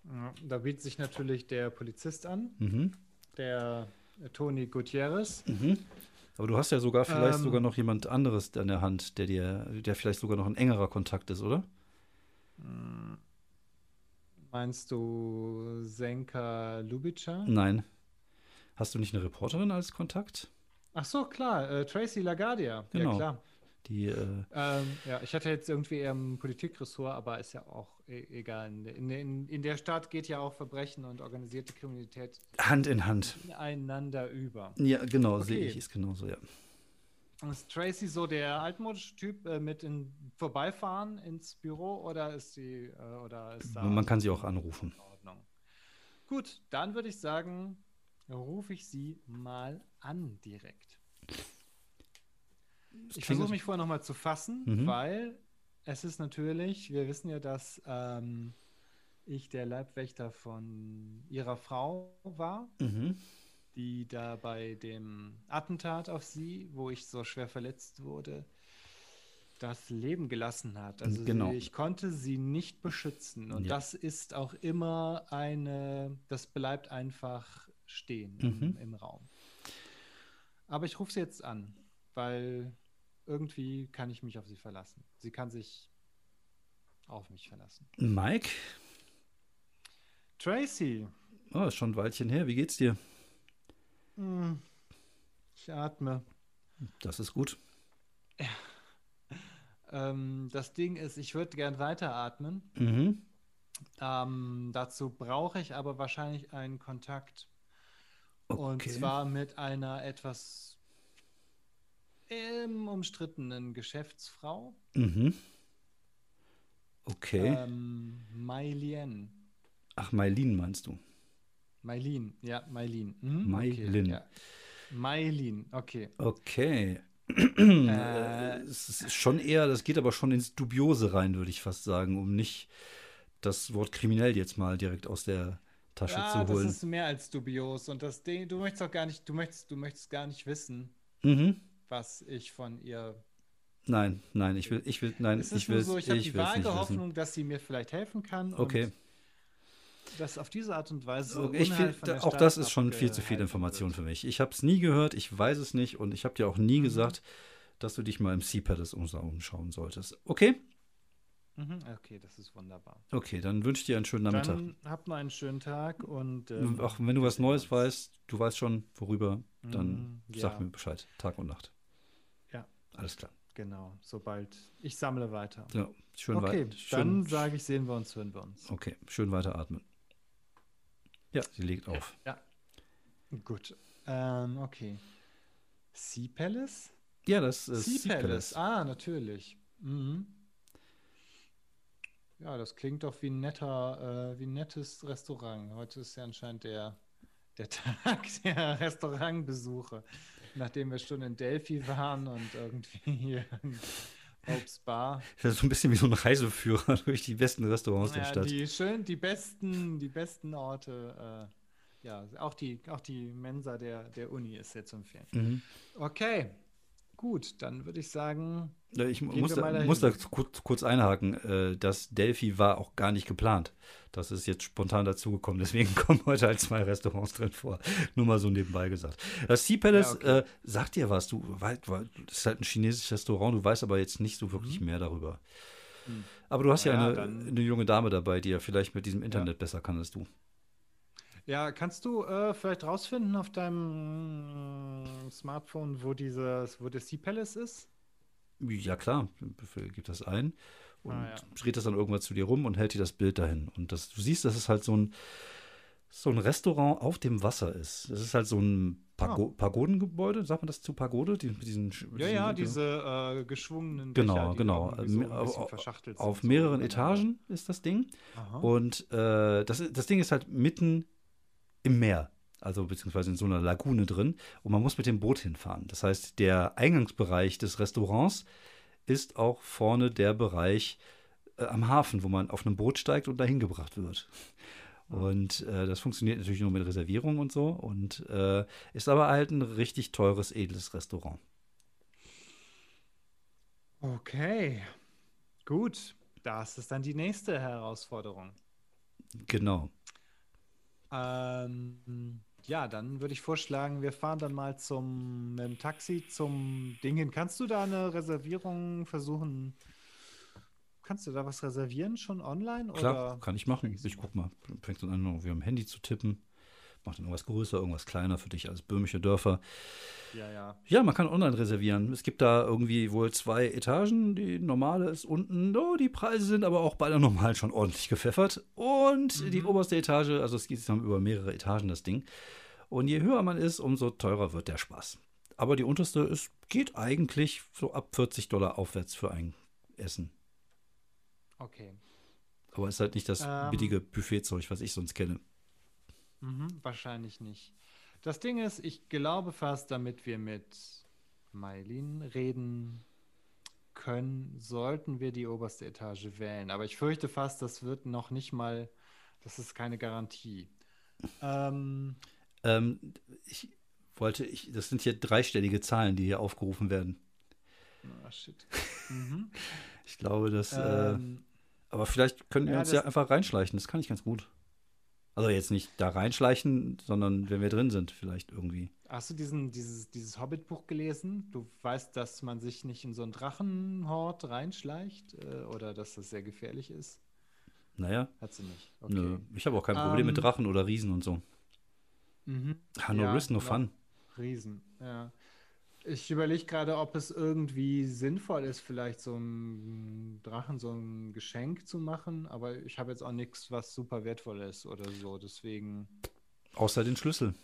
Ja, da bietet sich natürlich der Polizist an, Mhm. der Tony Gutierrez. Mhm. Aber du hast ja sogar vielleicht Ähm. sogar noch jemand anderes an der Hand, der dir, der vielleicht sogar noch ein engerer Kontakt ist, oder? Meinst du Senka Lubica? Nein. Hast du nicht eine Reporterin als Kontakt? Ach so, klar, äh, Tracy LaGuardia. Genau. Ja, klar. Die, äh, Ähm, ja, ich hatte jetzt irgendwie eher ein Politikressort, aber ist ja auch e egal. In, in, in der Stadt geht ja auch Verbrechen und organisierte Kriminalität Hand in Hand. ineinander über. Ja, genau, sehe Okay. ich. Ist genauso, ja. Ist Tracy so der altmodische Typ äh, mit in Vorbeifahren ins Büro oder ist sie äh, oder ist da Man kann sie auch anrufen. Gut, dann würde ich sagen, rufe ich sie mal an direkt. Ich versuche mich vorher nochmal zu fassen, Mhm. weil es ist natürlich, wir wissen ja, dass ähm, ich der Leibwächter von ihrer Frau war, Mhm. die da bei dem Attentat auf sie, wo ich so schwer verletzt wurde, das Leben gelassen hat. Also Genau. sie, ich konnte sie nicht beschützen. Und Ja. das ist auch immer eine, das bleibt einfach stehen im, Mhm. im Raum. Aber ich rufe sie jetzt an, weil irgendwie kann ich mich auf sie verlassen. Sie kann sich auf mich verlassen. Mike? Tracy. Oh, ist schon ein Weilchen her. Wie geht's dir? Hm, ich atme. Das ist gut. [laughs] Ähm, das Ding ist, ich würde gern weiteratmen. Mhm. Ähm, dazu brauche ich aber wahrscheinlich einen Kontakt. Und Okay. zwar mit einer etwas ähm, umstrittenen Geschäftsfrau. Mhm. Okay. Ähm, Mailien. Ach, Mailin meinst du? Mailin, ja, Mailin. Mhm, Mailin. Okay, ja. Mailin, okay. Okay. Äh, es ist schon eher, das geht aber schon ins Dubiose rein, würde ich fast sagen, um nicht das Wort kriminell jetzt mal direkt aus der Tasche ja, zu das holen. ist mehr als dubios. Und das Ding, du möchtest auch gar nicht, du möchtest, du möchtest gar nicht wissen, Mhm. was ich von ihr. Nein, nein, ich will, ich will, nein, Es ist ich will nur so, ich habe die vage nicht wissen. Hoffnung, dass sie mir vielleicht helfen kann. Okay. Und dass auf diese Art und Weise. Okay, ich Unheil find, auch das ist schon viel zu viel Information wird. für mich. Ich habe es nie gehört, ich weiß es nicht und ich habe dir auch nie Mhm. gesagt, dass du dich mal im Sea Palace umschauen solltest. Okay? Mhm, okay, das ist wunderbar. Okay, dann wünsche ich dir einen schönen Nachmittag. Dann habt noch einen schönen Tag und. ähm, auch wenn du was Neues weißt, du weißt schon, worüber, dann Mhm, sag ja. mir Bescheid. Tag und Nacht. Ja. Alles klar. Genau, sobald ich sammle weiter. Ja, schön okay, weit. Schön, dann sage ich, sehen wir uns, hören wir uns. Okay, schön weiteratmen. Ja, sie legt auf. Gut. Ähm, okay. Sea Palace? Ja, das ist sea Sea Palace. Palace. Ah, natürlich. Mhm. Ja, das klingt doch wie ein netter, äh, wie ein nettes Restaurant. Heute ist ja anscheinend der, der [laughs] Tag der Restaurantbesuche. Nachdem wir schon in Delphi waren und irgendwie hier in Hope's Bar. Das ist so ein bisschen wie so ein Reiseführer [laughs] durch die besten Restaurants der Ja, Stadt. die schön, die besten, die besten Orte. Äh, ja, auch die, auch die Mensa der, der Uni ist sehr zu empfehlen. Mhm. Okay, gut, dann würde ich sagen, Ja, Ich muss da, muss da kurz, kurz einhaken. Äh, das Delphi war auch gar nicht geplant. Das ist jetzt spontan dazugekommen. Deswegen [laughs] kommen heute halt zwei Restaurants drin vor. Nur mal so nebenbei gesagt. Das Sea Palace Ja, okay. äh, sagt dir was. Du weißt, das ist halt ein chinesisches Restaurant. Du weißt aber jetzt nicht so wirklich mehr darüber. Hm. Aber du hast ja, ja, eine, eine junge Dame dabei, die ja vielleicht mit diesem Internet besser kann als du. ja, kannst du äh, vielleicht rausfinden auf deinem Smartphone, wo dieses, wo der Sea Palace ist? Ja, klar, gibt das ein und Ah, ja. dreht das dann irgendwann zu dir rum und hält dir das Bild dahin. Und das, du siehst, dass es halt so ein, so ein Restaurant auf dem Wasser ist. Das ist halt so ein Pago Pagodengebäude, sagt man das zu Pagode? Die, diesen, sch- Ja, diesen- ja, diese äh, geschwungenen Genau, die genau. irgendwie so Auf- auf- verschachtelt Auf sind, so mehreren übereinander. Etagen ist das Ding. Aha. Und äh, das, das Ding ist halt mitten im Meer, also beziehungsweise in so einer Lagune drin. Und man muss mit dem Boot hinfahren. Das heißt, der Eingangsbereich des Restaurants ist auch vorne der Bereich äh, am Hafen, wo man auf einem Boot steigt und dahin gebracht wird. Und äh, das funktioniert natürlich nur mit Reservierung und so. Und äh, ist aber halt ein richtig teures, edles Restaurant. Okay, gut. Das ist dann die nächste Herausforderung. Genau. Ähm, ja, dann würde ich vorschlagen, wir fahren dann mal zum mit dem Taxi zum Ding hin. Kannst du da eine Reservierung versuchen? Kannst du da was reservieren schon online? Klar, Oder? kann ich machen. Ich guck mal, fängt dann an, irgendwie am Handy zu tippen. Macht dann irgendwas größer, irgendwas kleiner für dich als böhmische Dörfer. Ja, ja. Ja, man kann online reservieren. Es gibt da irgendwie wohl zwei Etagen. Die normale ist unten. Oh, die Preise sind aber auch bei der normalen schon ordentlich gepfeffert. Und die oberste Etage, also es geht dann über mehrere Etagen das Ding. Und je höher man ist, umso teurer wird der Spaß. Aber die unterste ist, geht eigentlich so ab 40 Dollar aufwärts für ein Essen. Okay. Aber ist halt nicht das Ähm. billige Buffetzeug, was ich sonst kenne. Mhm, wahrscheinlich nicht. Das Ding ist, ich glaube fast, damit wir mit Mailin reden können, sollten wir die oberste Etage wählen. Aber ich fürchte fast, das wird noch nicht mal, das ist keine Garantie. Ähm, Ähm, ich wollte, ich, das sind hier dreistellige Zahlen, die hier aufgerufen werden. ah, shit. Mhm. [laughs] Ich glaube, dass. äh, ähm, aber vielleicht können wir ja, uns ja einfach reinschleichen. Das kann ich ganz gut. Also jetzt nicht da reinschleichen, sondern wenn wir drin sind, vielleicht irgendwie. Hast du diesen, dieses, dieses Hobbit-Buch gelesen? Du weißt, dass man sich nicht in so einen Drachenhort reinschleicht äh, oder dass das sehr gefährlich ist? Naja. Hat sie nicht. Okay. Nö, ich habe auch kein Problem um, mit ähm, Drachen oder Riesen und so. Mhm. no ja, risk, no fun. Riesen, ja. Ich überlege gerade, ob es irgendwie sinnvoll ist, vielleicht so einem Drachen so ein Geschenk zu machen, aber ich habe jetzt auch nichts, was super wertvoll ist oder so, deswegen. Außer den Schlüssel.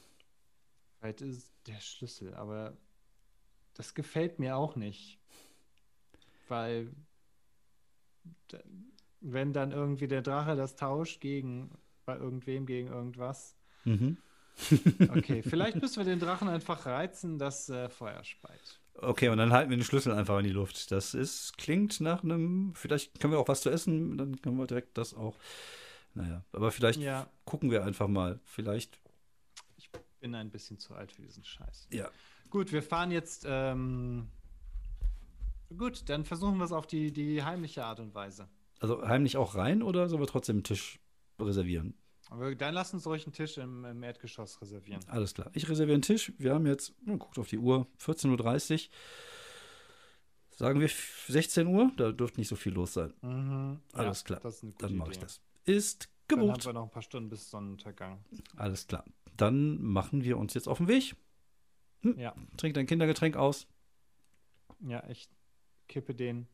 Vielleicht ist der Schlüssel, aber das gefällt mir auch nicht. Weil wenn dann irgendwie der Drache das tauscht gegen bei irgendwem gegen irgendwas. Mhm. Okay, vielleicht müssen wir den Drachen einfach reizen, dass äh, Feuer speit. Okay, und dann halten wir den Schlüssel einfach in die Luft. Das ist, klingt nach einem, vielleicht können wir auch was zu essen, dann können wir direkt das auch. Naja, aber vielleicht ja. gucken wir einfach mal. Vielleicht. Ich bin ein bisschen zu alt für diesen Scheiß. Ja. Gut, wir fahren jetzt. Ähm, gut, dann versuchen wir es auf die, die heimliche Art und Weise. Also heimlich auch rein oder sollen wir trotzdem einen Tisch reservieren? Aber dann lass uns ruhig einen Tisch im, im, Erdgeschoss reservieren. Alles klar. Ich reserviere einen Tisch. Wir haben jetzt, oh, guckt auf die Uhr, 14.30 Uhr. Sagen wir 16 Uhr? Da dürfte nicht so viel los sein. Mhm. Alles ja, klar. Dann mache ich das. Ist gebucht. Dann haben wir noch ein paar Stunden bis Sonnenuntergang. Alles klar. Dann machen wir uns jetzt auf den Weg. Hm. Ja. Trink dein Kindergetränk aus. Ja, ich kippe den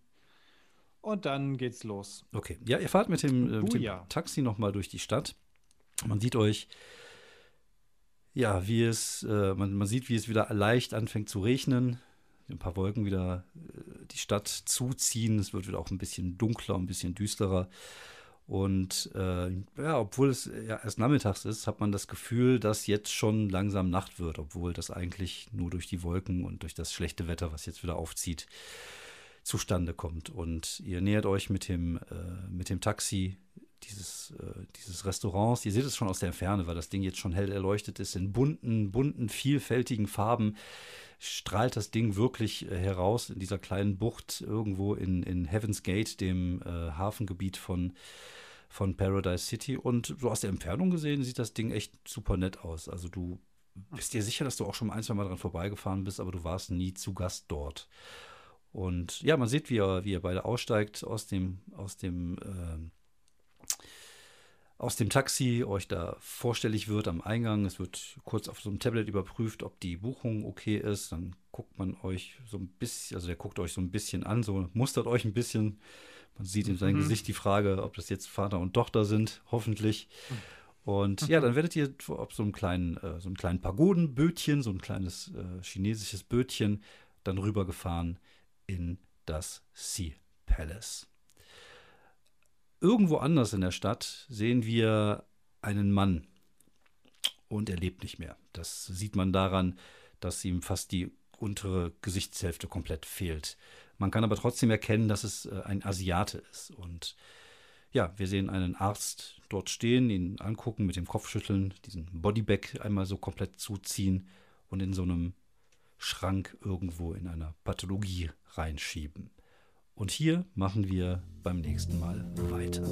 und dann geht's los. Okay. Ja, ihr fahrt mit dem, äh, mit dem Taxi nochmal durch die Stadt. Man sieht euch, ja, wie es, äh, man, man sieht, wie es wieder leicht anfängt zu regnen. Ein paar Wolken wieder äh, die Stadt zuziehen. Es wird wieder auch ein bisschen dunkler, ein bisschen düsterer. Und äh, ja, obwohl es ja erst nachmittags ist, hat man das Gefühl, dass jetzt schon langsam Nacht wird, obwohl das eigentlich nur durch die Wolken und durch das schlechte Wetter, was jetzt wieder aufzieht, zustande kommt. Und ihr nähert euch mit dem, äh, mit dem Taxi dieses, äh, dieses Restaurants. Ihr seht es schon aus der Ferne, weil das Ding jetzt schon hell erleuchtet ist. In bunten, bunten, vielfältigen Farben strahlt das Ding wirklich äh, heraus in dieser kleinen Bucht irgendwo in, in Heaven's Gate, dem äh, Hafengebiet von, von Paradise City. Und so aus der Entfernung gesehen sieht das Ding echt super nett aus. Also du bist dir sicher, dass du auch schon ein, zwei Mal dran vorbeigefahren bist, aber du warst nie zu Gast dort. Und ja, man sieht, wie er, wie er beide aussteigt aus dem, aus dem, äh, aus dem Taxi, euch da vorstellig wird am Eingang. Es wird kurz auf so einem Tablet überprüft, ob die Buchung okay ist. Dann guckt man euch so ein bisschen, also der guckt euch so ein bisschen an, so mustert euch ein bisschen. Man sieht in seinem mhm. Gesicht die Frage, ob das jetzt Vater und Tochter sind, hoffentlich. Und ja, dann werdet ihr auf so einem kleinen, äh, so einem kleinen Pagodenbötchen, so ein kleines äh, chinesisches Bötchen, dann rübergefahren in das Sea Palace. Irgendwo anders in der Stadt sehen wir einen Mann und er lebt nicht mehr. Das sieht man daran, dass ihm fast die untere Gesichtshälfte komplett fehlt. Man kann aber trotzdem erkennen, dass es äh, ein Asiate ist. Und ja, wir sehen einen Arzt dort stehen, ihn angucken, mit dem Kopf schütteln, diesen Bodybag einmal so komplett zuziehen und in so einem Schrank irgendwo in einer Pathologie reinschieben. Und hier machen wir beim nächsten Mal weiter.